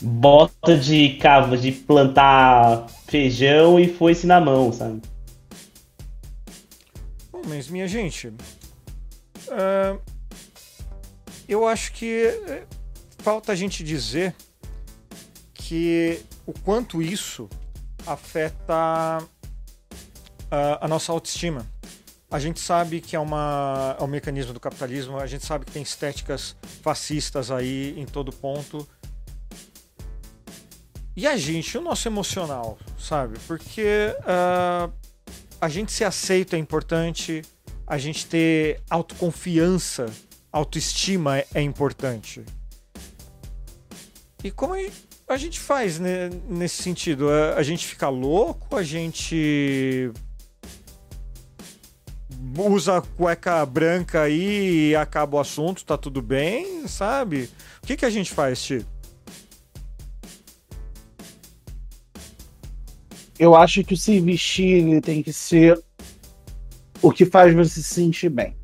bota de cava, de plantar feijão e foi-se na mão, sabe?
Bom, mas minha gente, uh, eu acho que eh, falta a gente dizer que o quanto isso afeta uh, a nossa autoestima. A gente sabe que é, uma, é um mecanismo do capitalismo, a gente sabe que tem estéticas fascistas aí em todo ponto. E a gente, o nosso emocional, sabe? Porque uh, a gente ser aceito é importante, a gente ter autoconfiança, autoestima é, é importante. E como a gente faz né, nesse sentido? A gente fica louco? A gente usa cueca branca aí e acaba o assunto, tá tudo bem, sabe? O que, que a gente faz, Ti?
Eu acho que o se vestir tem que ser o que faz você se sentir bem.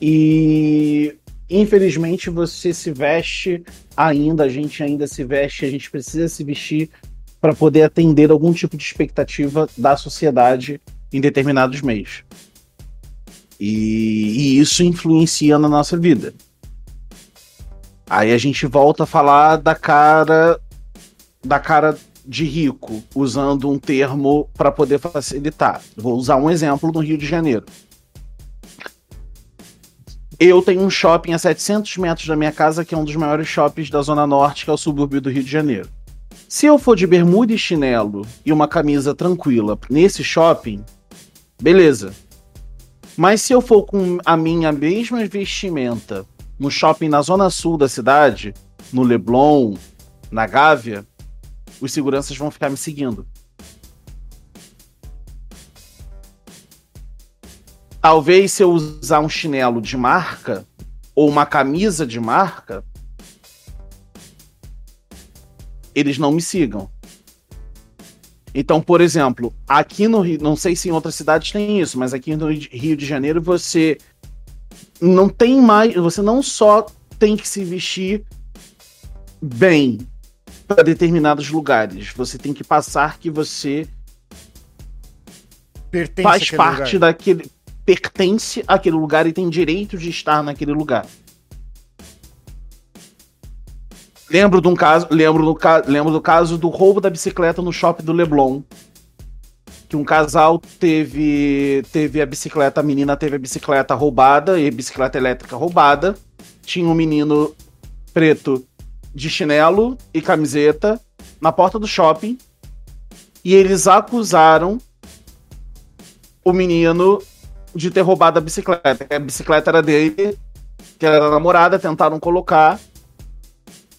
E infelizmente você se veste ainda, a gente ainda se veste, a gente precisa se vestir para poder atender algum tipo de expectativa da sociedade em determinados meios. E, e, isso influencia na nossa vida. Aí a gente volta a falar da cara da cara de rico, usando um termo para poder facilitar. Vou usar um exemplo no Rio de Janeiro. Eu tenho um shopping a 700 metros da minha casa, que é um dos maiores shoppings da Zona Norte, que é o subúrbio do Rio de Janeiro. Se eu for de bermuda e chinelo e uma camisa tranquila nesse shopping, beleza. Mas se eu for com a minha mesma vestimenta no shopping na zona sul da cidade, no Leblon, na Gávea, os seguranças vão ficar me seguindo. Talvez se eu usar um chinelo de marca ou uma camisa de marca, eles não me sigam. Então, por exemplo, aqui no Rio, não sei se em outras cidades tem isso, mas aqui no Rio de Janeiro você não tem mais, você não só tem que se vestir bem para determinados lugares, você tem que passar que você
Pertence
faz parte
lugar.
daquele pertence àquele lugar e tem direito de estar naquele lugar. Lembro de um caso, lembro do, lembro do caso do roubo da bicicleta no shopping do Leblon. Que um casal teve teve a bicicleta, a menina teve a bicicleta roubada e bicicleta elétrica roubada. Tinha um menino preto de chinelo e camiseta na porta do shopping. E eles acusaram o menino de ter roubado a bicicleta. A bicicleta era dele, que era namorada, tentaram colocar.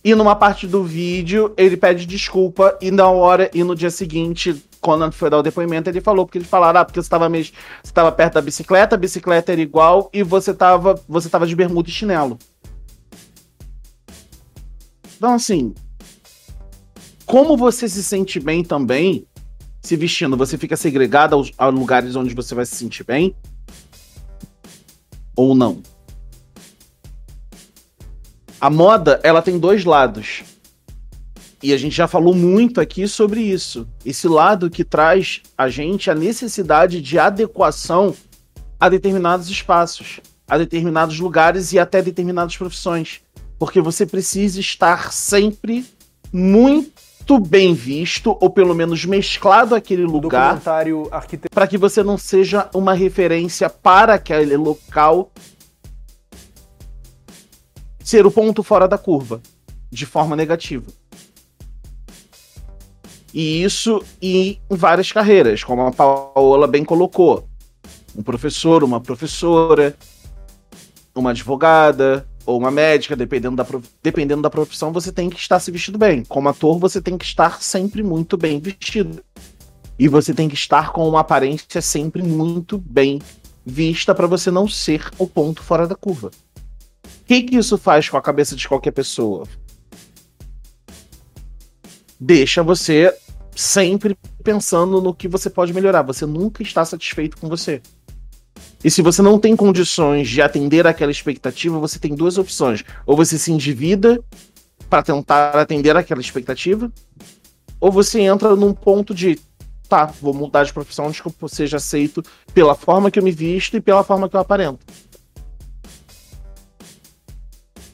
E numa parte do vídeo, ele pede desculpa, e na hora, e no dia seguinte, quando foi dar o depoimento, ele falou, porque eles falaram, ah, porque você estava mesmo, você estava perto da bicicleta, a bicicleta era igual, e você estava você tava de bermuda e chinelo. Então, assim, como você se sente bem também, se vestindo, você fica segregado aos, a lugares onde você vai se sentir bem? Ou não? A moda, ela tem dois lados. E a gente já falou muito aqui sobre isso. Esse lado que traz a gente a necessidade de adequação a determinados espaços, a determinados lugares e até determinadas profissões. Porque você precisa estar sempre muito bem visto, ou pelo menos mesclado aquele lugar, para que você não seja uma referência para aquele local ser o ponto fora da curva, de forma negativa. E isso em várias carreiras, como a Paola bem colocou. Um professor, uma professora, uma advogada ou uma médica, dependendo da, dependendo da profissão, você tem que estar se vestido bem. Como ator, você tem que estar sempre muito bem vestido. E você tem que estar com uma aparência sempre muito bem vista para você não ser o ponto fora da curva que, que isso faz com a cabeça de qualquer pessoa? Deixa você sempre pensando no que você pode melhorar. Você nunca está satisfeito com você. E se você não tem condições de atender aquela expectativa, você tem duas opções. Ou você se endivida para tentar atender aquela expectativa, ou você entra num ponto de tá, vou mudar de profissão onde eu seja aceito pela forma que eu me visto e pela forma que eu aparento.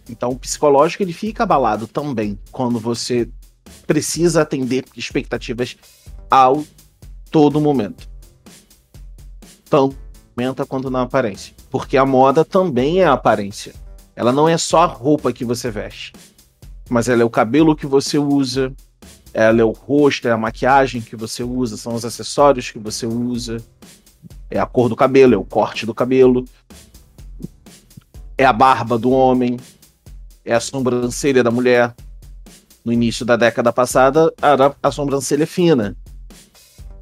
Então, o psicológico ele fica abalado também quando você precisa atender expectativas ao todo momento. Tanto aumenta quanto na aparência. Porque a moda também é a aparência. Ela não é só a roupa que você veste, mas ela é o cabelo que você usa, ela é o rosto, é a maquiagem que você usa, são os acessórios que você usa, é a cor do cabelo, é o corte do cabelo, é a barba do homem, é a sobrancelha da mulher. No início da década passada, era a sobrancelha fina.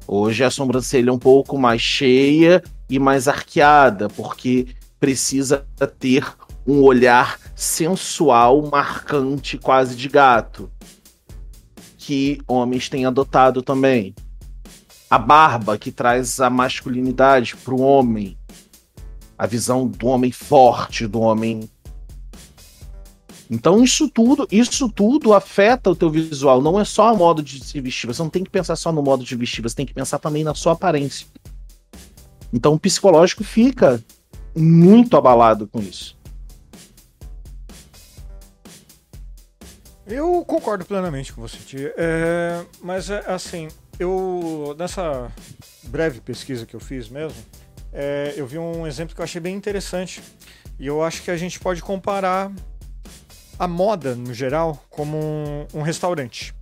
Hoje a sobrancelha é um pouco mais cheia e mais arqueada, porque precisa ter um olhar sensual, marcante, quase de gato que homens têm adotado também. A barba, que traz a masculinidade para o homem. A visão do homem forte, do homem. Então isso tudo, isso tudo afeta o teu visual. Não é só o modo de se vestir. Você não tem que pensar só no modo de vestir. Você tem que pensar também na sua aparência. Então o psicológico fica muito abalado com isso.
Eu concordo plenamente com você, Tia. É, mas, é, assim, eu. Nessa breve pesquisa que eu fiz mesmo, é, eu vi um exemplo que eu achei bem interessante. E eu acho que a gente pode comparar a moda, no geral, como um, um restaurante.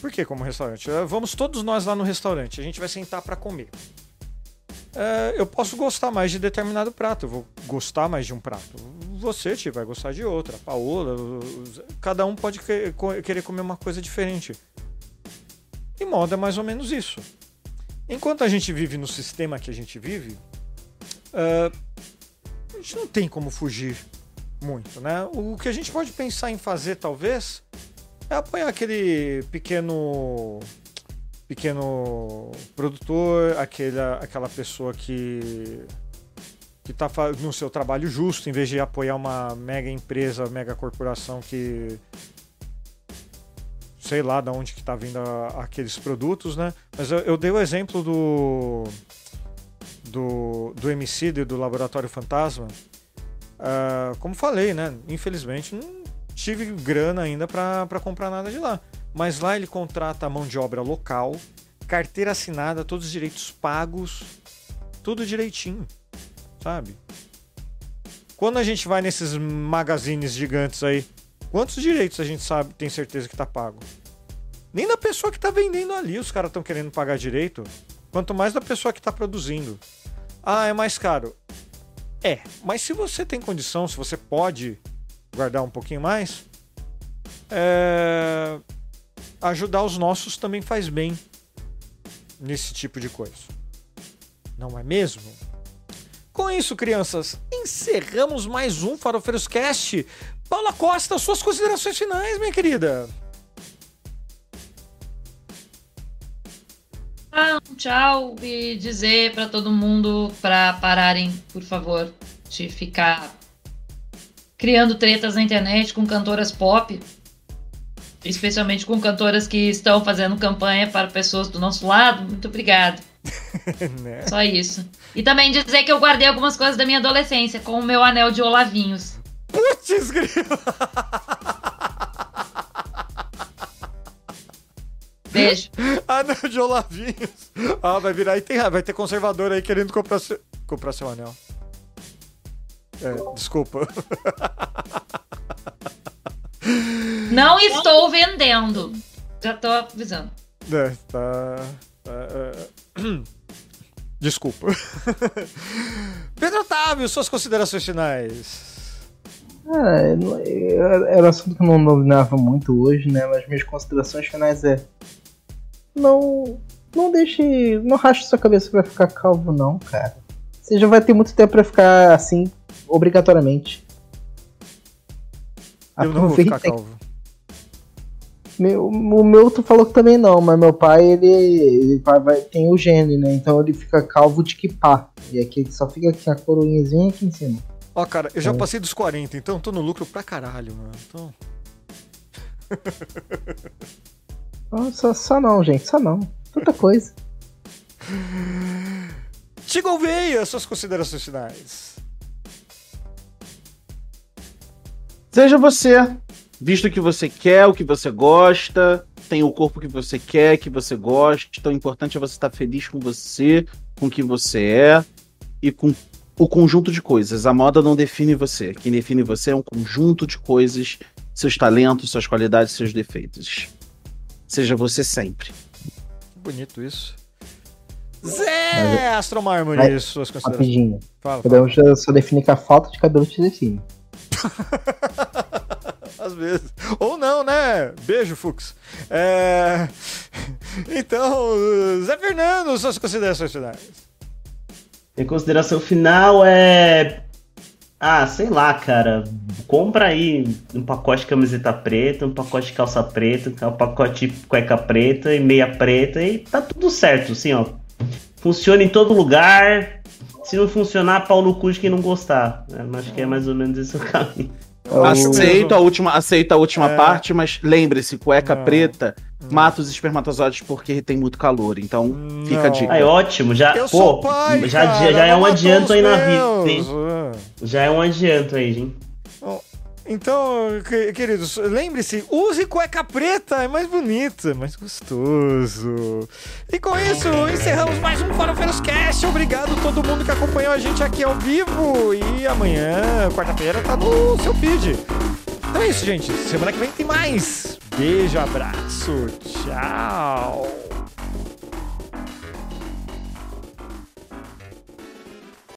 Por que como restaurante? É, vamos todos nós lá no restaurante, a gente vai sentar para comer. É, eu posso gostar mais de determinado prato, eu vou gostar mais de um prato. Você Tio, vai gostar de outra, a Paola, cada um pode querer comer uma coisa diferente. E moda é mais ou menos isso. Enquanto a gente vive no sistema que a gente vive, uh, a gente não tem como fugir muito, né? O que a gente pode pensar em fazer, talvez, é apoiar aquele pequeno pequeno produtor, aquela, aquela pessoa que que está no seu trabalho justo, em vez de apoiar uma mega empresa, mega corporação que sei lá de onde que está vindo a, aqueles produtos, né? Mas eu, eu, dei o exemplo do do, do e do Laboratório Fantasma. Uh, como falei, né? Infelizmente não tive grana ainda para comprar nada de lá. Mas lá ele contrata a mão de obra local, carteira assinada, todos os direitos pagos, tudo direitinho, sabe? Quando a gente vai nesses magazines gigantes aí, quantos direitos a gente sabe, tem certeza que tá pago? Nem da pessoa que tá vendendo ali os caras estão querendo pagar direito, quanto mais da pessoa que tá produzindo. Ah, é mais caro. É, mas se você tem condição, se você pode guardar um pouquinho mais, é ajudar os nossos também faz bem nesse tipo de coisa. Não é mesmo? Com isso, crianças, encerramos mais um Farofeiros Cast. Paula Costa, suas considerações finais, minha querida.
Ah, tchau e dizer para todo mundo para pararem, por favor, de ficar criando tretas na internet com cantoras pop especialmente com cantoras que estão fazendo campanha para pessoas do nosso lado. Muito obrigado. [LAUGHS] né? Só isso. E também dizer que eu guardei algumas coisas da minha adolescência, com o meu anel de olavinhos.
Putz, grilo! [LAUGHS]
Beijo. [LAUGHS]
Anel de olavinhos. Ah, vai virar tem vai ter conservador aí querendo comprar seu, comprar seu anel. É, desculpa. [LAUGHS]
Não estou vendendo. Já tô avisando.
É, tá. tá é... [CLEARS THROAT] Desculpa. [LAUGHS] Pedro Otávio, suas considerações finais.
É, era um assunto que eu não dominava muito hoje, né? Mas minhas considerações finais é. Não. Não deixe. Não rache sua cabeça pra ficar calvo, não, cara. Você já vai ter muito tempo pra ficar assim, obrigatoriamente.
Eu não vou ficar calvo.
Meu, o meu tu falou que também não, mas meu pai ele, ele vai, vai, tem o gene, né? Então ele fica calvo de que pá. E aqui só fica aqui a coroinhazinha aqui em cima.
Ó, cara, eu já é. passei dos 40, então tô no lucro pra caralho, mano. Então. [LAUGHS]
oh, só, só não, gente, só não. Tanta coisa. [LAUGHS]
Tigo Veia, suas considerações finais.
Seja você, visto que você quer, o que você gosta, tem o corpo que você quer, que você gosta. Então, o importante é você estar feliz com você, com o que você é e com o conjunto de coisas. A moda não define você. Quem define você é um conjunto de coisas, seus talentos, suas qualidades, seus defeitos. Seja você sempre.
Que bonito isso. Zé Astromármore,
Mas-
suas considerações.
Rapidinho.
Fala, fala.
Podemos já só definir que a falta de cabelo te define. [LAUGHS]
Às vezes. Ou não, né? Beijo, Fux. É... Então, Zé Fernando, suas considerações finais.
Minha consideração final é. Ah, sei lá, cara. Compra aí um pacote de camiseta preta, um pacote de calça preta, um pacote de cueca preta e meia preta e tá tudo certo, assim, ó. Funciona em todo lugar. Se não funcionar, pau no cu de quem não gostar. Eu acho que é mais ou menos esse o caminho.
Aceito a última, aceito a última
É.
parte, mas lembre-se, cueca
Não.
preta mata os espermatozoides porque tem muito calor. Então, fica a
Não.
dica.
Aí, ótimo, já.
Eu
pô,
sou pai,
já,
cara,
já é
não
um adianto aí na vida, hein? Já é um adianto aí, gente.
Então, que- queridos, lembre-se, use cueca preta, é mais bonito, é mais gostoso. E com isso, encerramos mais um Farofeiros Cast. Obrigado a todo mundo que acompanhou a gente aqui ao vivo. E amanhã, quarta-feira, tá no seu feed. Então é isso, gente. Semana que vem tem mais. Beijo, abraço, tchau.